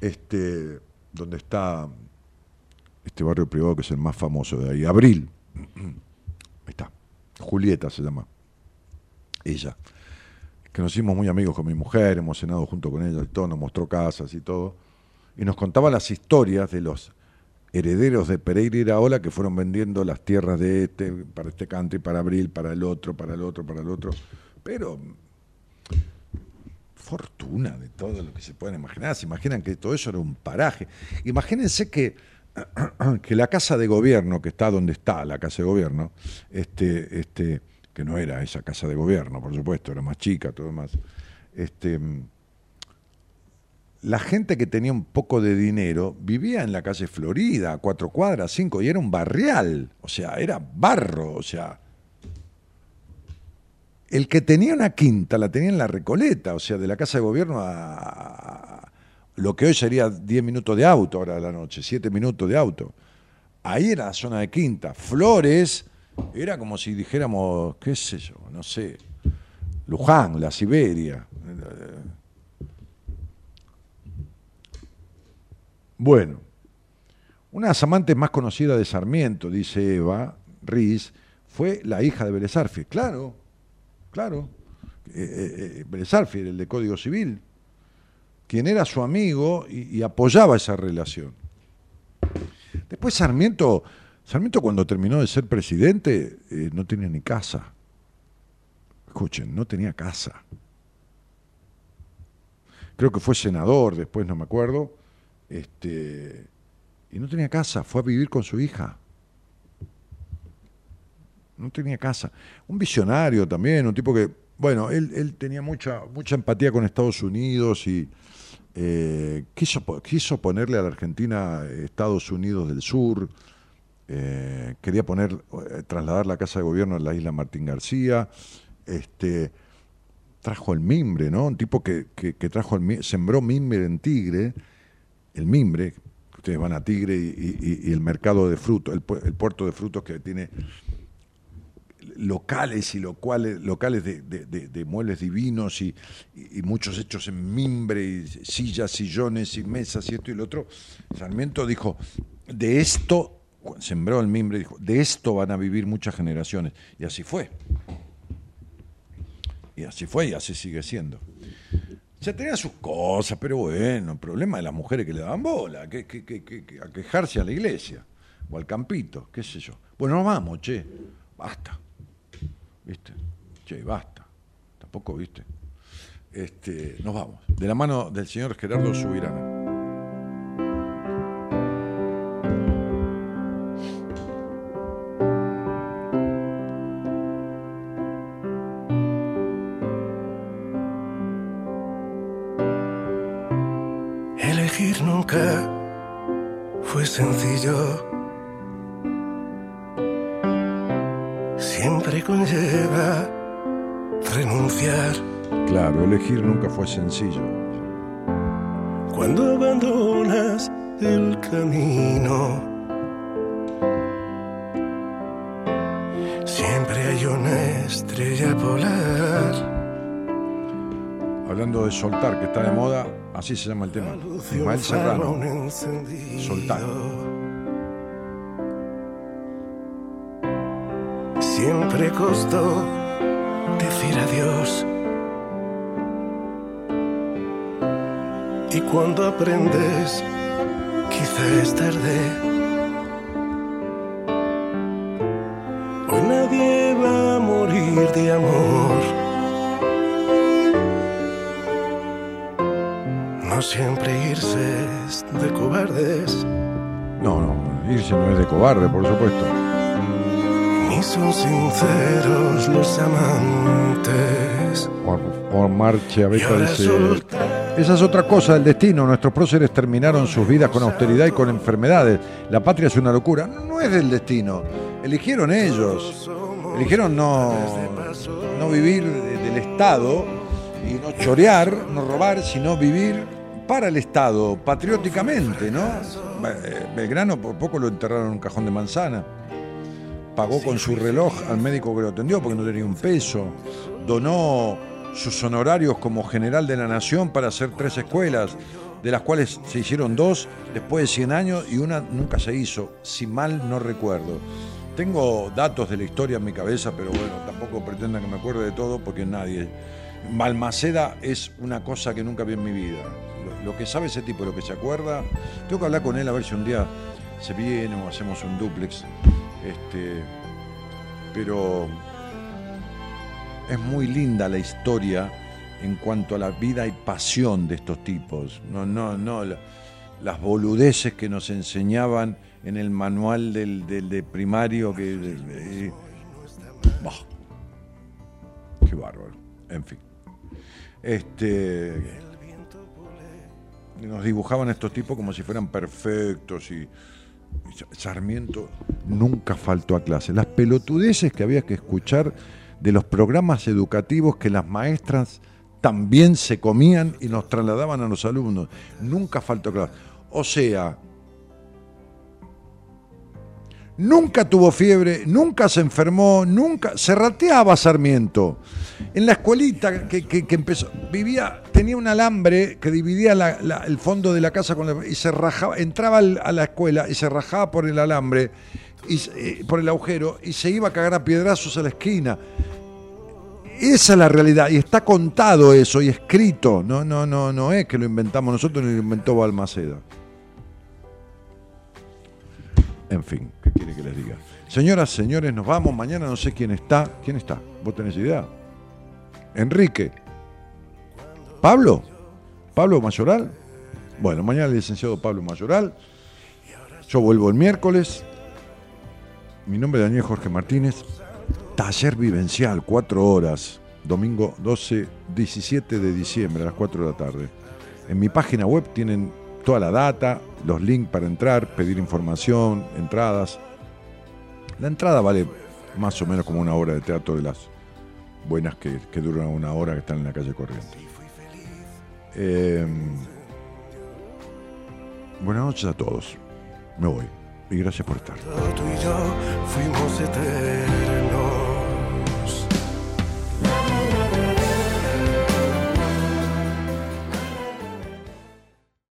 este, donde está este barrio privado que es el más famoso de ahí, Abril, ahí está, Julieta se llama, ella, que nos hicimos muy amigos con mi mujer, hemos cenado junto con ella y todo, nos mostró casas y todo, y nos contaba las historias de los herederos de Pereira y Iraola que fueron vendiendo las tierras de este, para este country, para Abril, para el otro, para el otro, para el otro. Pero fortuna de todo lo que se pueden imaginar. Se imaginan que todo eso era un paraje. Imagínense que, que la casa de gobierno, que está donde está la casa de gobierno, este, este, que no era esa casa de gobierno, por supuesto, era más chica, todo más, este, la gente que tenía un poco de dinero vivía en la calle Florida, cuatro cuadras, cinco, y era un barrial, o sea, era barro, o sea. El que tenía una quinta la tenía en la Recoleta, o sea, de la casa de gobierno a, lo que hoy sería diez minutos de auto ahora de la noche, siete minutos de auto. Ahí era la zona de quinta. Flores era como si dijéramos, qué sé yo, no sé, Luján, la Siberia. Bueno, una de las amantes más conocidas de Sarmiento, dice Eva Riz, fue la hija de Vélez Claro, claro. Eh, eh, eh el de Código Civil, quien era su amigo y, apoyaba esa relación. Después Sarmiento, Sarmiento cuando terminó de ser presidente eh, no tenía ni casa. Escuchen, no tenía casa. Creo que fue senador, después no me acuerdo este, y no tenía casa, fue a vivir con su hija. No tenía casa. Un visionario también, un tipo que, bueno, él, tenía mucha, mucha empatía con Estados Unidos y eh, quiso, quiso ponerle a la Argentina Estados Unidos del Sur. Eh, quería poner, eh, trasladar la casa de gobierno a la isla Martín García. Este, trajo el mimbre, ¿no? Un tipo que, que, que trajo el, sembró mimbre en Tigre el mimbre, ustedes van a Tigre y, el mercado de frutos, el, puerto de frutos que tiene locales y locales, locales de- de muebles divinos y, y muchos hechos en mimbre, y sillas, sillones y mesas y esto y lo otro. Sarmiento dijo, de esto, sembró el mimbre, dijo, de esto van a vivir muchas generaciones. Y así fue. Y así fue y así sigue siendo. Ya tenía sus cosas, pero bueno, el problema de las mujeres que le daban bola, que, que- que- que- a quejarse a la iglesia o al campito, qué sé yo. Bueno, nos vamos, che, basta. ¿Viste? Che, basta. Tampoco, ¿viste? Este, nos vamos. De la mano del señor Gerardo Subirana. Conlleva renunciar Claro, elegir nunca fue sencillo. cuando abandonas el camino. Siempre hay una estrella polar. Hablando de soltar, que está de moda, así se llama el tema. Ismael Serrano. Soltar. Siempre costó decir adiós. Y cuando aprendes, quizá es tarde. Hoy nadie va a morir de amor. No siempre irse es de cobardes. No, no, irse no es de cobarde, por supuesto. Son sinceros los amantes. Dice, esa es otra cosa del destino, nuestros próceres terminaron sus vidas con austeridad y con enfermedades, la patria es una locura, no es del destino, eligieron ellos, eligieron no, no vivir de- del Estado y no chorear, no robar, sino vivir para el Estado, patrióticamente, ¿no? Belgrano por poco lo enterraron en un cajón de manzana pagó con su reloj al médico que lo atendió porque no tenía un peso, donó sus honorarios como general de la nación para hacer tres escuelas, de las cuales se hicieron dos después de 100 años y una nunca se hizo, si mal no recuerdo. Tengo datos de la historia en mi cabeza, pero bueno, tampoco pretenda que me acuerde de todo porque nadie. Balmaceda es una cosa que nunca vi en mi vida. Lo, lo que sabe ese tipo, lo que se acuerda, tengo que hablar con él a ver si un día se viene o hacemos un duplex. Este, pero es muy linda la historia en cuanto a la vida y pasión de estos tipos. No, no, no, la- las boludeces que nos enseñaban en el manual del, del- de primario que. qué bárbaro. En fin. Este. Nos dibujaban a estos tipos como si fueran perfectos y. Sarmiento nunca faltó a clase. Las pelotudeces que había que escuchar de los programas educativos que las maestras también se comían y nos trasladaban a los alumnos. Nunca faltó a clase. O sea, nunca tuvo fiebre, nunca se enfermó, nunca se rateaba Sarmiento. En la escuelita que, empezó, vivía, tenía un alambre que dividía el fondo de la casa con y se rajaba, entraba a la escuela y se rajaba por el alambre, y, eh, por el agujero, y se iba a cagar a piedrazos a la esquina. Esa es la realidad, y está contado eso y escrito. No, no, no, no es que lo inventamos nosotros ni lo inventó Balmaceda. En fin, ¿qué quiere que les diga? Señoras, señores, nos vamos. Mañana no sé quién está. ¿Quién está? ¿Vos tenés idea? Enrique. ¿Pablo? ¿Pablo Mayoral? Bueno, mañana el licenciado Pablo Mayoral. Yo vuelvo el miércoles. Mi nombre es Daniel Jorge Martínez. Taller vivencial, cuatro horas. Domingo 12, 17 de diciembre a las 4 de la tarde. En mi página web tienen toda la data, los links para entrar, pedir información, entradas. La entrada vale más o menos como una hora de teatro de las buenas que, que duran una hora que están en la calle Corriente. Eh, buenas noches a todos. Me voy. Y gracias por estar. Tú y yo fuimos